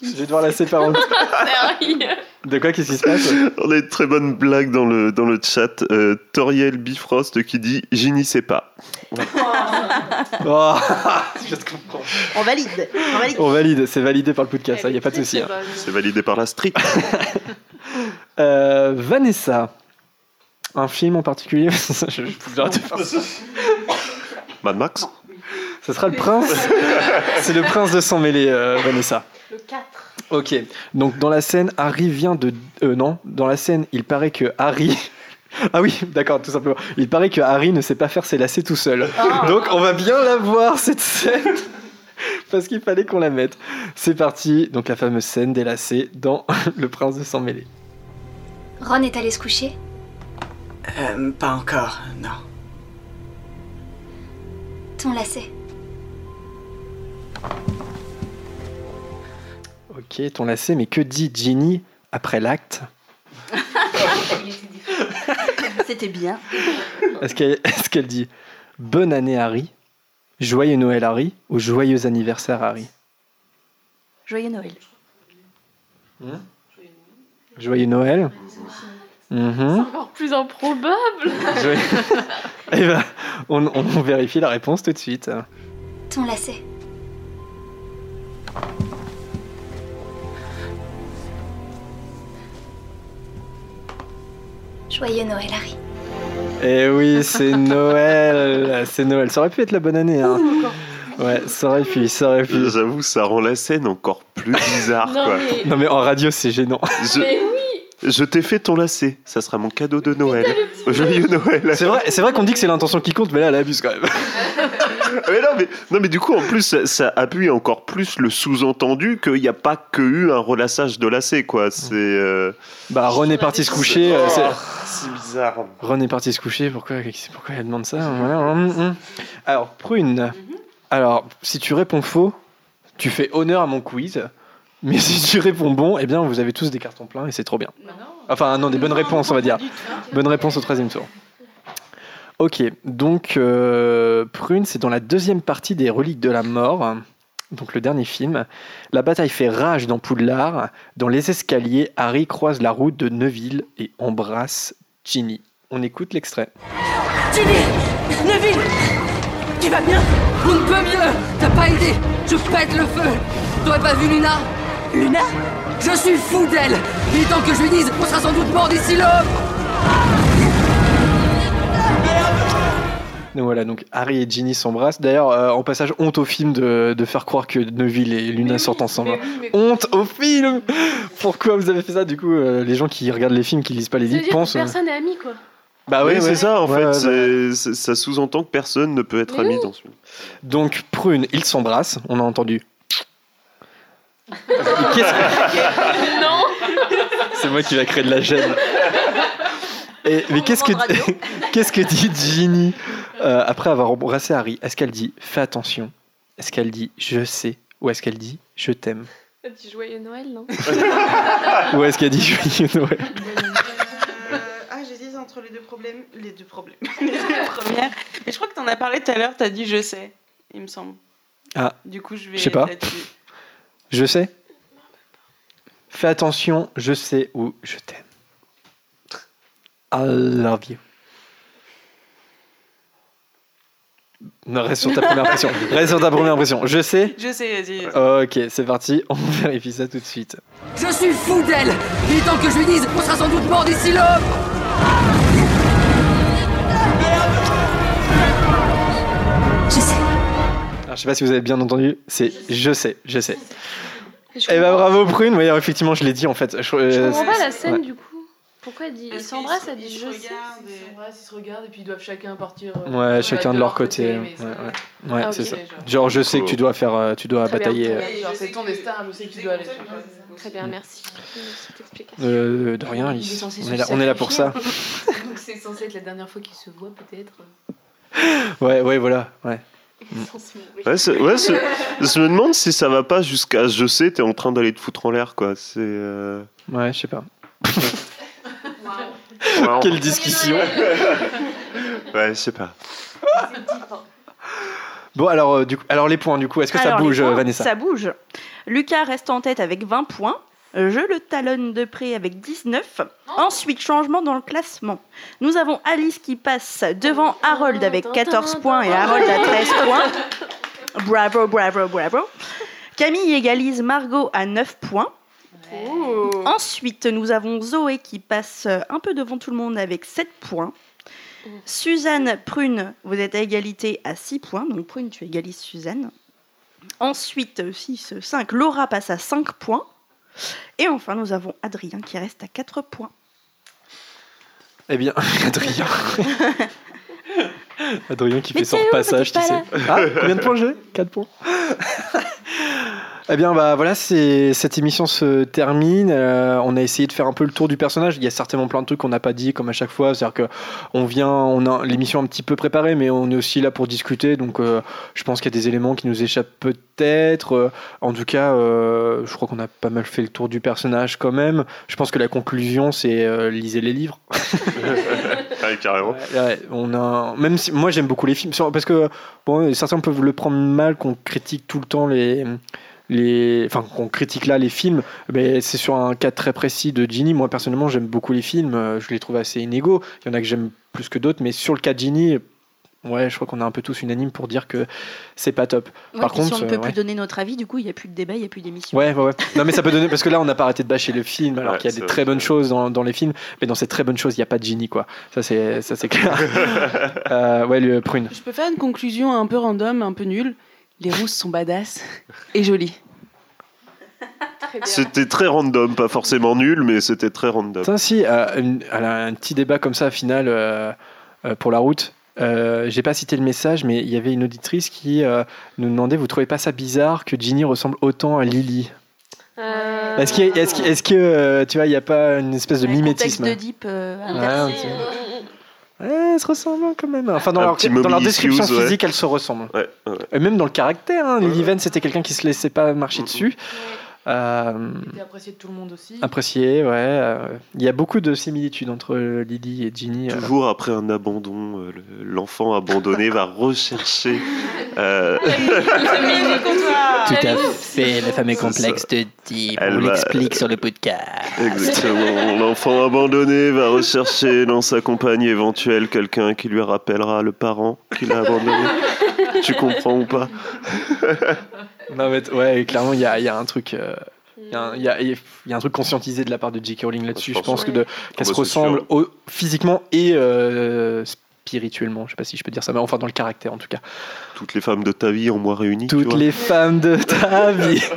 Je vais devoir la séparer [LAUGHS] en De quoi Qu'est-ce qui se passe? On a une très bonne blague dans le, dans le chat. Euh, Toriel Bifrost qui dit J'y n'y sais pas. Oh, je te comprends. On valide. On valide. On valide, c'est validé par le podcast, il n'y a pas de souci. hein. C'est validé par la street. Euh, Vanessa, un film en particulier [LAUGHS] Je de faire ça. Mad Max Ce sera le prince. C'est le prince de s'en mêler, euh, Vanessa. Le 4. Ok, donc dans la scène, Harry vient de. Euh, non, dans la scène, il paraît que Harry. [LAUGHS] Ah oui, d'accord, tout simplement. Il paraît que Harry ne sait pas faire ses lacets tout seul. Ah. Donc on va bien la voir cette scène. [LAUGHS] Parce qu'il fallait qu'on la mette. C'est parti, donc la fameuse scène des lacets dans Le Prince de Sang Mêlé. Ron est allé se coucher? Euh, pas encore, non. Ton lacet. Ok, ton lacet, mais que dit Ginny après l'acte? [LAUGHS] C'était bien. Est-ce qu'elle est dit Bonne année Harry Joyeux Noël Harry ou Joyeux anniversaire Harry Joyeux Noël. Joyeux Noël Mhm. Encore plus improbable. Joyeux- [LAUGHS] Eh ben, on, on vérifie la réponse tout de suite. Ton lacet. Joyeux Noël, Harry. Eh oui, c'est Noël C'est Noël. Ça aurait pu être la bonne année. Hein. [LAUGHS] Ouais, ça aurait pu, ça aurait pu. J'avoue, ça rend la scène encore plus bizarre. [LAUGHS] Non, quoi. mais- Non mais en radio, c'est gênant. Je, Mais oui. je t'ai fait ton lacet. Ça sera mon cadeau de Noël. [LAUGHS] Joyeux Noël. C'est vrai, c'est vrai qu'on dit que c'est l'intention qui compte, mais là, elle abuse quand même. [LAUGHS] mais non, mais, non, mais du coup, en plus, ça, ça appuie encore plus le sous-entendu qu'il n'y a pas que eu un relassage de lacet, quoi. C'est. euh, Bah, Ron est parti se coucher. euh, c'est- Oh, c'est bizarre. Ron est parti se coucher. Pourquoi, pourquoi elle demande ça Voilà, hum, hum. Alors, Prune. Alors, si tu réponds faux, tu fais honneur à mon quiz. Mais si tu réponds bon, eh bien, vous avez tous des cartons pleins et c'est trop bien. Enfin, non, des bonnes réponses, on va dire. Bonne réponse au troisième tour. Ok, donc euh, Prune, c'est dans la deuxième partie des Reliques de la Mort, donc le dernier film. La bataille fait rage dans Poudlard. Dans les escaliers, Harry croise la route de Neville et embrasse Ginny. On écoute l'extrait. Ginny Neville Tu vas bien. On ne peut mieux. T'as pas aidé. Je pète le feu. T'aurais pas vu Luna? Luna? Je suis fou d'elle. Il est temps que je lui dise On sera sans doute mort d'ici là. Donc voilà, donc Harry et Ginny s'embrassent. D'ailleurs, euh, en passage, honte au film de, de faire croire que Neville et Luna sortent ensemble. Honte au film. Pourquoi vous avez fait ça? Du coup, euh, les gens qui regardent les films, qui lisent pas les livres, pensent. euh, personne n'est ami, quoi. Bah oui, ouais, c'est ouais. ça, en Ouais, fait. ça sous-entend que personne ne peut être Mais ami oui. dans ce film. Donc, Prune, ils s'embrassent, on a entendu. [LAUGHS] Qu'est-ce que- non [LAUGHS] C'est moi qui va créer de la gêne. Et- mais qu'est-ce que, [LAUGHS] qu'est-ce que dit Ginny euh, après avoir embrassé Harry? Est-ce qu'elle dit fais attention? Est-ce qu'elle dit je sais? Ou est-ce qu'elle dit je t'aime? T'as dit joyeux Noël, non? Ou est-ce qu'elle dit joyeux Noël? Entre les deux problèmes. Les deux problèmes. [LAUGHS] les deux premières. Mais je crois que t'en as parlé tout à l'heure, t'as dit je sais, il me semble. Ah, Du coup, je vais Je sais pas. je sais Fais attention, je sais ou je t'aime. I love you. Non, reste sur ta première impression. [LAUGHS] Reste sur ta première impression. Je sais Je sais, vas-y. vas-y. Ok, c'est parti. [LAUGHS] On vérifie ça tout de suite. Je suis fou d'elle Il est temps que je lui dise On sera sans doute mort d'ici là je sais pas si vous avez bien entendu, c'est je sais, je sais. Je Eh ben bravo Prune, oui, effectivement je l'ai dit en fait. Je euh, comprends pas la scène ouais. du coup. Pourquoi elle dit ils s'embrassent, elle dit je sais. ils s'embrassent, ils se regardent et puis ils doivent chacun partir. euh, Ouais, chacun de leur côté. Ouais, c'est- ouais. Ouais, Ah, c'est ça. genre. Genre je sais que tu dois faire, euh, tu dois Très batailler. Genre, c'est ton destin, je sais que tu dois aller. Très bien, merci. Euh, de rien, Alice. On est, là, on est là pour ça. [LAUGHS] Donc c'est censé être la dernière fois qu'ils se voient, peut-être. Ouais, ouais, voilà. Ouais. Ouais, ouais je me demande si ça va pas jusqu'à je sais, t'es en train d'aller te foutre en l'air, quoi. C'est. Euh... Ouais, je sais pas. [LAUGHS] Quelle discussion Ouais, je [LAUGHS] sais pas. Bon, alors, euh, du coup, alors les points, du coup, est-ce que ça bouge, Vanessa? Ça bouge. Lucas reste en tête avec 20 points. Je le talonne de près avec 19. Ensuite, changement dans le classement. Nous avons Alice qui passe devant Harold avec 14 points et Harold à 13 points. Bravo, bravo, bravo. Camille égalise Margot à 9 points. Ensuite, nous avons Zoé qui passe un peu devant tout le monde avec 7 points. Suzanne, Prune, vous êtes à égalité à 6 points. Donc Prune, tu égalises Suzanne. Ensuite, 6, 5, Laura passe à 5 points. Et enfin, nous avons Adrien qui reste à 4 points. Eh bien, [LAUGHS] Adrien. [LAUGHS] Adrien qui fait son passage, tu sais. Ah, [LAUGHS] combien de points j'ai? 4 points. Eh bien, bah voilà, cette émission se termine. Euh, on a essayé de faire un peu le tour du personnage. Il y a certainement plein de trucs qu'on n'a pas dit, comme à chaque fois. C'est-à-dire que on vient, on a l'émission un petit peu préparée, mais on est aussi là pour discuter. Donc, euh, je pense qu'il y a des éléments qui nous échappent peut-être. Euh, en tout cas, je crois qu'on a pas mal fait le tour du personnage quand même. Je pense que la conclusion, c'est lisez les livres. [LAUGHS] carrément. on a, même si moi j'aime beaucoup les films, parce que bon, certains peuvent le prendre mal qu'on critique tout le temps les les, enfin qu'on critique là les films, mais c'est sur un cas très précis de Ginny. Moi personnellement, j'aime beaucoup les films, euh, je les trouve assez inégaux. Il y en a que j'aime plus que d'autres, mais sur le cas de Ginny, ouais, je crois qu'on est un peu tous unanimes pour dire que c'est pas top. Par contre, si on ne peut plus donner notre avis, du coup, il n'y a plus de débat, il n'y a plus d'émission. Ouais, ouais, ouais. Non, mais ça peut donner parce que là, on n'a pas arrêté de bâcher le film, alors qu'il y a des très bonnes choses dans, dans, les films, mais dans ces très bonnes choses, il n'y a pas de Ginny, quoi. Ça, c'est ça, c'est clair. [LAUGHS] euh, ouais, le prune. Je peux faire une conclusion un peu random, un peu nulle. Les rousses sont badass et jolies. C'était très random, pas forcément nul, mais c'était très random. Ça, si, euh, un petit débat comme ça, final, euh, euh, pour la route. J'ai pas cité le message, mais il y avait une auditrice qui nous demandait Vous trouvez pas ça bizarre que Ginny ressemble autant à Lily? Est-ce que, est que tu vois, il n'y a pas une espèce de mimétisme? de Deep Ouais, elles se ressemblent quand même. Enfin, dans, leur, dans leur, description physique, elles se ressemblent. Et même dans le caractère, hein, Lily Van, c'était quelqu'un qui se laissait pas marcher dessus. Euh, apprécié de tout le monde aussi. Apprécié, ouais. Euh, il y a beaucoup de similitudes entre Lily et Ginny. Euh. Toujours après un abandon, l'enfant abandonné va rechercher. [LAUGHS] Tout à fait, le fameux complexe de Deep. On l'explique sur le podcast. Exactement. L'enfant abandonné va rechercher dans sa compagne éventuelle quelqu'un qui lui rappellera le parent qui l'a abandonné. tu comprends ou pas? [LAUGHS] non, mais ouais, clairement, il y a, y a, un truc. Euh, il y, a, y, a, y, a, un truc conscientisé de la part de J.K. Rowling là-dessus. Je pense, que qu'elle ah se bah, ressemble au, physiquement et euh, spirituellement. Je sais pas si je peux dire ça, mais enfin dans le caractère en tout cas. Toutes les femmes de ta vie en moi réunies. Toutes les femmes de ta vie. [LAUGHS]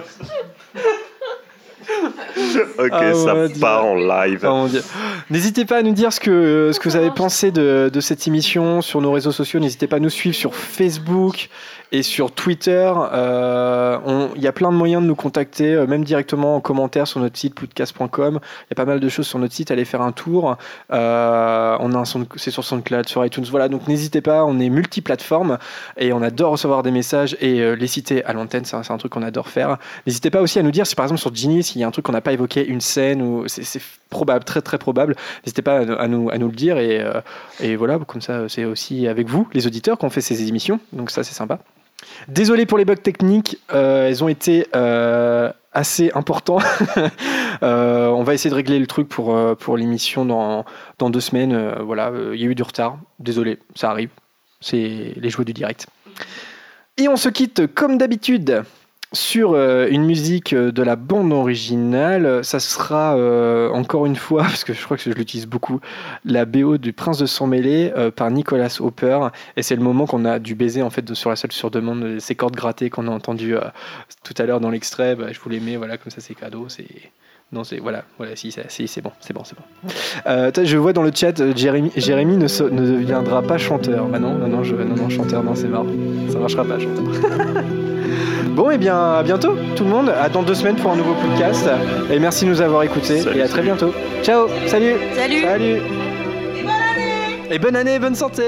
[LAUGHS] ok, ah, ça part en live. Oh, N'hésitez pas à nous dire ce que, ce que vous avez pensé de, de cette émission sur nos réseaux sociaux. N'hésitez pas à nous suivre sur Facebook et sur Twitter. Euh, il y a plein de moyens de nous contacter, euh, même directement en commentaire sur notre site podcast.com. Il y a pas mal de choses sur notre site. Allez faire un tour. Euh, on a un c'est sur SoundCloud, sur iTunes. Voilà, donc n'hésitez pas. On est multiplateforme et on adore recevoir des messages et les citer à l'antenne. C'est un, truc qu'on adore faire. N'hésitez pas aussi à nous dire si par exemple sur Genie, s'il y a un truc qu'on n'a pas évoqué, une scène ou c'est probable, très très probable. N'hésitez pas à, nous, à nous le dire et, et voilà, comme ça c'est aussi avec vous, les auditeurs, qu'on fait ces émissions. Donc ça c'est sympa. Désolé pour les bugs techniques, euh, elles ont été euh, assez importants. [LAUGHS] Euh, on va essayer de régler le truc pour, pour l'émission dans, dans deux semaines. voilà, il y a eu du retard. Désolé, ça arrive. C'est les joueurs du direct. Et on se quitte comme d'habitude sur euh, une musique euh, de la bande originale, ça sera euh, encore une fois, [LAUGHS] parce que je crois que je l'utilise beaucoup, la BO du Prince de Sang Mêlé par Nicolas Hopper. Et c'est le moment qu'on a dû baiser en fait sur la salle sur demande, ces cordes grattées qu'on a entendues tout à l'heure dans l'extrait. Bah, je vous les mets, voilà, comme ça c'est cadeau. C'est Non, c'est voilà, voilà, si, si c'est bon, c'est bon, c'est bon. Euh, je vois dans le chat, euh, Jérémy, Jérémy ne, ne, deviendra pas chanteur. Bah non, non, non, je, non, non chanteur, non, c'est mort. Ça marchera pas, chanteur. [LAUGHS] bon, et eh bien, à bientôt, tout le monde. À dans deux semaines pour un nouveau podcast. Et merci de nous avoir écoutés. et à très bientôt. Ciao, salut. Salut. Salut. Et bonne année. Et bonne année, bonne santé.